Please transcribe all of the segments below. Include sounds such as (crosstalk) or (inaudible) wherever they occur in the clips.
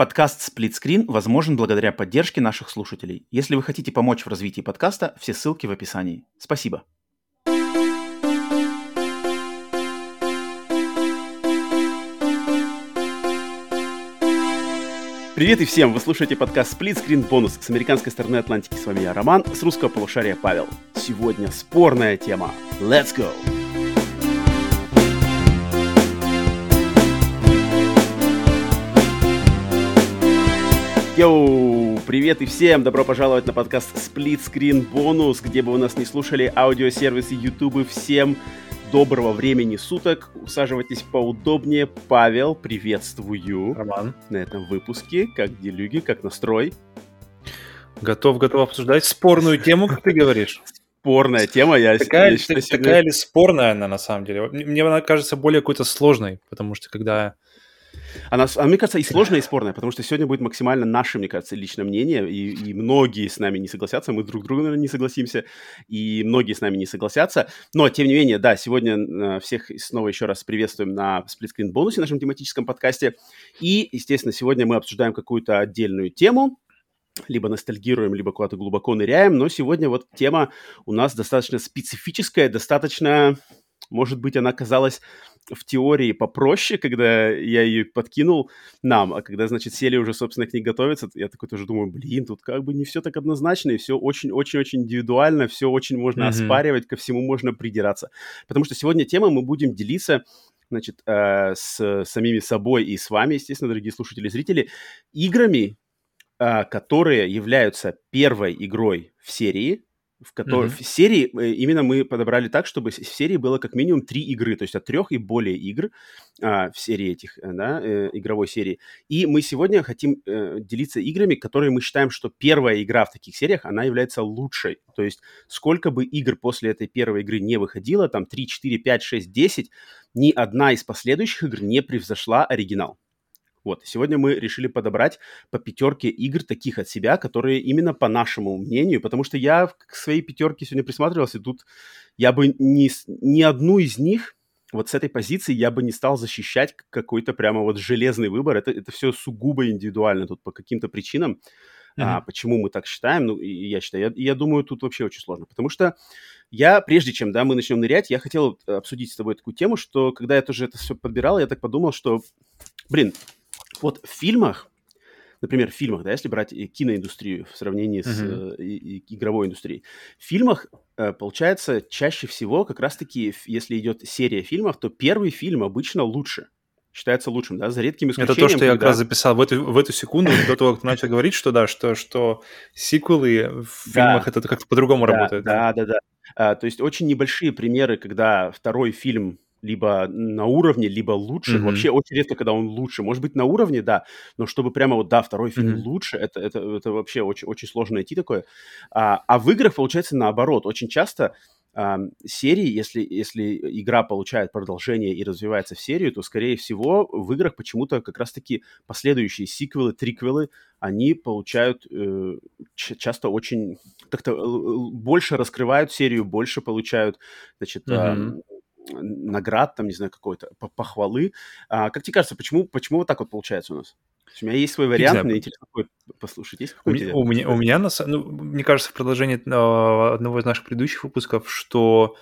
Подкаст «Сплитскрин» возможен благодаря поддержке наших слушателей. Если вы хотите помочь в развитии подкаста, все ссылки в описании. Спасибо. Привет и всем! Вы слушаете подкаст «Сплитскрин бонус» с американской стороны Атлантики. С вами я, Роман, с русского полушария Павел. Сегодня спорная тема. Let's go! Йоу, привет и всем! Добро пожаловать на подкаст Split Screen Bonus, где бы вы нас не слушали, аудиосервисы YouTube. Всем доброго времени суток. Усаживайтесь поудобнее. Павел, приветствую. Роман. На этом выпуске. Как делюги, как настрой? Готов, готов обсуждать спорную тему, как ты говоришь. Спорная тема, я, такая, я считаю, такая ли спорная она на самом деле? Мне она кажется более какой-то сложной, потому что когда она, она, мне кажется, и сложная, и спорная, потому что сегодня будет максимально наше, мне кажется, личное мнение, и, и многие с нами не согласятся, мы друг другу, наверное, не согласимся, и многие с нами не согласятся. Но, тем не менее, да, сегодня э, всех снова еще раз приветствуем на сплитскрин бонусе, нашем тематическом подкасте. И, естественно, сегодня мы обсуждаем какую-то отдельную тему, либо ностальгируем, либо куда-то глубоко ныряем. Но сегодня вот тема у нас достаточно специфическая, достаточно, может быть, она казалась в теории попроще, когда я ее подкинул нам, а когда, значит, сели уже, собственно, к ней готовиться, я такой тоже думаю, блин, тут как бы не все так однозначно, и все очень-очень-очень индивидуально, все очень можно mm-hmm. оспаривать, ко всему можно придираться. Потому что сегодня тема мы будем делиться значит, э, с самими собой и с вами, естественно, дорогие слушатели и зрители, играми, э, которые являются первой игрой в серии, в которой mm-hmm. в серии э, именно мы подобрали так, чтобы в серии было как минимум три игры, то есть от трех и более игр а, в серии этих, э, да, э, игровой серии. И мы сегодня хотим э, делиться играми, которые мы считаем, что первая игра в таких сериях, она является лучшей. То есть сколько бы игр после этой первой игры не выходило, там 3, 4, 5, 6, 10, ни одна из последующих игр не превзошла оригинал. Вот, сегодня мы решили подобрать по пятерке игр таких от себя, которые именно по нашему мнению, потому что я к своей пятерке сегодня присматривался, и тут я бы ни, ни одну из них вот с этой позиции я бы не стал защищать какой-то прямо вот железный выбор. Это, это все сугубо индивидуально тут по каким-то причинам. Mm-hmm. А, почему мы так считаем? Ну, я считаю, я, я думаю, тут вообще очень сложно, потому что я, прежде чем, да, мы начнем нырять, я хотел обсудить с тобой такую тему, что когда я тоже это все подбирал, я так подумал, что, блин, вот в фильмах, например, в фильмах, да, если брать киноиндустрию в сравнении с uh-huh. э, и, игровой индустрией, в фильмах э, получается чаще всего как раз-таки, если идет серия фильмов, то первый фильм обычно лучше считается лучшим, да, за редкими исключениями. Это то, что я как раз записал в эту, в эту секунду, до того, как ты начал говорить, что да, что, что сиквелы в фильмах это как-то по-другому да, работает. Да, да, да. А, то есть очень небольшие примеры, когда второй фильм либо на уровне, либо лучше. Mm-hmm. Вообще очень редко, когда он лучше. Может быть, на уровне, да, но чтобы прямо вот, да, второй фильм mm-hmm. лучше, это, это, это вообще очень, очень сложно найти такое. А, а в играх получается наоборот. Очень часто а, серии, если, если игра получает продолжение и развивается в серию, то, скорее всего, в играх почему-то как раз-таки последующие сиквелы, триквелы, они получают э, часто очень как-то больше раскрывают серию, больше получают, значит, mm-hmm наград, там, не знаю, какой-то похвалы. А, как тебе кажется, почему, почему вот так вот получается у нас? У меня есть свой вариант, мне интересно какой послушать. Есть у, меня, у меня, у меня ну, мне кажется, в продолжении а, одного из наших предыдущих выпусков, что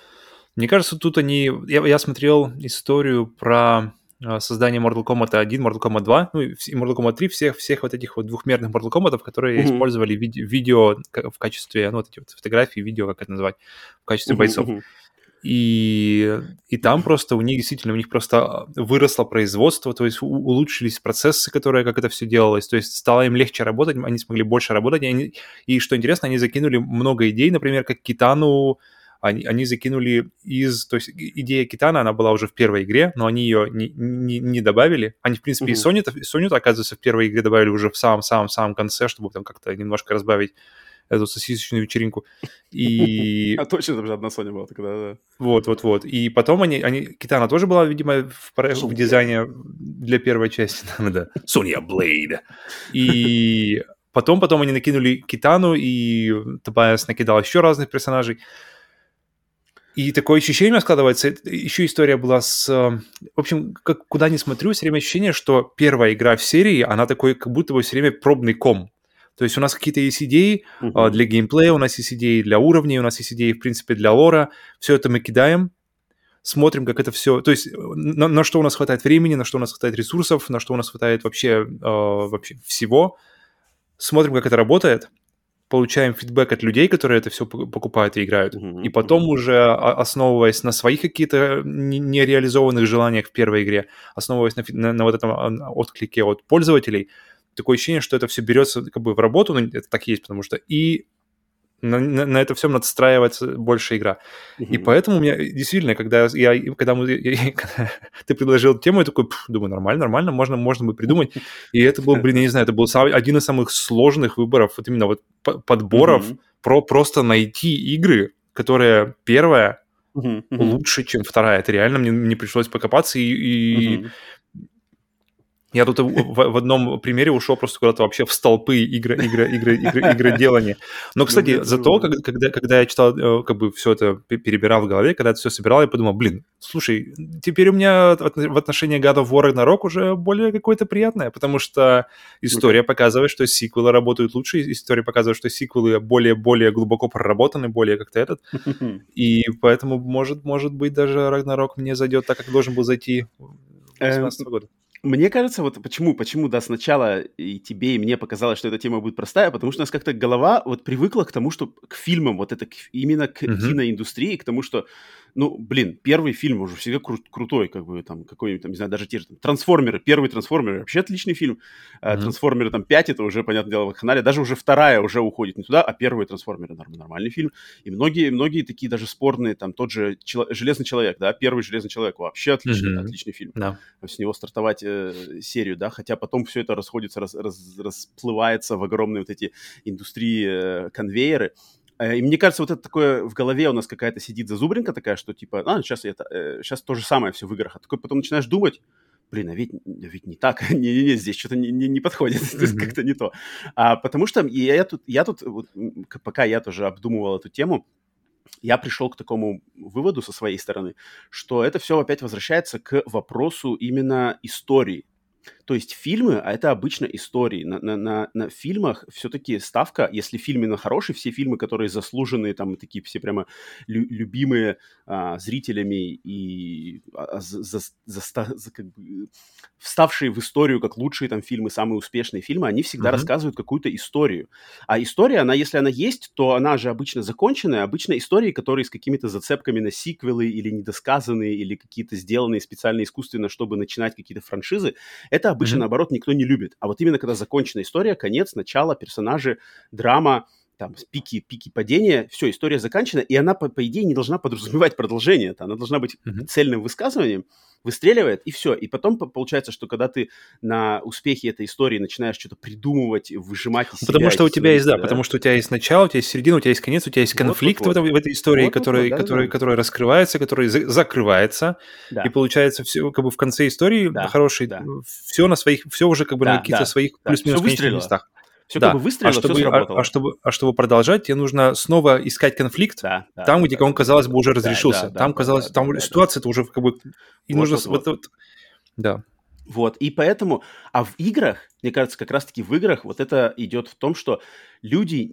мне кажется, тут они... Я, я смотрел историю про а, создание Mortal Kombat 1, Mortal Kombat 2, ну и Mortal Kombat 3, всех, всех вот этих вот двухмерных Mortal Kombat, которые mm-hmm. использовали виде, видео в качестве, ну вот эти вот фотографии, видео, как это назвать, в качестве mm-hmm. бойцов. И, и там просто у них действительно, у них просто выросло производство, то есть улучшились процессы, которые, как это все делалось, то есть стало им легче работать, они смогли больше работать, и, они, и что интересно, они закинули много идей, например, как Китану, они, они закинули из... То есть идея Китана, она была уже в первой игре, но они ее не, не, не добавили. Они, в принципе, mm-hmm. и Sony, Sony, оказывается, в первой игре добавили уже в самом-самом-самом конце, чтобы там как-то немножко разбавить эту сосисочную вечеринку. И... А точно там же одна Sony была тогда, да. Вот, вот, вот. И потом они, они... Китана тоже была, видимо, в, в дизайне для первой части. (laughs) да. Sonya Blade. И потом, потом они накинули Китану, и Тобайас накидал еще разных персонажей. И такое ощущение складывается, еще история была с... В общем, как, куда ни смотрю, все время ощущение, что первая игра в серии, она такой, как будто бы все время пробный ком. То есть у нас какие-то есть идеи uh-huh. для геймплея, у нас есть идеи для уровней, у нас есть идеи, в принципе, для лора. Все это мы кидаем, смотрим, как это все... То есть на, на что у нас хватает времени, на что у нас хватает ресурсов, на что у нас хватает вообще, э, вообще всего. Смотрим, как это работает, получаем фидбэк от людей, которые это все покупают и играют. Uh-huh, и потом uh-huh. уже, основываясь на своих каких-то нереализованных желаниях в первой игре, основываясь на, на, на вот этом а, отклике от пользователей, такое ощущение, что это все берется как бы в работу, ну, это так и есть, потому что и на, на, на это всем надстраивается больше игра. Mm-hmm. И поэтому у меня действительно, когда я, когда, мы, я, когда (laughs) ты предложил тему, я такой, думаю, нормально, нормально, можно, можно бы придумать. И это был, блин, я не знаю, это был один из самых сложных выборов, вот именно вот подборов, mm-hmm. про просто найти игры, которые первая mm-hmm. лучше, чем вторая. Это реально мне, мне пришлось покопаться и, и mm-hmm. Я тут в, в одном примере ушел просто куда-то вообще в столпы игры, игры, игры, игры, игры делания. Но, кстати, зато, когда, когда я читал, э, как бы все это перебирал в голове, когда это все собирал, я подумал, блин, слушай, теперь у меня в отношении God of War Ragnarok уже более какое-то приятное, потому что история показывает, что сиквелы работают лучше, история показывает, что сиквелы более-более глубоко проработаны, более как-то этот, (laughs) и поэтому, может, может быть, даже Ragnarok мне зайдет так, как должен был зайти 2018 эм, года. Мне кажется, вот почему, почему, да, сначала и тебе, и мне показалось, что эта тема будет простая, потому что у нас как-то голова вот привыкла к тому, что к фильмам, вот это к, именно к uh-huh. киноиндустрии, к тому, что ну, блин, первый фильм уже всегда кру- крутой, как бы там какой-нибудь, там, не знаю, даже те же там, Трансформеры, первый Трансформеры, вообще отличный фильм. Mm-hmm. Трансформеры там 5, это уже, понятное дело, в канале, даже уже вторая уже уходит не туда, а первый Трансформеры нормальный фильм. И многие, многие такие даже спорные, там тот же Чело- Железный Человек, да, первый Железный Человек, вообще отличный, mm-hmm. отличный фильм. Yeah. С него стартовать э, серию, да, хотя потом все это расходится, раз, раз, расплывается в огромные вот эти индустрии, э, конвейеры. Э, и мне кажется, вот это такое в голове у нас какая-то сидит зазубринка такая, что типа, а, сейчас, это, э, сейчас то же самое все в играх. А такой потом начинаешь думать, блин, а ведь, ведь не так, (laughs) не-не-не, здесь что-то не, не, не подходит, (laughs) mm-hmm. как-то не то. А, потому что я, я тут, я тут вот, пока я тоже обдумывал эту тему, я пришел к такому выводу со своей стороны, что это все опять возвращается к вопросу именно истории. То есть фильмы, а это обычно истории. На, на, на, на фильмах все-таки ставка, если фильм именно хороший, все фильмы, которые заслуженные, там такие все прямо лю, любимые а, зрителями и а, за, за, за, за, как бы, вставшие в историю как лучшие там фильмы, самые успешные фильмы, они всегда mm-hmm. рассказывают какую-то историю. А история, она, если она есть, то она же обычно законченная. Обычно истории, которые с какими-то зацепками на сиквелы или недосказанные, или какие-то сделанные специально искусственно, чтобы начинать какие-то франшизы, это обычно, mm-hmm. наоборот, никто не любит. А вот именно когда закончена история, конец, начало, персонажи, драма, там, пики, пики падения, все, история заканчена, и она, по, по идее, не должна подразумевать продолжение. Она должна быть mm-hmm. цельным высказыванием, выстреливает, и все. И потом получается, что когда ты на успехе этой истории начинаешь что-то придумывать, выжимать из Потому что у тебя есть, да, да, потому что у тебя есть начало, у тебя есть середина, у тебя есть конец, у тебя есть конфликт вот, вот, вот. В, этой истории, вот, который, вот, да, который, да. который раскрывается, который за- закрывается, да. и получается все как бы в конце истории да, хороший, да. все на своих, все уже как бы да, на каких-то да, своих да. плюс-минус местах. Все да. как бы выстрелило, а чтобы, все сработало. А, а, чтобы, а чтобы продолжать, тебе нужно снова искать конфликт да, да, там, где да, он, казалось бы, уже разрешился. Да, там, да, казалось, да, там да, ситуация это да. уже как бы... И вот, нужно... Вот, вот. Вот, да. Вот, и поэтому... А в играх, мне кажется, как раз-таки в играх вот это идет в том, что люди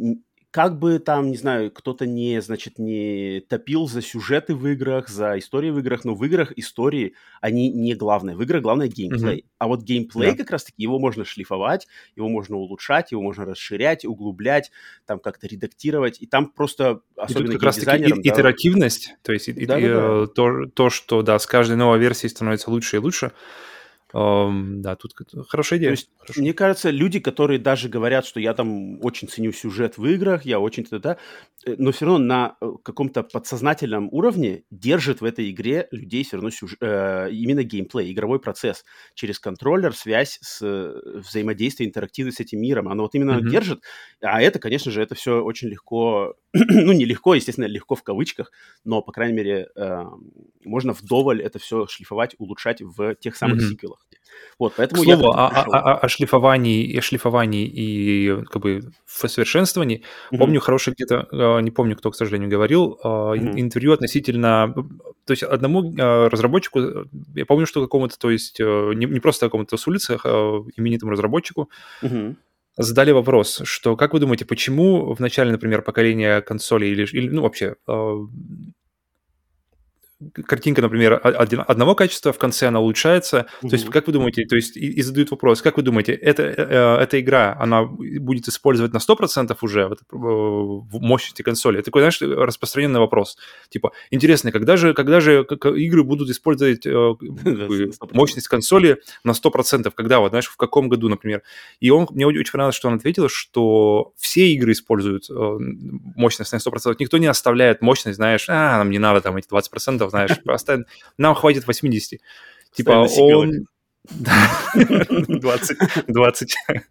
как бы там, не знаю, кто-то не, значит, не топил за сюжеты в играх, за истории в играх, но в играх истории, они не главное. В играх главное геймплей. Mm-hmm. А вот геймплей yeah. как раз-таки, его можно шлифовать, его можно улучшать, его можно расширять, углублять, там как-то редактировать. И там просто, особенно и тут как раз-таки да, итеративность, то есть да, и, да, да. То, то, что, да, с каждой новой версией становится лучше и лучше, да, тут хорошая идея. То есть, Хорошо. мне кажется, люди, которые даже говорят, что я там очень ценю сюжет в играх, я очень то-то, э, но все равно на э, каком-то подсознательном уровне держит в этой игре людей все равно сюжет, э, именно геймплей, игровой процесс через контроллер, связь с э, взаимодействие, интерактивность с этим миром. Оно вот именно mm-hmm. держит. А это, конечно же, это все очень легко, (clears throat) ну, не легко, естественно, легко в кавычках, но, по крайней мере, э, можно вдоволь это все шлифовать, улучшать в тех самых mm-hmm. сиквелах. Вот, поэтому К слову, о, о, о шлифовании, о шлифовании и как бы совершенствовании. Mm-hmm. Помню хороший где-то, а, не помню, кто, к сожалению, говорил, mm-hmm. интервью относительно... То есть одному а, разработчику, я помню, что какому-то, то есть не, не просто какому-то с улицы, а именитому разработчику, mm-hmm задали вопрос, что как вы думаете, почему в начале, например, поколения консолей или, или ну вообще картинка, например, одного качества, в конце она улучшается. Mm-hmm. То есть, как вы думаете, то есть, и, и задают вопрос, как вы думаете, это, э, э, эта игра, она будет использовать на 100% уже вот, в мощности консоли? Это такой, знаешь, распространенный вопрос. Типа, интересно, когда же, когда же игры будут использовать э, (laughs) мощность консоли на 100%? Когда, вот, знаешь, в каком году, например? И он, мне очень понравилось, что он ответил, что все игры используют мощность на 100%. Никто не оставляет мощность, знаешь, а, нам не надо там эти 20%, знаешь, просто нам хватит 80. Типа он... 20, 20. (laughs)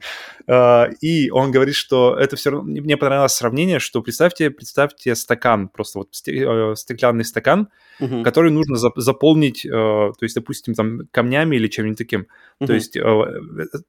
А, и он говорит, что это все равно... Мне понравилось сравнение, что представьте, представьте стакан, просто вот э, стеклянный стакан, uh-huh. который нужно заполнить, э, то есть, допустим, там камнями или чем-нибудь таким. Uh-huh. То есть э,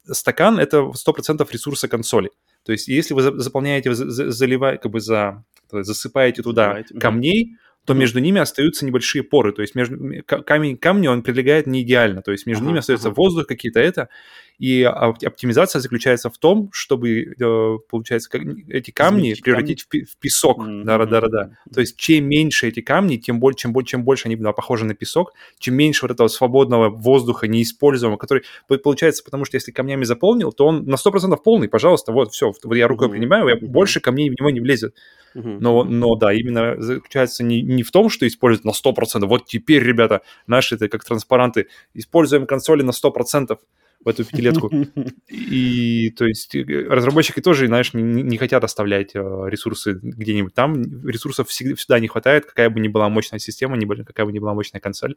стакан — это 100% ресурса консоли. То есть если вы заполняете, заливаете, как бы за, засыпаете туда Засыпаете. камней, то между ними остаются небольшие поры, то есть между камень камню он прилегает не идеально, то есть между ага, ними остается ага. воздух какие-то это, и оптимизация заключается в том, чтобы, э, получается, эти камни Изменить превратить камни? В, песок, да-да-да-да. То есть чем меньше эти камни, тем больше, чем, больше, чем больше они да, похожи на песок, чем меньше вот этого свободного воздуха неиспользуемого, который получается, потому что если камнями заполнил, то он на 100% полный, пожалуйста, вот все, вот я рукой принимаю, я, больше камней в него не влезет. Но, но да, именно заключается не, не в том, что используют на 100%. Вот теперь, ребята, наши это как транспаранты, используем консоли на 100% в эту пятилетку. И, то есть, э, разработчики тоже, знаешь, не, не хотят оставлять э, ресурсы где-нибудь там. Ресурсов всегда, всегда не хватает, какая бы ни была мощная система, какая бы ни была мощная консоль.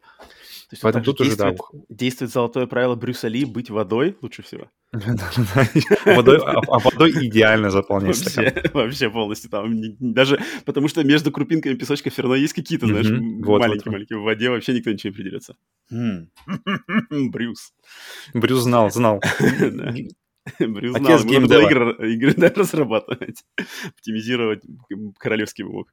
То есть Поэтому тут уже, да. Действует золотое правило Брюса Ли быть водой лучше всего. (laughs) водой, а, а водой идеально заполнять вообще, вообще полностью там. Даже потому что между крупинками песочка все равно есть какие-то, знаешь, маленькие-маленькие. В воде вообще никто ничего не придерется. (laughs) Брюс. Брюс знал, знал. (laughs) Брюс знал, Отец игры, игры разрабатывать, оптимизировать королевский мог.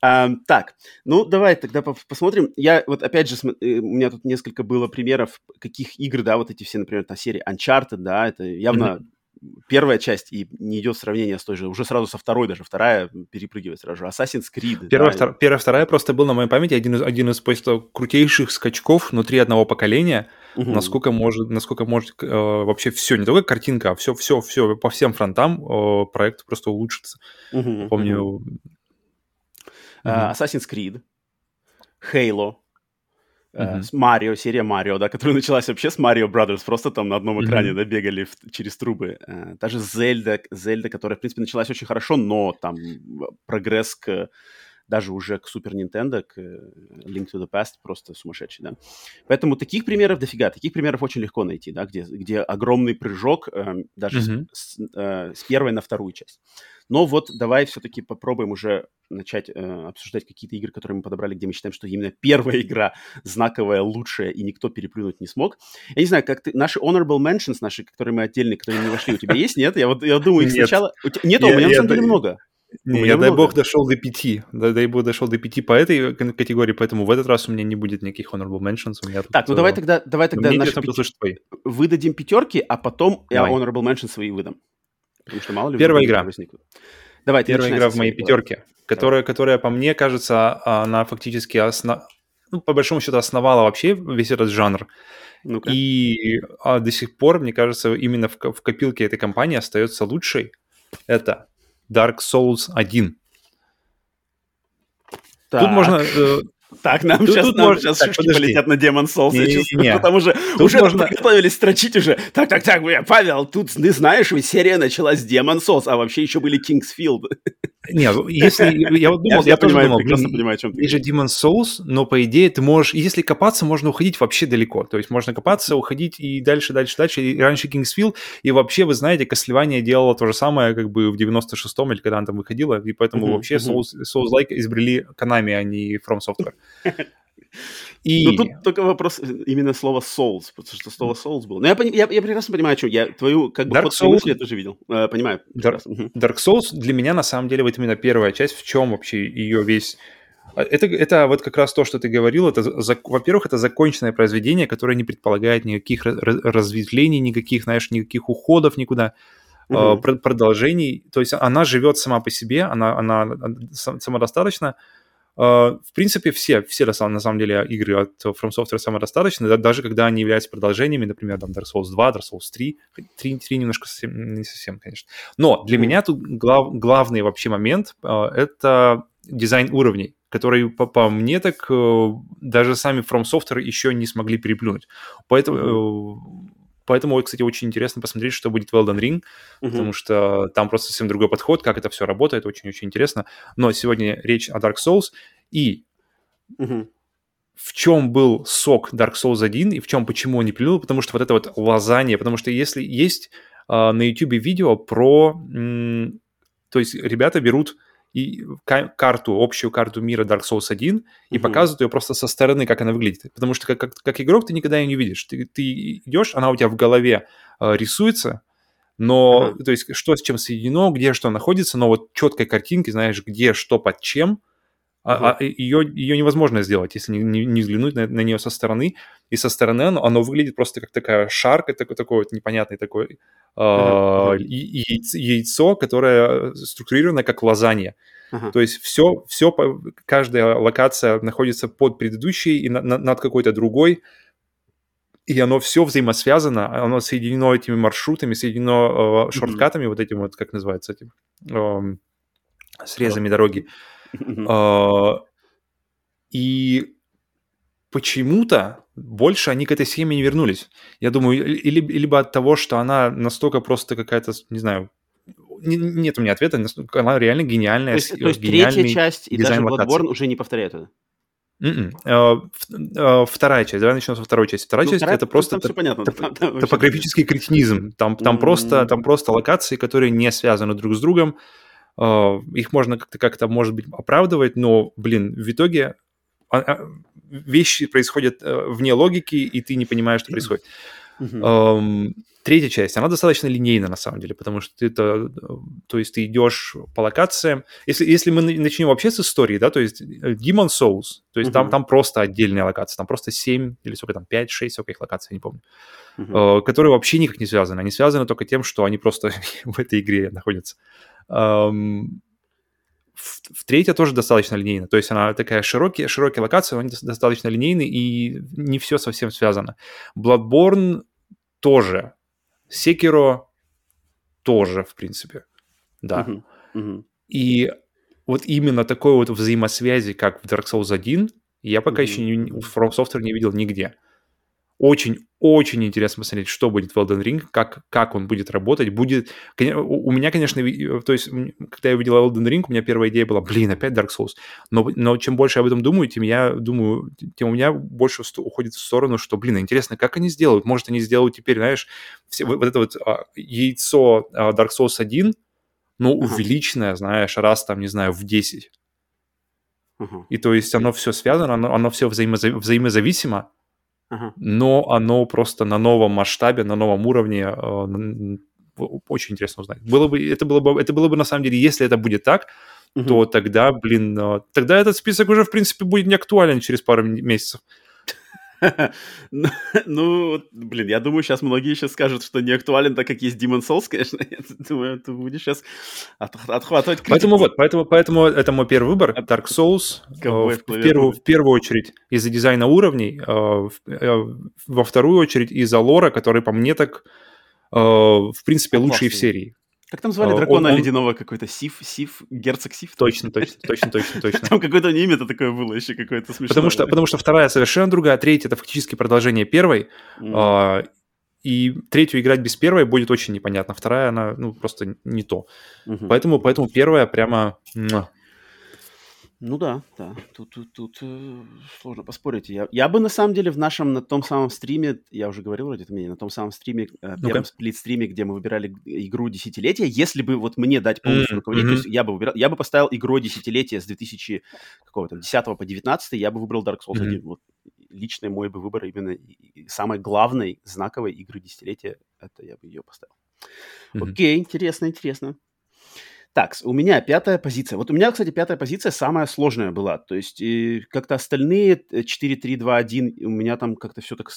А, так, ну давай тогда посмотрим. Я вот опять же, э, у меня тут несколько было примеров, каких игр, да, вот эти все, например, на серии Uncharted, да, это явно mm-hmm. первая часть, и не идет сравнение с той же, уже сразу со второй даже, вторая перепрыгивает сразу же. Assassin's Creed. Первая, да, втор... первая вторая просто был на моей памяти один из, один из просто крутейших скачков внутри одного поколения, угу. насколько может, насколько может э, вообще все, не только картинка, а все, все, все по всем фронтам э, проект просто улучшится. Угу, Помню, угу. Uh, Assassin's Creed, Halo, Uh-huh. Марио, серия Марио, да, которая (laughs) началась вообще с Марио Brothers, просто там на одном экране, uh-huh. да, бегали в, через трубы. Uh, та же Зельда, Зельда, которая, в принципе, началась очень хорошо, но там прогресс к даже уже к Супер Nintendo, к Link to the Past просто сумасшедший, да. Поэтому таких примеров дофига, таких примеров очень легко найти, да, где, где огромный прыжок э, даже uh-huh. с, э, с первой на вторую часть. Но вот давай все-таки попробуем уже начать э, обсуждать какие-то игры, которые мы подобрали, где мы считаем, что именно первая игра знаковая, лучшая, и никто переплюнуть не смог. Я не знаю, как ты... Наши honorable mentions, наши, которые мы отдельные, которые не вошли, у тебя есть, нет? Я вот я думаю, их сначала... Нет, у меня на самом деле много. Не, я, дай бог, дошел до пяти. Дай, дай бог, дошел до пяти по этой категории, поэтому в этот раз у меня не будет никаких honorable mentions. У меня так, тут, ну давай тогда, давай тогда наши пяти... выдадим пятерки, а потом давай. я honorable mentions свои выдам. Потому что мало ли... Первая игра. Возникнут. Давай, Первая игра в моей пятерке, которая, которая, по мне кажется, она фактически основ... ну, по большому счету основала вообще весь этот жанр. ну -ка. И а, до сих пор, мне кажется, именно в, в копилке этой компании остается лучшей. Это Dark Souls 1. Так. Тут можно э, так, нам тут, сейчас, тут нам может... сейчас так, шишки подожди. полетят на Demon Souls, не, я чувствую, не, потому что тут уже можно... (laughs) готовились строчить уже. Так, так, так, Павел, тут, ты знаешь, серия началась с Demon Souls, а вообще еще были Kingsfield. (laughs) Не, если... (laughs) Я вот думал, я, я понимаю, думал, прекрасно понимаю, о чем ты. Же Demon Souls, но, по идее, ты можешь... Если копаться, можно уходить вообще далеко. То есть можно копаться, уходить и дальше, дальше, дальше. И раньше Kingsfield, и вообще, вы знаете, Castlevania делала то же самое, как бы в 96-м или когда она там выходила, и поэтому uh-huh, вообще uh-huh. Souls, Souls-like изобрели Konami, а не From Software. (laughs) И... Ну, тут только вопрос э, именно слова Souls, потому что слово Souls было. Но я, я, я прекрасно понимаю, что я твою как бы Dark Souls... я тоже видел. Э, понимаю. Dark, Dark Souls для меня на самом деле вот именно первая часть, в чем вообще ее весь... А, это, это вот как раз то, что ты говорил. Это, во-первых, это законченное произведение, которое не предполагает никаких разветвлений, никаких, знаешь, никаких уходов никуда, угу. продолжений. То есть она живет сама по себе, она, она самодостаточна. Uh, в принципе, все, все на самом деле игры от From Software самодостаточны, даже когда они являются продолжениями, например, там Dark Souls 2, Dark Souls 3, 3, 3 немножко совсем, не совсем, конечно. Но для mm-hmm. меня тут глав, главный вообще момент uh, это дизайн уровней, который, по, по мне, так uh, даже сами From Software еще не смогли переплюнуть. Поэтому Поэтому, кстати, очень интересно посмотреть, что будет в Elden Ring, uh-huh. потому что там просто совсем другой подход, как это все работает, очень-очень интересно. Но сегодня речь о Dark Souls, и uh-huh. в чем был сок Dark Souls 1, и в чем, почему он не плюнул, потому что вот это вот лазание, потому что если есть э, на YouTube видео про... М- то есть ребята берут и карту, общую карту мира Dark Souls 1 и mm-hmm. показывают ее просто со стороны, как она выглядит. Потому что как, как, как игрок ты никогда ее не видишь. Ты, ты идешь, она у тебя в голове э, рисуется, но, uh-huh. то есть, что с чем соединено, где что находится, но вот четкой картинки, знаешь, где что под чем, а, а ее, ее невозможно сделать, если не, не, не взглянуть на, на нее со стороны. И со стороны оно, оно выглядит просто как такая шарка, такой, такой вот непонятный такой uh-huh. э, яйцо, яйцо, которое структурировано как лазанья. Uh-huh. То есть все, все, каждая локация находится под предыдущей и на, на, над какой-то другой, и оно все взаимосвязано, оно соединено этими маршрутами, соединено э, шорткатами, uh-huh. вот этим вот, как называется, этим, э, срезами uh-huh. дороги. А, (laughs) и почему-то больше они к этой схеме не вернулись. Я думаю, или, либо от того, что она настолько просто какая-то, не знаю, нет у меня ответа, она реально гениальная. То есть, то есть третья часть и даже Bloodborne локаций. уже не повторяют это? Uh, вторая часть. Давай начнем со второй части. Вторая ну, часть вторая, это просто топ- понятно, топ- там, топографический кретинизм. Там, там, mm-hmm. просто, там просто локации, которые не связаны друг с другом. А, их можно как-то, как-то, может быть, оправдывать, но, блин, в итоге а, а, вещи происходят э, вне логики, и ты не понимаешь, что происходит. Mm-hmm. Третья часть, она достаточно линейна на самом деле, потому что ты это, то есть ты идешь по локациям. Если, если мы начнем вообще с истории, да, то есть э, Demon Souls, то есть uh-huh. там, там просто отдельная локация, там просто 7 или сколько там, 5, 6, сколько их локаций, я не помню, uh-huh. которые вообще никак не связаны. Они связаны только тем, что они просто (laughs) в этой игре находятся. В, третья тоже достаточно линейна, то есть она такая широкие, широкие локации, они достаточно линейны, и не все совсем связано. Bloodborne тоже. Sekiro тоже, в принципе. Да. Uh-huh. Uh-huh. И вот именно такой вот взаимосвязи, как в Dark Souls 1, я пока uh-huh. еще не, в From Software не видел нигде. Очень-очень интересно посмотреть, что будет в Elden Ring, как, как он будет работать. Будет... У меня, конечно, то есть, когда я увидел Elden Ring, у меня первая идея была, блин, опять Dark Souls. Но, но чем больше я об этом думаю, тем я думаю, тем у меня больше уходит в сторону, что, блин, интересно, как они сделают? Может, они сделают теперь, знаешь, все, вот это вот а, яйцо а, Dark Souls 1, ну, uh-huh. увеличенное, знаешь, раз там, не знаю, в 10. Uh-huh. И то есть оно все связано, оно, оно все взаимоза- взаимозависимо, но оно просто на новом масштабе, на новом уровне э, очень интересно узнать. Было бы, это, было бы, это было бы на самом деле, если это будет так, угу. то тогда, блин, э, тогда этот список уже, в принципе, будет не актуален через пару месяцев. (laughs) Ну, ну, блин, я думаю, сейчас многие сейчас скажут, что не актуален, так как есть Demon Souls, (laughs) конечно. Я думаю, ты будешь сейчас отхватывать критику. Поэтому вот, поэтому, поэтому это мой первый выбор. Dark Souls э, в, в, первую, в первую очередь из-за дизайна уровней, э, э, во вторую очередь из-за лора, который по мне так, в принципе, лучший в серии. Как там звали дракона он, ледяного какой-то? Сиф, Сиф, герцог Сиф? Точно, точно, точно, точно, точно. Там какое-то имя-то такое было еще какое-то смешное. Потому что, потому что вторая совершенно другая, третья это фактически продолжение первой. Mm. и третью играть без первой будет очень непонятно. Вторая, она, ну, просто не то. Mm-hmm. Поэтому, поэтому первая прямо... Ну да, да, тут, тут, тут э, сложно поспорить. Я, я бы на самом деле в нашем, на том самом стриме, я уже говорил вроде это мне, на том самом стриме, э, первом сплит-стриме, где мы выбирали игру десятилетия, если бы вот мне дать полностью руководить, то есть я бы выбирал, я бы поставил игру десятилетия с 2000, какого там, 10 по 19, я бы выбрал Dark Souls Мгм. 1. Вот личный мой бы выбор именно самой главной, знаковой игры десятилетия, это я бы ее поставил. Мгм. Окей, интересно, интересно. Так, у меня пятая позиция. Вот у меня, кстати, пятая позиция самая сложная была. То есть э, как-то остальные э, 4, 3, 2, 1, у меня там как-то все так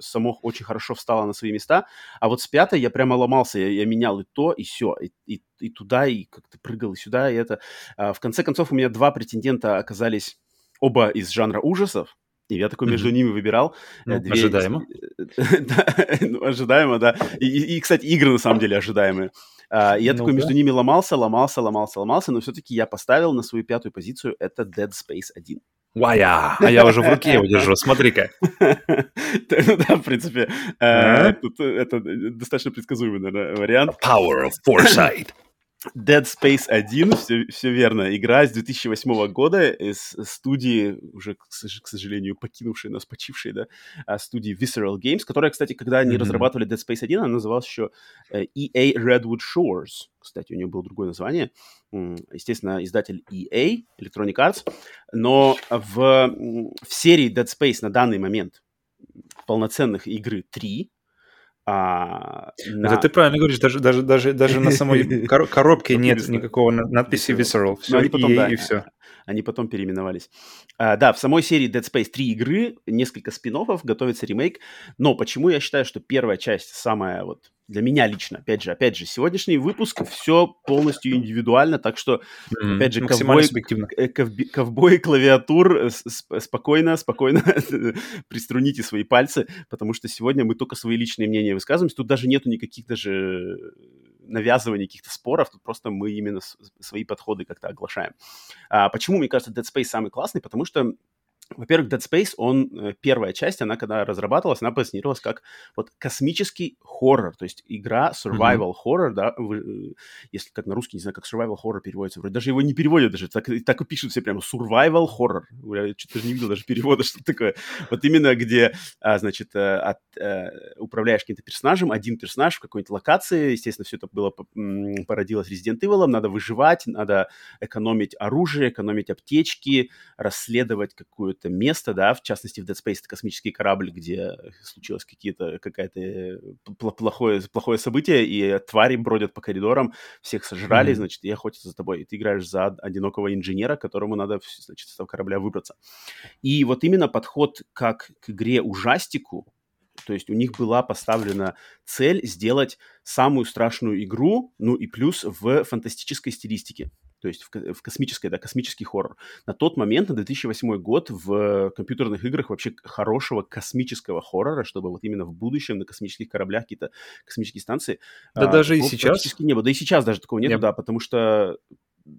само очень хорошо встало на свои места. А вот с пятой я прямо ломался. Я, я менял и то, и все. И, и- и туда, и как-то прыгал, и сюда, и это. А, в конце концов, у меня два претендента оказались оба из жанра ужасов. И я такой между ними выбирал. Ну, Э, две- ожидаемо. (laughs) Да, ну, ожидаемо, да. И, и- и, кстати, игры на самом деле ожидаемые. А, я такой Ну-ка. между ними ломался, ломался, ломался, ломался, но все-таки я поставил на свою пятую позицию это Dead Space 1. Вая! А я уже в руке его держу, смотри-ка. (laughs) Ну да, в принципе, э, А? это достаточно предсказуемый, наверное, вариант. Power of foresight. Dead Space 1, все, все верно. Игра с 2008 года из студии, уже, к сож- к сожалению, покинувшей нас, почившей, да, а, студии Visceral Games, которая, кстати, когда они Мгм. разрабатывали Dead Space 1, она называлась еще э, EA Redwood Shores. Кстати, у нее было другое название. Естественно, издатель EA, Electronic Arts. Но в, в серии Dead Space на данный момент полноценных игры 3. А, на- Это ты правильно говоришь, даже, даже, даже, даже на самой (laughs) кор- коробке нет никакого на- надписи Visceral. Все, Но они потом, да, и все. Они потом переименовались. А, да, в самой серии Dead Space 3 игры, несколько спин готовится ремейк. Но почему я считаю, что первая часть самая вот для меня лично, опять же, опять же, сегодняшний выпуск все полностью индивидуально, так что, опять же, ковбой, э, ковби- ковбои клавиатур, э, спокойно, спокойно (laughs) приструните свои пальцы, потому что сегодня мы только свои личные мнения высказываем. Тут даже нету никаких даже навязываний, каких-то споров, тут просто мы именно свои подходы как-то оглашаем. А почему, мне кажется, Dead Space самый классный? Потому что во-первых, Dead Space, он, э, первая часть, она когда разрабатывалась, она позиционировалась как вот космический хоррор, то есть игра survival horror, да, вы, э, если как на русский, не знаю, как survival horror переводится, вроде даже его не переводят даже, так, и- так и пишут все прямо survival horror, я что-то даже не видел даже перевода, (laughs) что такое. Вот именно где, а, значит, э, от, э, управляешь каким-то персонажем, один персонаж в какой-нибудь локации, естественно, все это было породилось Resident Evil, надо выживать, надо экономить оружие, экономить аптечки, расследовать какое-то место, да, в частности, в Dead Space это космический корабль, где случилось какие-то, какая-то э, пл- плохое, плохое событие, и твари бродят по коридорам, всех сожрали, Мгм. значит, и охотятся за тобой. И ты играешь за одинокого инженера, которому надо, значит, с этого корабля выбраться. И вот именно подход как к игре ужастику, то есть у них была поставлена цель сделать самую страшную игру, ну и плюс в фантастической стилистике. То есть в, в космической, да, космический хоррор. На тот момент, на 2008 год, в компьютерных играх вообще хорошего космического хоррора, чтобы вот именно в будущем на космических кораблях какие-то космические станции. Да а, даже и сейчас. практически не было. Да и сейчас даже такого нету, Нет. да, потому что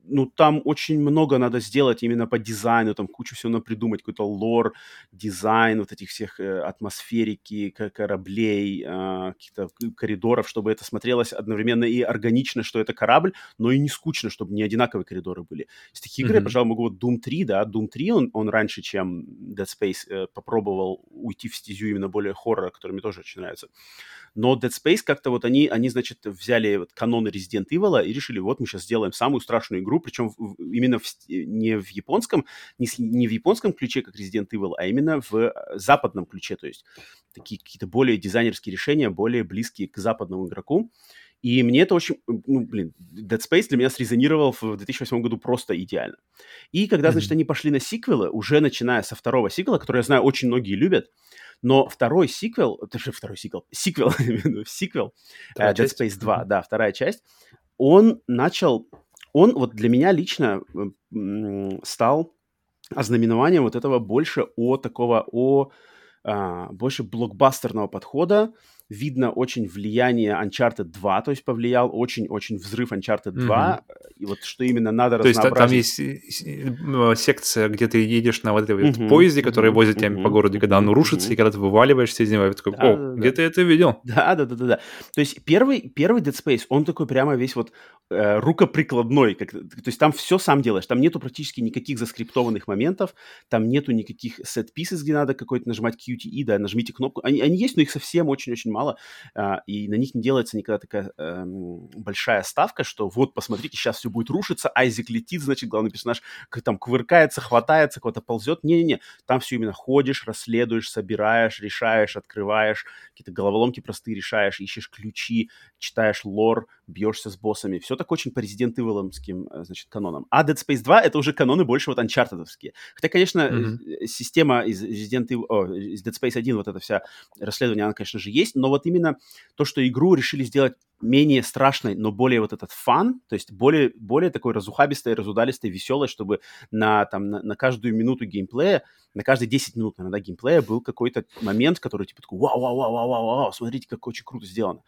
ну, там очень много надо сделать именно по дизайну, там кучу всего надо придумать, какой-то лор, дизайн вот этих всех э, атмосферики, кораблей, а, каких-то коридоров, чтобы это смотрелось одновременно и органично, что это корабль, но и не скучно, чтобы не одинаковые коридоры были. Из таких игр я, пожалуй, могу вот Doom 3, да, Doom 3, он, он раньше, чем Dead Space, э, попробовал уйти в стезю именно более хоррора, который мне тоже очень нравится. Но Dead Space как-то вот они, они, значит, взяли вот каноны Resident Evil и решили, вот мы сейчас сделаем самую страшную игру, причем в- именно в не в японском, не, не в японском ключе, как Resident Evil, а именно в э, западном ключе, то есть такие какие-то более дизайнерские решения, более близкие к западному игроку. И мне это очень, ну, блин, Dead Space для меня срезонировал в 2008 году просто идеально. И когда, значит, они пошли на сиквелы, уже начиная со второго сиквела, который, я знаю, очень многие любят, но второй сиквел, это же второй сиквел, сиквел, (laughs) сиквел, э, Dead. Space 2, Мгм. да, вторая часть, он начал, он вот для меня лично стал ознаменованием вот этого больше о такого, о а, больше блокбастерного подхода, видно очень влияние Uncharted 2, то есть повлиял очень-очень взрыв Uncharted 2, mm-hmm. и вот что именно надо То есть там есть э, секция, где ты едешь на вот этой mm-hmm. поезде, который mm-hmm. возит тебя mm-hmm. по городу, и когда оно рушится, mm-hmm. и когда ты вываливаешься из него, я такой, о, да, где да. ты это видел? (laughs) Да-да-да-да. То есть первый, первый Dead Space, он такой прямо весь вот э, рукоприкладной, как, то есть там все сам делаешь, там нету практически никаких заскриптованных моментов, там нету никаких set-pieces, где надо какой-то нажимать QTE, да, нажмите кнопку. Они, они есть, но их совсем очень-очень мало, а, и на них не делается никогда такая а, большая ставка, что вот, посмотрите, сейчас все будет рушиться, Айзек летит, значит, главный персонаж там кувыркается, хватается, куда-то ползет. Не-не-не, там все именно ходишь, расследуешь, собираешь, решаешь, открываешь, какие-то головоломки простые решаешь, ищешь ключи, читаешь лор, бьешься с боссами. Все так очень по Resident Evil, э, значит, канонам. А Dead Space 2 — это уже каноны больше вот анчартедовские. Хотя, конечно, mm-hmm. система из Resident Evil, о, из Dead Space 1, вот эта вся расследование, она, конечно же, есть, но вот именно то, что игру решили сделать менее страшной, но более вот этот фан, то есть более, более такой разухабистой, разудалистой, веселой, чтобы на, там, на, на каждую минуту геймплея, на каждые 10 минут, наверное, да, геймплея был какой-то момент, который типа такой, вау, вау, вау, вау, вау, вау, смотрите, как очень круто сделано.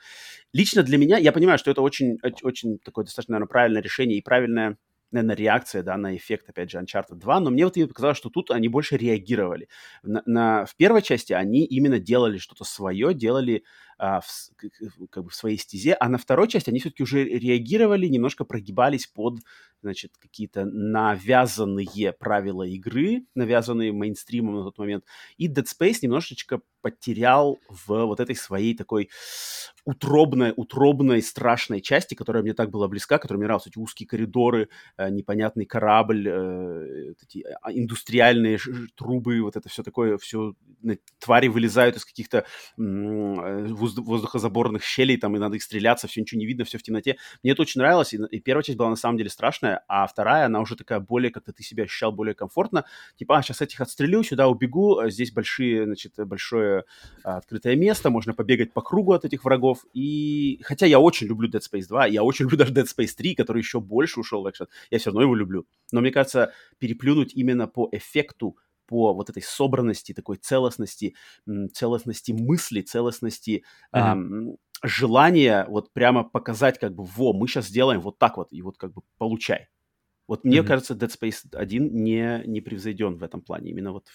Лично для меня, я понимаю, что это очень, очень такое достаточно, наверное, правильное решение и правильное наверное, реакция, да, на эффект, опять же, Uncharted 2, но мне вот показалось, что тут они больше реагировали. На, на, в первой части они именно делали что-то свое, делали а, в, как бы в своей стезе, а на второй части они все-таки уже реагировали, немножко прогибались под, значит, какие-то навязанные правила игры, навязанные мейнстримом на тот момент, и Dead Space немножечко потерял в вот этой своей такой утробной, утробной, страшной части, которая мне так была близка, которая мне нравилась, эти узкие коридоры, э, непонятный корабль, э, эти а, индустриальные трубы, вот это все такое, все твари вылезают из каких-то э, воздухозаборных щелей, там, и надо их стреляться, все ничего не видно, все в темноте. Мне это очень нравилось, и, и первая часть была на самом деле страшная, а вторая, она уже такая более, как-то ты себя ощущал более комфортно, типа, а, сейчас этих отстрелю, сюда убегу, а здесь большие, значит, большое а, открытое место, можно побегать по кругу от этих врагов. И хотя я очень люблю Dead Space 2, я очень люблю (laughs) даже Dead Space 3, который еще больше ушел в экшен, я все равно его люблю. Но мне кажется, переплюнуть именно по эффекту по вот этой собранности, такой целостности, целостности мысли, целостности mm-hmm. эм, желания вот прямо показать как бы, во, мы сейчас сделаем вот так вот, и вот как бы получай. Вот мне mm-hmm. кажется, Dead Space 1 не, не превзойден в этом плане, именно вот.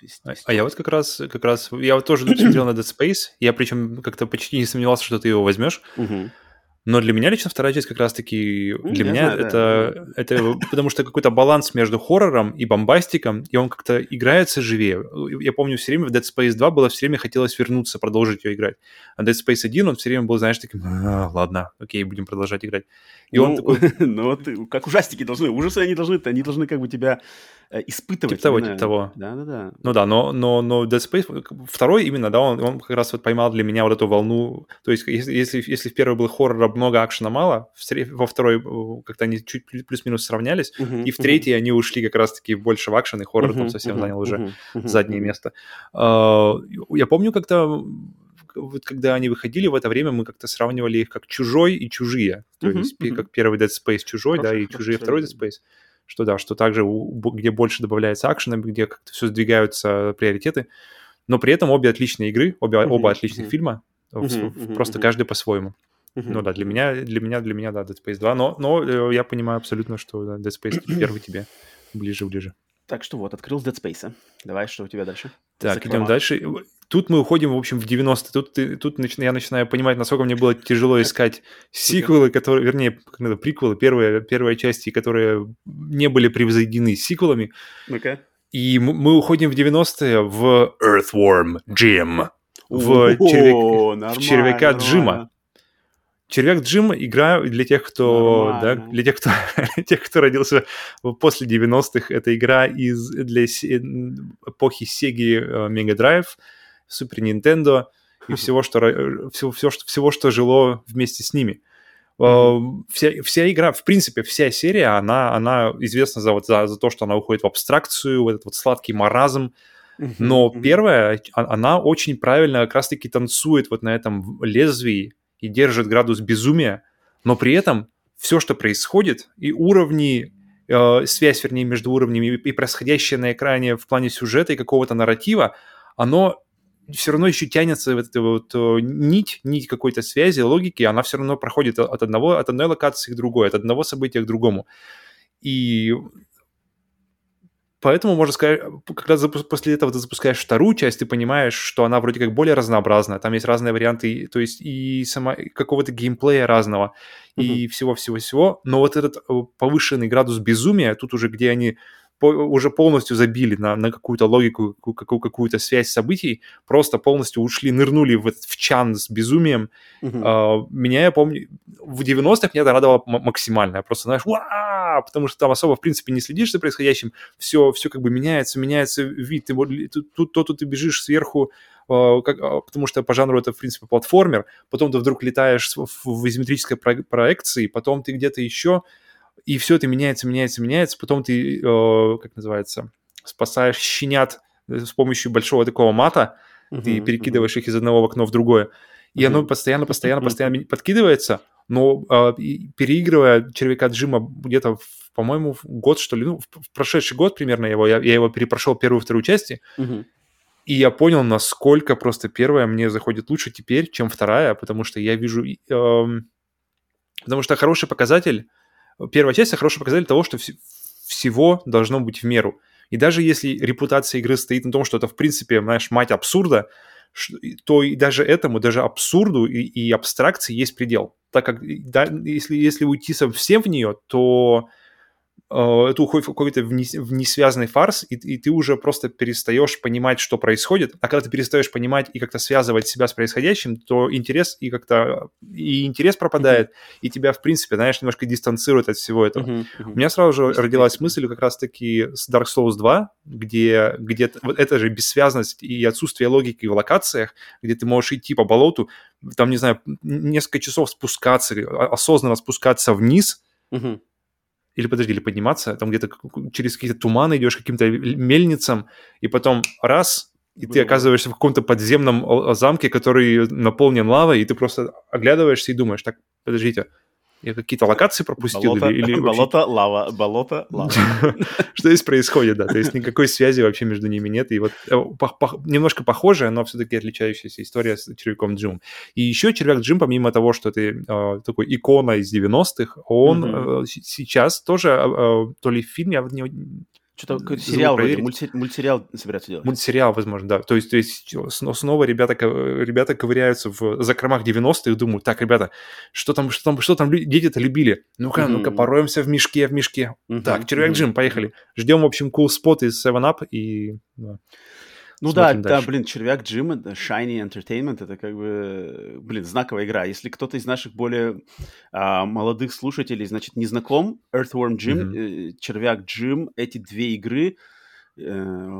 В, в, а, а я вот как раз, как раз, я вот тоже (coughs) смотрел на Dead Space, я причем как-то почти не сомневался, что ты его возьмешь. Mm-hmm. Но для меня лично вторая часть как раз-таки... Ну, для меня знаю, это, да. это... Потому что какой-то баланс между хоррором и бомбастиком, и он как-то играется живее. Я помню, все время в Dead Space 2 было все время хотелось вернуться, продолжить ее играть. А Dead Space 1, он все время был, знаешь, таким, а, ладно, окей, будем продолжать играть. И ну, он такой... (laughs) Ну вот, как ужастики должны, ужасы они должны, они должны как бы тебя Э, испытывать. Типа того, именно... типа того. Да-да-да. Ну да, но, но, но Dead Space, второй именно, да, он, он как раз вот поймал для меня вот эту волну, то есть если, если, если в первый был хоррор много, акшена мало, во второй э, как-то они чуть плюс-минус сравнялись, uh-huh, и в третий uh-huh. они ушли как раз-таки больше в акшен, и хоррор uh-huh, там совсем uh-huh, занял уже uh-huh, uh-huh, заднее uh-huh. место. Uh, я помню как-то вот когда они выходили в это время, мы как-то сравнивали их как чужой и чужие. То uh-huh, есть uh-huh. как первый Dead Space чужой, хорошо, да, и чужие второй Dead Space что да, что также где больше добавляется акшена, где как-то все сдвигаются приоритеты, но при этом обе отличные игры, обе, uh-huh, оба отличных uh-huh. фильма, uh-huh, просто uh-huh. каждый по-своему. Uh-huh. Ну да, для меня, для меня, для меня, да, Dead Space 2, но, но э, я понимаю абсолютно, что да, Dead Space (clears throat) первый тебе ближе-ближе. Так что вот, открыл Dead Space. Давай, что у тебя дальше? Так, идем дальше. Тут мы уходим, в общем, в 90-е. Тут, тут начи- я начинаю понимать, насколько мне было тяжело искать сиквелы, которые, вернее, приквелы, первые, первые части, которые не были превзойдены сиквелами. Okay. И мы уходим в 90-е в Earthworm Jim. В, червяк, в червяка Джима. Червяк Джим игра для тех, кто, да, для тех, кто, (laughs) тех, кто родился после 90-х. Это игра из для эпохи Sega Mega Drive, Super Nintendo и всего, что всего, всего, что, всего, что жило вместе с ними. Вся, вся игра, в принципе, вся серия, она, она известна за, вот, за, за то, что она уходит в абстракцию, в этот вот сладкий маразм. Но первая, а, она очень правильно как раз-таки танцует вот на этом лезвии и держит градус безумия, но при этом все, что происходит, и уровни, э, связь, вернее, между уровнями и, и происходящее на экране в плане сюжета и какого-то нарратива, оно все равно еще тянется вот эта вот нить, нить какой-то связи, логики, она все равно проходит от одного, от одной локации к другой, от одного события к другому. И Поэтому можно сказать, когда после этого ты запускаешь вторую часть, ты понимаешь, что она вроде как более разнообразная. Там есть разные варианты, то есть и сама какого-то геймплея разного, mm-hmm. и всего-всего-всего. Но вот этот повышенный градус безумия, тут уже где они уже полностью забили на, на какую-то логику, какую- какую-то связь событий, просто полностью ушли, нырнули в, в чан с безумием. Uh-huh. Uh, меня, я помню, в 90-х меня это радовало максимально. Я просто, знаешь, Уа! потому что там особо, в принципе, не следишь за происходящим, все, все как бы меняется, меняется вид, ты, тут, тут, то, тут ты бежишь сверху, uh, как, uh, потому что по жанру это, в принципе, платформер, потом ты вдруг летаешь в, в изометрической про- проекции, потом ты где-то еще, и все это меняется, меняется, меняется. Потом ты, э, как называется, спасаешь щенят э, с помощью большого такого мата, uh-huh, ты перекидываешь uh-huh. их из одного в окно в другое. И uh-huh. оно постоянно, постоянно, постоянно подкидывается, но э, переигрывая червяка Джима где-то, по-моему, год, что ли, ну, в прошедший год примерно его, я, я его перепрошел первую вторую части, uh-huh. и я понял, насколько просто первая мне заходит лучше теперь, чем вторая, потому что я вижу... Э, потому что хороший показатель первая часть — хороший показатель того, что вс- всего должно быть в меру. И даже если репутация игры стоит на том, что это, в принципе, знаешь, мать абсурда, то и даже этому, даже абсурду и, и абстракции есть предел. Так как да, если, если уйти совсем в нее, то это уходит в какой-то в несвязанный фарс, и, и ты уже просто перестаешь понимать, что происходит. А когда ты перестаешь понимать и как-то связывать себя с происходящим, то интерес и как-то и интерес пропадает, mm-hmm. и тебя, в принципе, знаешь, немножко дистанцирует от всего этого. Mm-hmm. Mm-hmm. У меня сразу же родилась мысль как раз-таки с Dark Souls 2, где, где вот эта же бессвязность и отсутствие логики в локациях, где ты можешь идти по болоту, там, не знаю, несколько часов спускаться, осознанно спускаться вниз, или подожди, или подниматься, там где-то через какие-то туманы идешь каким-то мельницам, и потом раз, и ты оказываешься в каком-то подземном замке, который наполнен лавой, и ты просто оглядываешься и думаешь, так, подождите, я какие-то локации пропустил? Болото, или, или болото, лава, болото, лава. (laughs) Что здесь происходит, да. То есть никакой связи вообще между ними нет. И вот э, немножко похожая, но все-таки отличающаяся история с червяком Джим. И еще червяк Джим, помимо того, что ты а, такой икона из 90-х, он э, сейчас тоже, то ли в фильме, что-то какой-то сериал вроде, мульти, мультсериал собираются делать. Мультсериал, возможно, да. То есть, то есть снова ребята, ребята ковыряются в закромах 90-х, думают, так, ребята, что там, что там, что там дети-то любили? Ну-ка, mm-hmm. ну-ка, пороемся в мешке, в мешке. Mm-hmm. Так, червяк Джим, поехали. Ждем, в общем, cool спот из 7-Up и... Да. Ну да, дальше. да, блин, червяк Джим, Shiny Entertainment, это как бы, блин, знаковая игра. Если кто-то из наших более а, молодых слушателей, значит, не знаком, Earthworm Jim, mm-hmm. э, червяк Джим, эти две игры,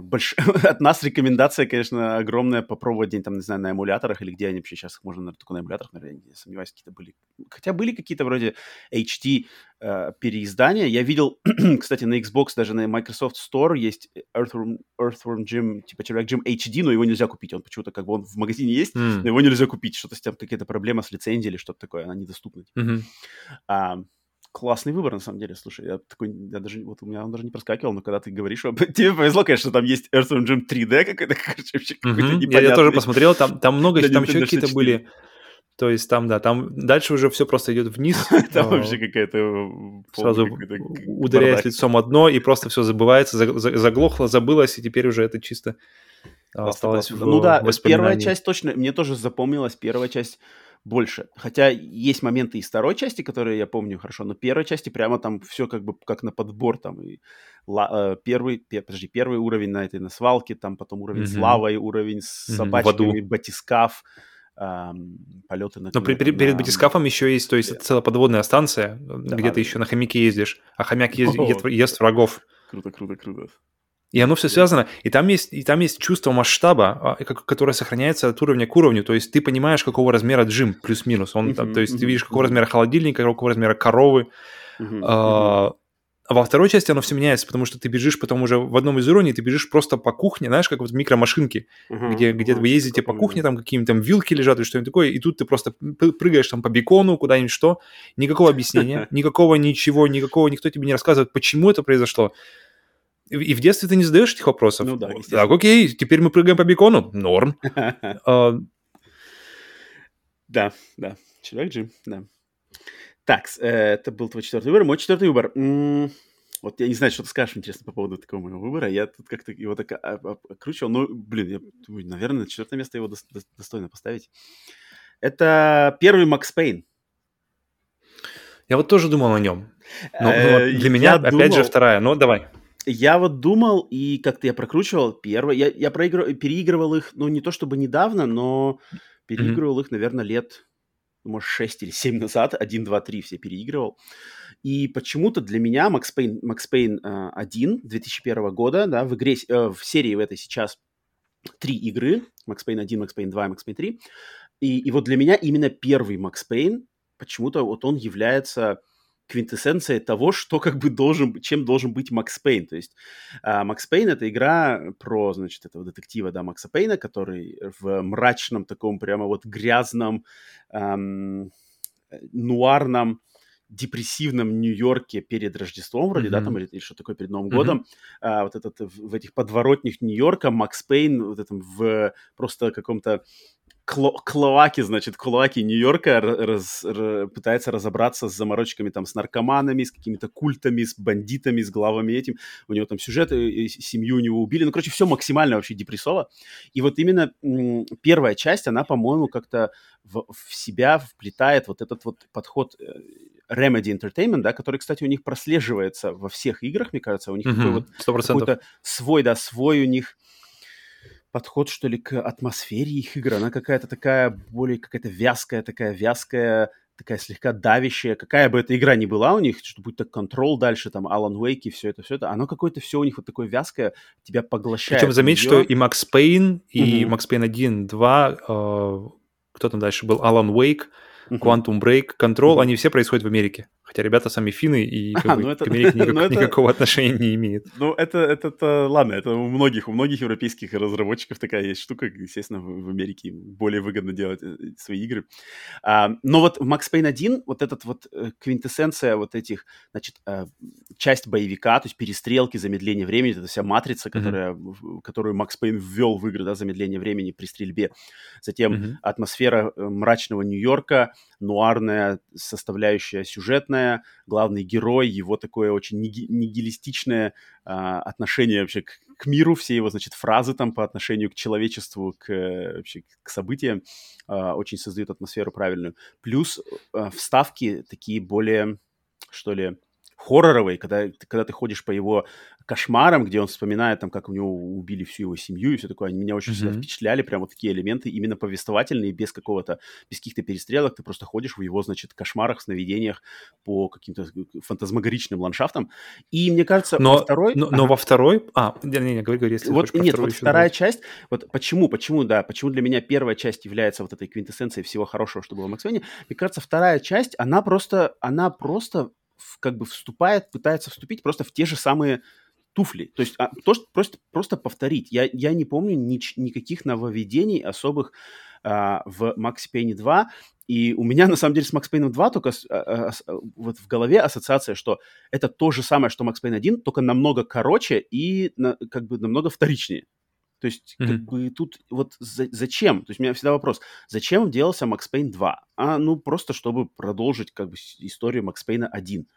больш... (laughs) от нас рекомендация, конечно, огромная попробовать день там, не знаю, на эмуляторах или где они вообще сейчас, можно, наверное, только на эмуляторах, наверное, я сомневаюсь, какие-то были. Хотя были какие-то вроде HD э, переиздания. Я видел, (clears throat) кстати, на Xbox, даже на Microsoft Store есть Earthworm, Earthworm Jim, типа Червяк Jim HD, но его нельзя купить. Он почему-то как бы он в магазине есть, mm. но его нельзя купить. Что-то с тем какая-то проблема с лицензией или что-то такое, она недоступна. Mm-hmm. А, классный выбор, на самом деле. Слушай, я такой, я даже, вот у меня он даже не проскакивал, но когда ты говоришь, (laughs) тебе повезло, конечно, что там есть Earthworm Jim 3D какой-то, вообще какой-то mm-hmm. я, я тоже посмотрел, там, там много, там еще какие-то были... То есть там, да, там дальше уже все просто идет вниз. (laughs) Там вообще какая-то... Сразу ударяет лицом одно, и просто все забывается, заглохло, забылось, и теперь уже это чисто осталось Ну да, первая часть точно, мне тоже запомнилась первая часть больше. Хотя есть моменты из второй части, которые я помню хорошо, но первой части прямо там все как бы как на подбор там и ла, э, первый, пер, подожди, первый уровень на этой на свалке, там потом уровень mm-hmm. с лавой, уровень с mm-hmm. собачками, батискаф, полеты на... Но при, перед, на... перед батискафом еще есть, то есть yeah. целая подводная станция, да, где да, ты еще на хомяке ездишь, а хомяк ест, ест, ест врагов. Круто, круто, круто. И оно все связано. И там есть, и там есть чувство масштаба, а, которое сохраняется от уровня к уровню. То есть ты понимаешь, какого размера джим, плюс-минус. Он, uh-huh, то есть uh-huh, ты видишь, какого размера холодильника, какого размера коровы. Uh-huh, а, а во второй части оно все меняется, потому что ты бежишь потом уже в одном из уровней, ты бежишь просто по кухне, знаешь, как вот микромашинки, uh-huh, где, где вы ездите по кухне, там какие-нибудь там вилки лежат или что-нибудь такое, и тут ты просто прыгаешь там по бекону, куда-нибудь что, никакого объяснения, (laughs) никакого ничего, никакого, никто тебе не рассказывает, почему это произошло И в детстве ты не задаешь этих вопросов. Ну да, Так, окей, теперь мы прыгаем по бекону. Норм. (laughs) А, Да, да. Человек Джим, да. Так, э, это был твой четвертый выбор. Мой четвертый выбор. Вот я не знаю, что ты скажешь, интересно, по поводу такого моего выбора. Я тут как-то его так а- а- окручивал. Ну, блин, я думаю, наверное, на четвертое место его дос- дос- достойно поставить. Это первый Макс Пейн. Я вот тоже думал о нем. Но, но Э, для меня, опять же, вторая. Ну, давай. Я вот думал, и как-то я прокручивал первый. Я, я проигрывал, переигрывал их, ну, не то чтобы недавно, но переигрывал их, наверное, лет, может, 6 или 7 назад. 1, 2, 3 все переигрывал. И почему-то для меня Макс Пейн, Макс Пейн э, 1 2001 года, да, в игре, э, в серии в этой сейчас три игры. Max Payne 1, Max Payne 2 и Max Payne 3. И, и вот для меня именно первый Max Payne, почему-то вот он является квинтэссенцией того, что как бы должен, чем должен быть Max Payne. То есть а, Max Payne — это игра про, значит, этого детектива, да, Макса Пейна, который в мрачном таком прямо вот грязном, ам, э, нуарном, депрессивном Нью-Йорке перед Рождеством вроде, да, Мгм. там, или, или что такое, перед Новым Мгм. годом, а, вот этот, в, в этих подворотнях Нью-Йорка Макс Пейн вот этом в просто каком-то кло- клоаке, значит, клоаке Нью-Йорка раз- р- пытается разобраться с заморочками там с наркоманами, с какими-то культами, с бандитами, с главами этим. У него там сюжет, и- и семью у него убили. Ну, короче, все максимально вообще депрессово. И вот именно м, первая часть, она, по-моему, как-то в, в себя вплетает вот этот вот подход э, Remedy Entertainment, да, который, кстати, у них прослеживается во всех играх, мне кажется. У них такой вот Мгм. Сто процентов. какой-то свой, да, свой у них подход, что ли, к атмосфере их игр. Она какая-то такая более какая-то вязкая, такая вязкая, такая слегка давящая. Какая бы эта игра ни была у них, что будь то Control дальше, там, Alan Wake и все это, все это, оно какое-то все у них вот такое вязкое, тебя поглощает. Причем заметь, в что и Макс Пейн, и. Макс Пейн 1, 2, э, кто там дальше был, Уэйк, Мгм. Quantum Break, Control, они все происходят в Америке. Хотя ребята сами финны и (laughs) как А, бы ну это- к Америке (laughs) никак- ну это- никакого отношения не имеют. Ну, это, это, это, ладно, это у многих, у многих европейских разработчиков такая есть штука, естественно, в, в Америке более выгодно делать э, свои игры. А, но вот в Max Payne 1 вот этот вот э, квинтэссенция вот этих, значит, э, часть боевика, то есть перестрелки, замедление времени, это вся матрица, которая, которую Макс Пейн ввел в игры, да, замедление времени при стрельбе. Затем атмосфера мрачного Нью-Йорка, нуарная составляющая сюжетная, главный герой, его такое очень ниги- нигилистичное а, отношение вообще к, к миру, все его, значит, фразы там по отношению к человечеству, к, вообще, к событиям а, очень создают атмосферу правильную. Плюс а, вставки такие более, что ли, хорроровые, когда, когда ты ходишь по его кошмарам, где он вспоминает, там, как у него убили всю его семью и все такое, они меня очень всегда Мгм. впечатляли, прям вот такие элементы, именно повествовательные, без какого-то, без каких-то перестрелок, ты просто ходишь в его, значит, кошмарах, сновидениях по каким-то фантазмагоричным ландшафтам. И мне кажется, Но, во второй... но, Ага. но во второй... А, не-не-не, говори, говори, если Вот нет, вот вторая добавить. часть, вот почему, почему, да, почему для меня первая часть является вот этой квинтэссенцией всего хорошего, что было в Макс Пейне, мне кажется, вторая часть, она просто, она просто как бы вступает, пытается вступить просто в те же самые туфли. То есть а, то, что просто, просто повторить. Я, я не помню нич- никаких нововведений особых а, в Макс Пейне 2, и у меня, на самом деле, с Макс Пейном 2 только а, а, а, вот в голове ассоциация, что это то же самое, что Макс Пейн 1, только намного короче и на- как бы намного вторичнее. То есть, как Мгм. бы тут вот за- зачем? То есть у меня всегда вопрос, зачем делался Макс Пейн 2? А, ну, просто чтобы продолжить как бы историю Макс Пейна 1.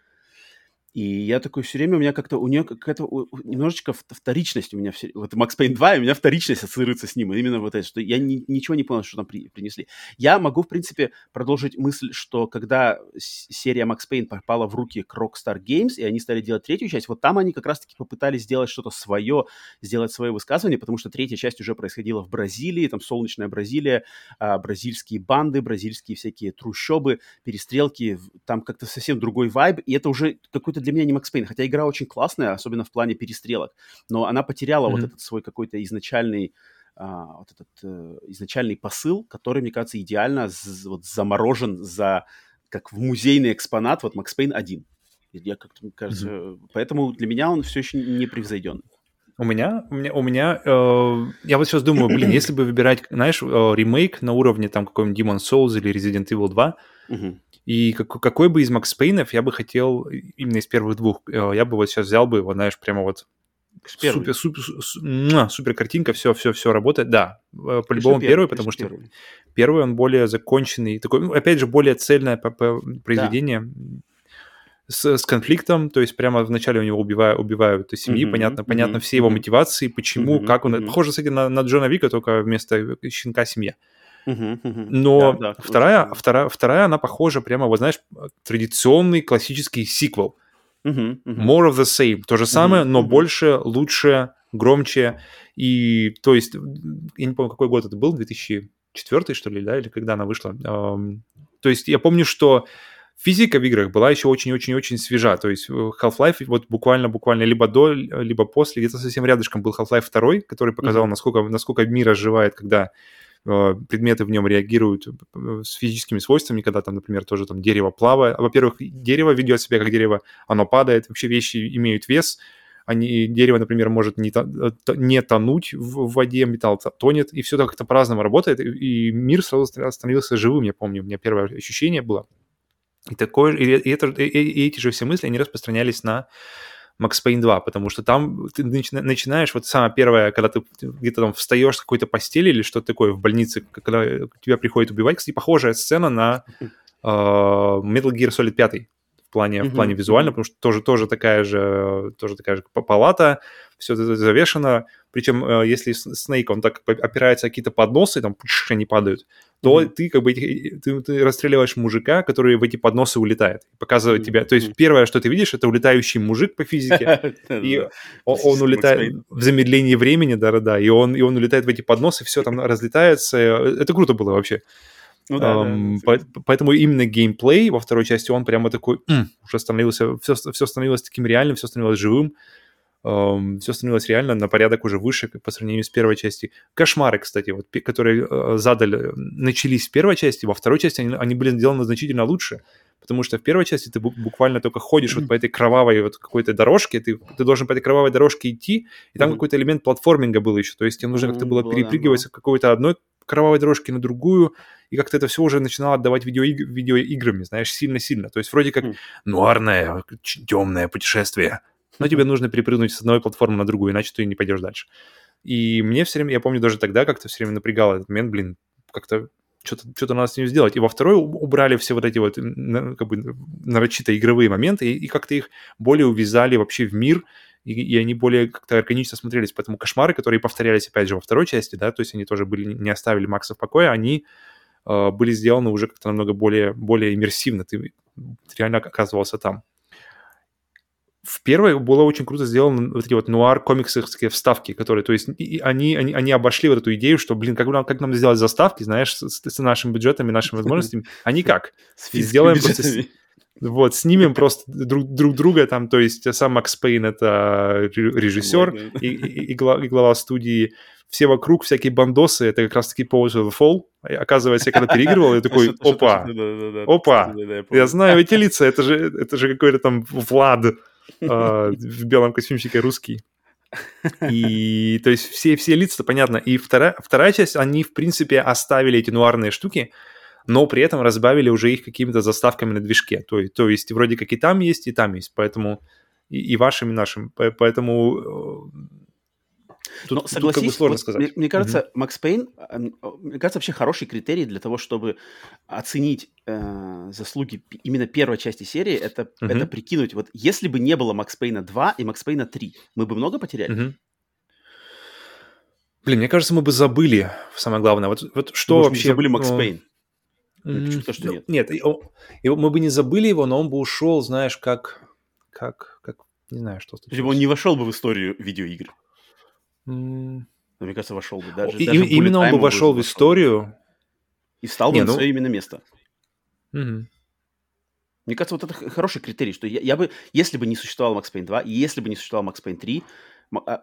И я такой все время, у меня как-то, у нее какая-то у- немножечко вт- вторичность у меня все, вот Макс Пейн 2, и у меня вторичность ассоциируется с ним, именно вот это, что я ни- ничего не понял, что там при- принесли. Я могу, в принципе, продолжить мысль, что когда серия Макс Пейн попала в руки к Rockstar Games, и они стали делать третью часть, вот там они как раз-таки попытались сделать что-то свое, сделать свое высказывание, потому что третья часть уже происходила в Бразилии, там солнечная Бразилия, а, бразильские банды, бразильские всякие трущобы, перестрелки, там как-то совсем другой вайб, и это уже какой-то для меня не Макс Пейн, хотя игра очень классная, особенно в плане перестрелок, но она потеряла вот Мгм. этот свой какой-то изначальный а, вот этот э, изначальный посыл, который, мне кажется, идеально з- вот заморожен за как в музейный экспонат вот Макс Пейн 1. Я как-то, мне кажется, э, поэтому для меня он все еще не превзойден. У меня, у меня, у меня, э, я вот сейчас думаю, блин, если бы выбирать, знаешь, э, ремейк на уровне там какой-нибудь Demon Souls или Resident Evil 2, Мгм. И как- какой бы из Макс Пейнов я бы хотел именно из первых двух, э, я бы вот сейчас взял бы его, знаешь, прямо вот супер, супер, супер, супер картинка, все, все, все работает. Да, э, по-любому первый, первый потому что первый. первый он более законченный, такой, ну, опять же, более цельное произведение. Да. С, с конфликтом, то есть прямо вначале у него убивают, убивают семьи, mm-hmm, понятно, mm-hmm, понятно все mm-hmm. его мотивации, почему, mm-hmm, как он, mm-hmm. похоже, кстати, на, на Джона Вика, только вместо щенка семья. Но да, да, вторая, вторая, вторая, она похожа прямо, вот знаешь, традиционный классический сиквел. More of the same. То же самое, но больше, лучше, громче. И, то есть, я не помню, какой год это был, 2004, что ли, да, или когда она вышла. То есть, я помню, что физика в играх была еще очень-очень-очень свежа. То есть Half-Life вот буквально-буквально либо до, либо после, где-то совсем рядышком был Half-Life 2, который показал, mm-hmm. насколько, насколько мир оживает, когда Э, предметы в нем реагируют э, с физическими свойствами, когда там, например, тоже там дерево плавает. Во-первых, дерево ведет себя как дерево, оно падает, вообще вещи имеют вес, они, дерево, например, может не, э, не тонуть в, воде, металл тонет, и все так как-то по-разному работает, и, мир сразу становился живым, я помню, у меня первое ощущение было. И, такое, и, это, и, и эти же все мысли, они распространялись на Max Payne 2, потому что там ты начинаешь, вот самое первое, когда ты где-то там встаешь с какой-то постели или что-то такое в больнице, когда тебя приходит убивать, кстати, похожая сцена на uh, (laughs) Metal Gear Solid 5 в плане, mm-hmm. в плане визуально, потому что тоже, тоже такая же, тоже такая же палата, все это завешено, причем э, если Снейк, он так опирается какие-то подносы, там пш, они падают, то mm-hmm. ты как бы ты, ты расстреливаешь мужика, который в эти подносы улетает, показывает mm-hmm. тебя. То есть первое, что ты видишь, это улетающий мужик по физике, (laughs) и он улетает в замедлении времени, да-да-да, и он и он улетает в эти подносы, все там разлетается. Это круто было вообще. Ну, да, um, да, по- поэтому именно геймплей во второй части, он прямо такой, м, уже становился, все, все становилось таким реальным, все становилось живым все становилось реально на порядок уже выше по сравнению с первой части. Кошмары, кстати, вот, которые э, задали, начались в первой части, во второй части они, они были сделаны значительно лучше, потому что в первой части ты буквально только ходишь вот по этой кровавой вот какой-то дорожке, ты, ты должен по этой кровавой дорожке идти, и там mm-hmm. какой-то элемент платформинга был еще, то есть тебе нужно mm-hmm, как-то было перепрыгивать с какой-то одной кровавой дорожки на другую, и как-то это все уже начинало отдавать видеоиг- видеоиграми, знаешь, сильно-сильно. То есть вроде как mm. нуарное, темное путешествие, но тебе нужно перепрыгнуть с одной платформы на другую, иначе ты не пойдешь дальше. И мне все время, я помню даже тогда как-то все время напрягало этот момент, блин, как-то что-то что надо с ним сделать. И во второй убрали все вот эти вот как бы нарочито игровые моменты и, и как-то их более увязали вообще в мир, и, и они более как-то органично смотрелись. Поэтому кошмары, которые повторялись опять же во второй части, да, то есть они тоже были, не оставили Макса в покое, они э, были сделаны уже как-то намного более, более иммерсивно. Ты реально оказывался там в первой было очень круто сделано вот эти вот нуар комиксовские вставки, которые, то есть и они, они, они обошли вот эту идею, что, блин, как нам, как нам сделать заставки, знаешь, с, с нашими бюджетами, (laughs) нашими возможностями, они как? Сделаем просто... Вот, снимем просто друг, друг друга там, то есть сам Макс Пейн это режиссер и, и, и, глава, и глава студии, все вокруг всякие бандосы, это как раз-таки Pose of the Fall. Оказывается, я когда переигрывал, я такой, опа, опа, я знаю эти лица, это же, это же какой-то там Влад, а, в белом костюмчике русский. И то есть все, все лица понятно. И вторая, вторая часть, они, в принципе, оставили эти нуарные штуки, но при этом разбавили уже их какими-то заставками на движке. То, то есть вроде как и там есть, и там есть. Поэтому и, и вашим, и нашим. Поэтому э, Тут, Но согласись, тут как бы сложно вот, сказать. Мне, мне кажется, Макс Пейн, мне кажется, вообще хороший критерий для того, чтобы оценить э, заслуги именно первой части серии, это, mm-hmm. это прикинуть, вот если бы не было Макс Пейна 2 и Макс Пейна 3, мы бы много потеряли? Mm-hmm. Блин, мне кажется, мы бы забыли самое главное. Вот, вот что мы вообще... забыли Макс Пейн. Что нет. Нет, его, мы бы не забыли его, но он бы ушел, знаешь, как... Как, как не знаю, что случилось. Он не вошел бы в историю видеоигр. Mm. Мне кажется, вошел бы. Даже, и, даже именно он бы вошел в историю. И встал бы не, на ну... свое именно место. Mm-hmm. Мне кажется, вот это хороший критерий, что я, я бы, если бы не существовал Max Payne 2, и если бы не существовал Max Payne 3,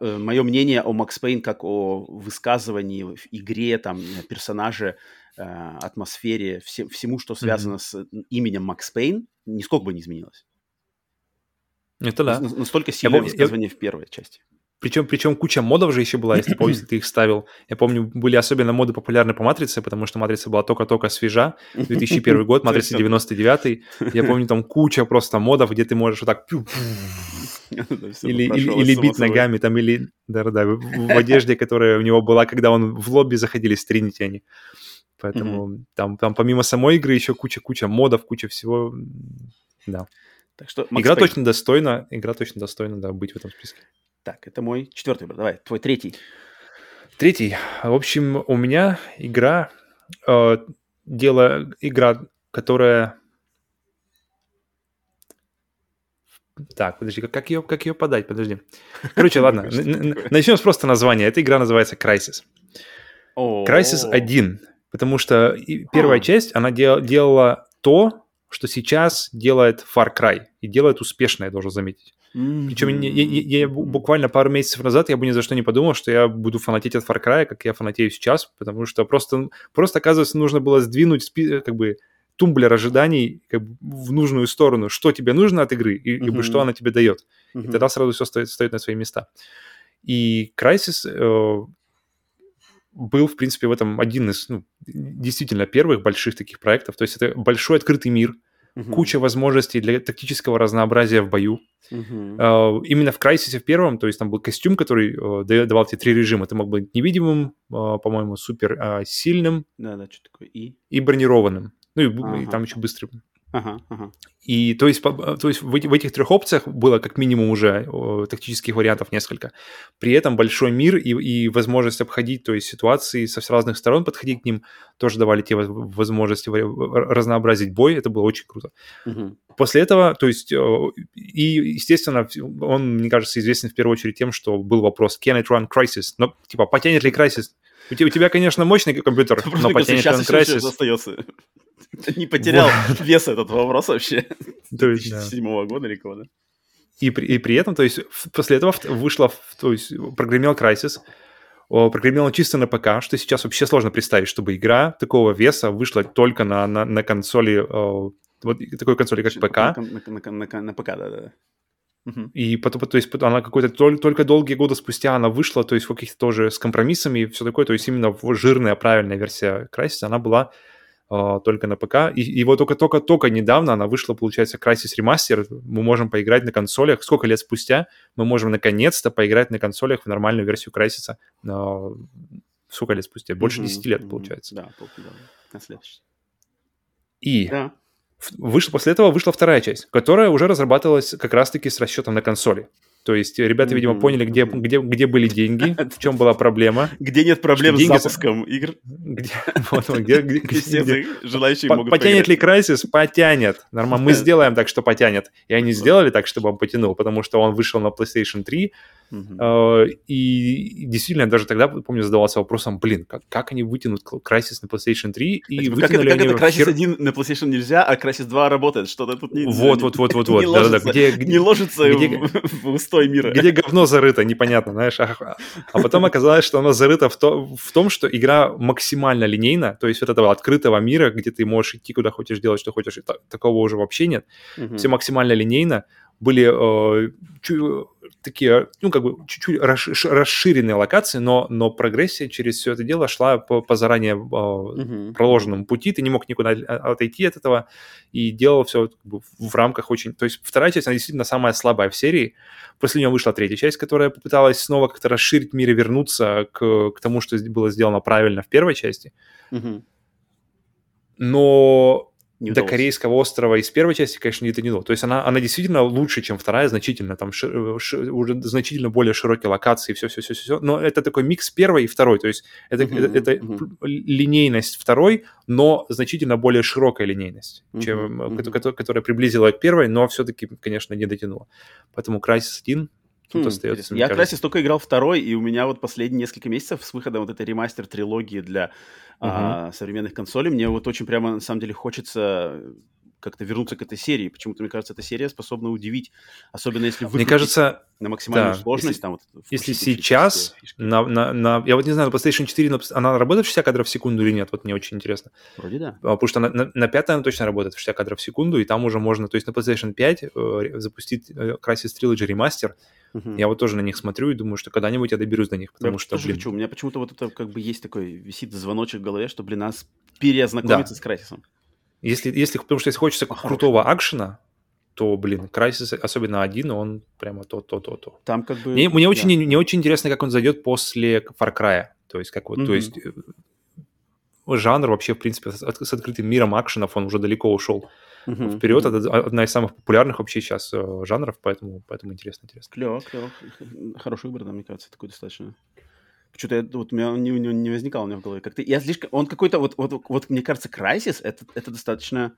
мое мнение о Max Payne как о высказывании в игре, там, персонаже, э, атмосфере, все, всему, что связано mm-hmm. с именем Max Payne, нисколько бы не изменилось. Это да. Настолько сильное я, высказывание я... в первой части. Причем, причем куча модов же еще была, если (clears throat) помните, ты их ставил. Я помню, были особенно моды популярны по Матрице, потому что Матрица была только-только свежа. (laughs) 2001 год, Матрица 99 Я помню, там куча просто модов, где ты можешь вот так (laughs) (laughs) Или, или, или бить ногами, там, или да, да, в, одежде, которая у него была, когда он в лобби заходили с Тринити они. Поэтому mm-hmm. там, там помимо самой игры еще куча-куча модов, куча всего. Да. Так что игра Payne. точно достойна, игра точно достойна, да, быть в этом списке. Так, это мой четвертый выбор. Давай, твой третий. Третий. В общем, у меня игра, э, дело, игра, которая... Так, подожди, как, как, ее, как ее подать? Подожди. Короче, (laughs) ладно, начнем с просто названия. Эта игра называется Crysis. Crysis 1, потому что первая часть, она делала то, что сейчас делает Far Cry. И делает успешно, я должен заметить. Mm-hmm. Причем я, я, я буквально пару месяцев назад я бы ни за что не подумал, что я буду фанатеть от Far Cry, как я фанатею сейчас, потому что просто, просто оказывается, нужно было сдвинуть как бы тумблер ожиданий как бы, в нужную сторону, что тебе нужно от игры и mm-hmm. что она тебе дает. Mm-hmm. И тогда сразу все стоит, стоит на свои места. И Crysis э, был, в принципе, в этом один из ну, действительно первых больших таких проектов. То есть это большой открытый мир, угу. куча возможностей для тактического разнообразия в бою. Угу. Именно в Crysis в первом, то есть там был костюм, который э, давал тебе три режима. Ты мог быть невидимым, э, по-моему, супер а, сильным. Да-да, что такое И? И бронированным. Ну и, ага. и там еще быстрым. Ага, ага. И то есть, то есть в, в этих трех опциях было как минимум уже о, тактических вариантов несколько. При этом большой мир и, и возможность обходить, то есть ситуации со разных сторон подходить к ним, тоже давали те возможности разнообразить бой. Это было очень круто. Угу. После этого, то есть, и, естественно, он, мне кажется, известен в первую очередь тем, что был вопрос, can it run Crisis? Но, типа, потянет ли Crisis? У тебя, у тебя конечно, мощный компьютер, (laughs) но потянет ли он Crisis? остается. (laughs) Не потерял вес этот вопрос вообще. (laughs) 2007 года или кого, да? И при, и при этом, то есть, после этого вышла, то есть, прогремел Crysis, прогремел чисто на ПК, что сейчас вообще сложно представить, чтобы игра такого веса вышла только на, на, на консоли, вот такой консоли, как ПК. На, на, на, на, ПК, да-да. И потом, то есть она какой-то только, долгие годы спустя она вышла, то есть в каких-то тоже с компромиссами и все такое, то есть именно жирная, правильная версия Crysis, она была только на ПК. И, вот только-только-только недавно она вышла, получается, Crysis Remaster. Мы можем поиграть на консолях. Сколько лет спустя мы можем наконец-то поиграть на консолях в нормальную версию Crysis. Uh, сколько лет спустя? Больше mm-hmm, 10 лет, получается. Да, полгода. На следующий. И да. Вышла, после этого вышла вторая часть, которая уже разрабатывалась как раз-таки с расчетом на консоли. То есть ребята, видимо, поняли, где, где, где были деньги, (laughs) в чем была проблема. Где нет проблем с запуском игр. Где, желающие могут Потянет ли Crysis? Потянет. Нормально. Мы сделаем так, что потянет. И они сделали так, чтобы он потянул, потому что он вышел на PlayStation 3, Uh-huh. И действительно, даже тогда, помню, задавался вопросом, блин, как, как они вытянут Crysis на PlayStation 3 и как это, как это Crysis хер... 1 на PlayStation нельзя, а Crysis 2 работает? Что-то тут не... Вот, вот, вот, вот, вот. Не, ложится, да, где, не ложится где, в, в устой мира. Где говно зарыто, непонятно, знаешь. А, а потом оказалось, что оно зарыто в, то, в том, что игра максимально линейна, то есть вот этого открытого мира, где ты можешь идти куда хочешь, делать что хочешь, такого уже вообще нет. Uh-huh. Все максимально линейно. Были э, такие, ну, как бы чуть-чуть расширенные локации, но, но прогрессия через все это дело шла по, по заранее uh-huh. проложенному пути, ты не мог никуда отойти от этого и делал все как бы, в рамках очень... То есть вторая часть, она действительно самая слабая в серии. После нее вышла третья часть, которая попыталась снова как-то расширить мир и вернуться к, к тому, что было сделано правильно в первой части. Uh-huh. Но не до Корейского острова из первой части, конечно, не дотянуло. То есть она, она действительно лучше, чем вторая, значительно. Там ши, ши, уже значительно более широкие локации, все-все-все-все. Но это такой микс первой и второй. То есть это, uh-huh, это, это uh-huh. линейность второй, но значительно более широкая линейность, uh-huh, чем, uh-huh. Которая, которая приблизила к первой, но все-таки, конечно, не дотянула. Поэтому Crysis 1 Тут хм, остается, я как раз только играл второй, и у меня вот последние несколько месяцев с выходом вот этой ремастер трилогии для uh-huh. а, современных консолей, мне вот очень прямо на самом деле хочется как-то вернуться к этой серии. Почему-то, мне кажется, эта серия способна удивить, особенно если Мне кажется, на максимальную да, сложность. Если, там, вот, если сейчас на, на, на... Я вот не знаю, на PlayStation 4 она работает в 60 кадров в секунду или нет? Вот мне очень интересно. Вроде да. А, потому что на, на, на 5 она точно работает в 60 кадров в секунду, и там уже можно... То есть на PlayStation 5 э, запустить э, Crysis Trilogy Remaster, Uh-huh. Я вот тоже на них смотрю и думаю, что когда-нибудь я доберусь до них, потому я что, блин... Хочу. У меня почему-то вот это как бы есть такой, висит звоночек в голове, что, блин, нас переознакомиться да. с Крайсисом. Если, если, потому что если хочется Ох, крутого акшена, то, блин, Crysis, особенно один, он прямо то-то-то-то. Там как бы... Мне, мне, очень, не, не очень интересно, как он зайдет после Far Cry. То есть, как вот, mm-hmm. то есть э, жанр вообще, в принципе, с, с открытым миром акшенов, он уже далеко ушел mm-hmm. вперед. Mm-hmm. Это одна из самых популярных вообще сейчас э, жанров, поэтому, поэтому интересно, интересно. Клево, клево. Хороший выбор, да, мне кажется, такой достаточно. Что-то я, вот у меня не, не, не возникало у меня в голове. Как-то я слишком... Он какой-то... Вот, вот, вот, мне кажется, Crysis это, это достаточно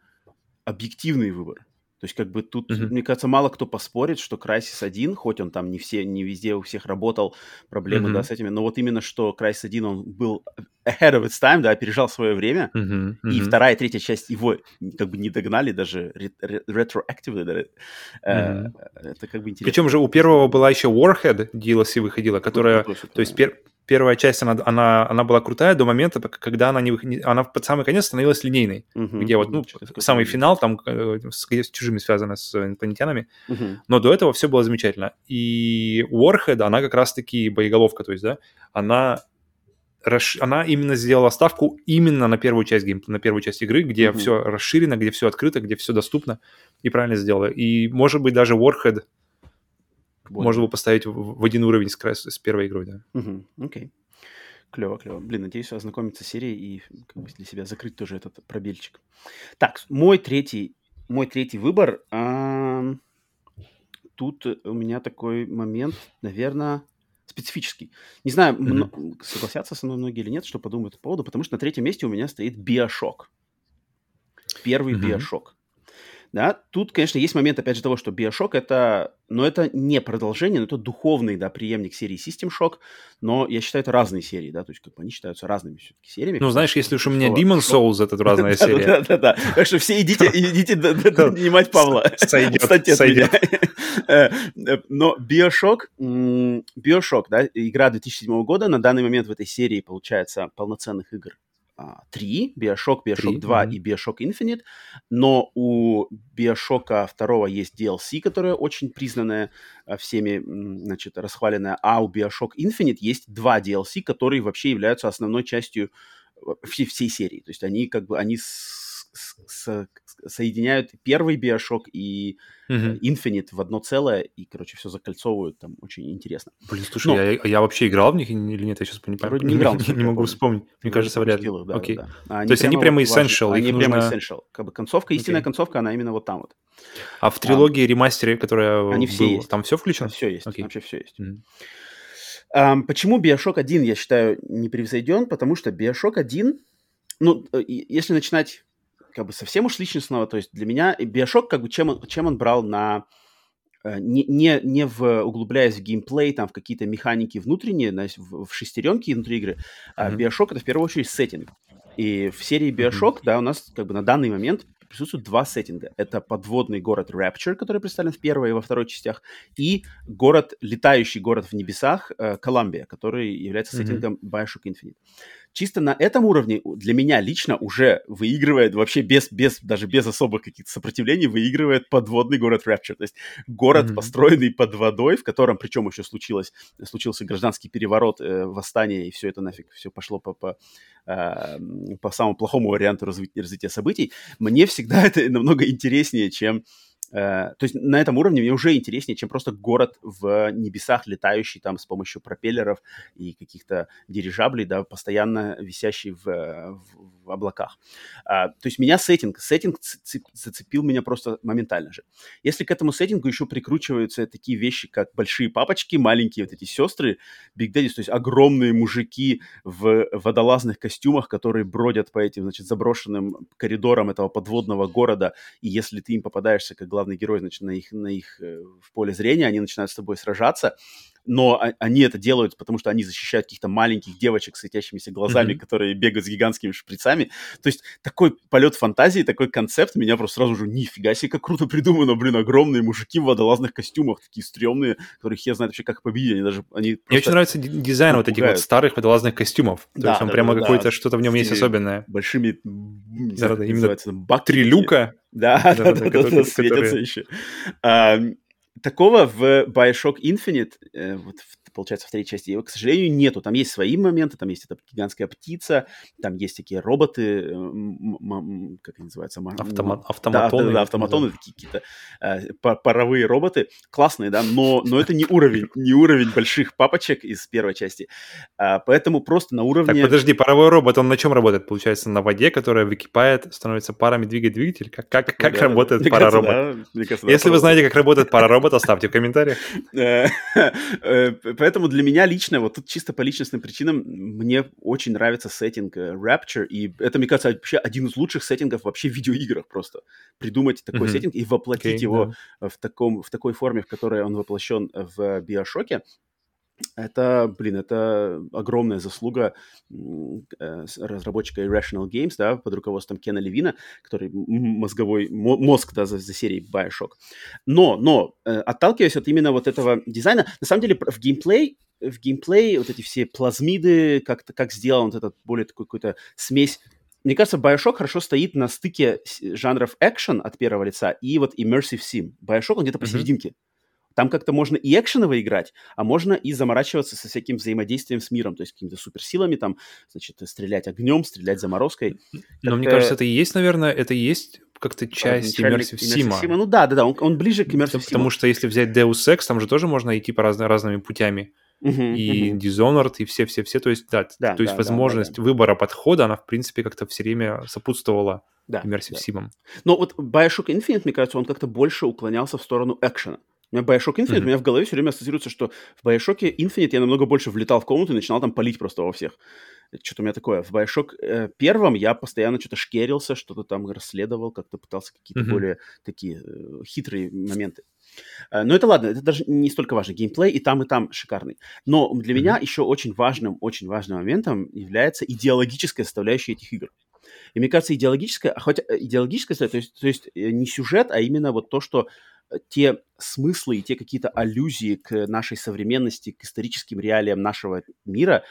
объективный выбор. То есть, как бы тут, mm-hmm. мне кажется, мало кто поспорит, что Crysis 1, хоть он там не все, не везде у всех работал, проблемы, mm-hmm. да, с этими, но вот именно что Crysis 1, он был ahead of its time, да, опережал свое время, mm-hmm. Mm-hmm. и вторая и третья часть его как бы не догнали даже retroactively, да, mm-hmm. это как бы интересно. Причем же у первого была еще Warhead DLC выходила, которая, ну, то есть пер первая часть, она, она, она была крутая до момента, когда она, не, она под самый конец становилась линейной, uh-huh, где вот, ну, самый финал там э, с, с чужими связано с инопланетянами, uh-huh. но до этого все было замечательно. И Warhead, она как раз-таки боеголовка, то есть, да, она она именно сделала ставку именно на первую часть гейм, на первую часть игры, где mm-hmm. все расширено, где все открыто, где все доступно, и правильно сделала. И, может быть, даже Warhead вот. можно было поставить в, в один уровень с, с первой игрой, да. Угу, окей. Клево, клево. Блин, надеюсь ознакомиться с серией и как бы для себя закрыть тоже этот пробельчик. Так, мой третий, мой третий выбор. А, тут у меня такой момент, наверное, специфический. Не знаю, mm-hmm. согласятся со мной многие или нет, что подумают по поводу, потому что на третьем месте у меня стоит Биошок. Первый mm-hmm. Биошок. Да, тут, конечно, есть момент, опять же, того, что Bioshock это, но это не продолжение, но это духовный, да, преемник серии System Shock, но я считаю, это разные серии, да, то есть как бы они считаются разными все-таки сериями. Ну, знаешь, если уж у меня Demon Souls, это (laughs) разная серия. Да-да-да, так что все идите, (laughs) идите донимать Павла. Сойдет, сойдет. Э, но Bioshock, Bioshock, да, игра 2007 года, на данный момент в этой серии, получается, полноценных игр три, Bioshock, Bioshock 3, 2 mm-hmm. и Bioshock Infinite, но у Bioshock 2 есть DLC, которая очень признанная а, всеми, значит, расхваленная, а у Bioshock Infinite есть два DLC, которые вообще являются основной частью э, всей, всей серии. То есть они как бы, они с, с, соединяют первый Bioshock и uh-huh. Infinite в одно целое, и, короче, все закольцовывают, там очень интересно. Блин, слушай, Но... я, я вообще играл в них или нет, я сейчас не помню. не играл. Не, не могу вспомнить. Мне кажется, вряд ли. Да, Окей. Да, да. Они То есть они прямо essential. Они прямо нужно... essential. Как бы концовка, истинная okay. концовка, она именно вот там вот. А в трилогии, а, ремастере, которая Они все есть. Там все включено? Все есть, okay. вообще все есть. Mm-hmm. Um, почему Bioshock 1, я считаю, не превзойден? Потому что Bioshock 1, ну, э, если начинать как бы совсем уж личностного. То есть для меня Биошок, как бы, чем он, чем он брал на... Э, не, не, не в, углубляясь в геймплей, там, в какие-то механики внутренние, знаешь, в, в шестеренки внутри игры, mm-hmm. Биошок — это в первую очередь сеттинг. И в серии Биошок, mm-hmm. да, у нас как бы на данный момент присутствуют два сеттинга. Это подводный город Rapture, который представлен в первой и во второй частях, и город, летающий город в небесах, э, Колумбия, который является сеттингом mm-hmm. Bioshock Infinite чисто на этом уровне для меня лично уже выигрывает вообще без, без даже без особых каких-то сопротивлений выигрывает подводный город Rapture. То есть город, mm-hmm. построенный под водой, в котором, причем еще случилось, случился гражданский переворот, э, восстание, и все это нафиг, все пошло по, по, э, по самому плохому варианту развития, развития событий. Мне всегда (laughs) это намного интереснее, чем то есть на этом уровне мне уже интереснее, чем просто город в небесах, летающий там с помощью пропеллеров и каких-то дирижаблей, да, постоянно висящий в, в, в облаках. А, то есть меня сеттинг, сеттинг зацепил меня просто моментально же. Если к этому сеттингу еще прикручиваются такие вещи, как большие папочки, маленькие вот эти сестры, Big Daddy, то есть огромные мужики в водолазных костюмах, которые бродят по этим, значит, заброшенным коридорам этого подводного города, и если ты им попадаешься как главный герой, значит, на их, на их э, в поле зрения, они начинают с тобой сражаться, но они это делают, потому что они защищают каких-то маленьких девочек с светящимися глазами, mm-hmm. которые бегают с гигантскими шприцами. То есть такой полет фантазии, такой концепт меня просто сразу же, нифига себе, как круто придумано, блин, огромные мужики в водолазных костюмах, такие стрёмные, которых я знаю вообще как победить, они даже, они Мне очень нравится дизайн вот этих вот старых водолазных костюмов, то да, есть он да, прямо да, какой-то, да. что-то в нем есть особенное. Большими, не знаю, да, именно бак три люка. Да, да, да, да, светятся еще такого в Bioshock Infinite, э, вот в получается, в третьей части, его, к сожалению, нету. Там есть свои моменты, там есть эта гигантская птица, там есть такие роботы, как они называются? Автома- автоматоны. Да, да, автоматоны, да. такие какие-то э, паровые роботы. Классные, да, но, но это не уровень, не уровень больших папочек из первой части. А, поэтому просто на уровне... Так, подожди, паровой робот, он на чем работает? Получается, на воде, которая выкипает, становится парами двигать двигатель? Как, как, как да, работает пароробот? Да, кажется, Если да, вы знаете, как работает пароробот, оставьте в комментариях. (laughs) Э, э, поэтому для меня лично, вот тут чисто по личностным причинам, мне очень нравится сеттинг э, Rapture, и это, мне кажется, вообще один из лучших сеттингов вообще в видеоиграх просто. Придумать такой сеттинг и воплотить его в, таком, в такой форме, в которой он воплощен в Биошоке, это, блин, это огромная заслуга э, разработчика Irrational Games, да, под руководством Кена Левина, который мозговой мозг, да, за, за серией Bioshock. Но, но, э, отталкиваясь от именно вот этого дизайна, на самом деле в геймплей в геймплей вот эти все плазмиды, как, как сделан вот этот более такой какой-то смесь мне кажется, Bioshock хорошо стоит на стыке жанров экшен от первого лица и вот immersive sim. Bioshock он где-то посерединке. Mm-hmm. Там как-то можно и экшеново играть, а можно и заморачиваться со всяким взаимодействием с миром, то есть какими-то суперсилами, там, значит, стрелять огнем, стрелять заморозкой. Но мне кажется, это и есть, наверное, это и есть как-то часть Immersive Sim. Ну да, да, да, он, он ближе к Immersive Sim. Потому что если взять Deus Ex, там же тоже можно идти по разно, разными путями. Uh-huh, и uh-huh. Dishonored, и все-все-все. То есть, да, да то есть да, возможность да, да, выбора подхода, она, в принципе, как-то все время сопутствовала да, Immersive да. Sim. Но вот Bioshock Infinite, мне кажется, он как-то больше уклонялся в сторону экшена. У меня Bioshock Infinite, mm-hmm. у меня в голове все время ассоциируется, что в Bioshock Infinite я намного больше влетал в комнату и начинал там палить просто во всех. Что-то у меня такое. В Bioshock э, первом я постоянно что-то шкерился, что-то там расследовал, как-то пытался какие-то mm-hmm. более такие э, хитрые моменты. Э, но это ладно, это даже не столько важно. Геймплей и там, и там шикарный. Но для mm-hmm. меня еще очень важным, очень важным моментом является идеологическая составляющая этих игр. И мне кажется, идеологическая, хоть э, идеологическая, то есть, то есть э, не сюжет, а именно вот то, что те смыслы и те какие-то аллюзии к нашей современности, к историческим реалиям нашего мира,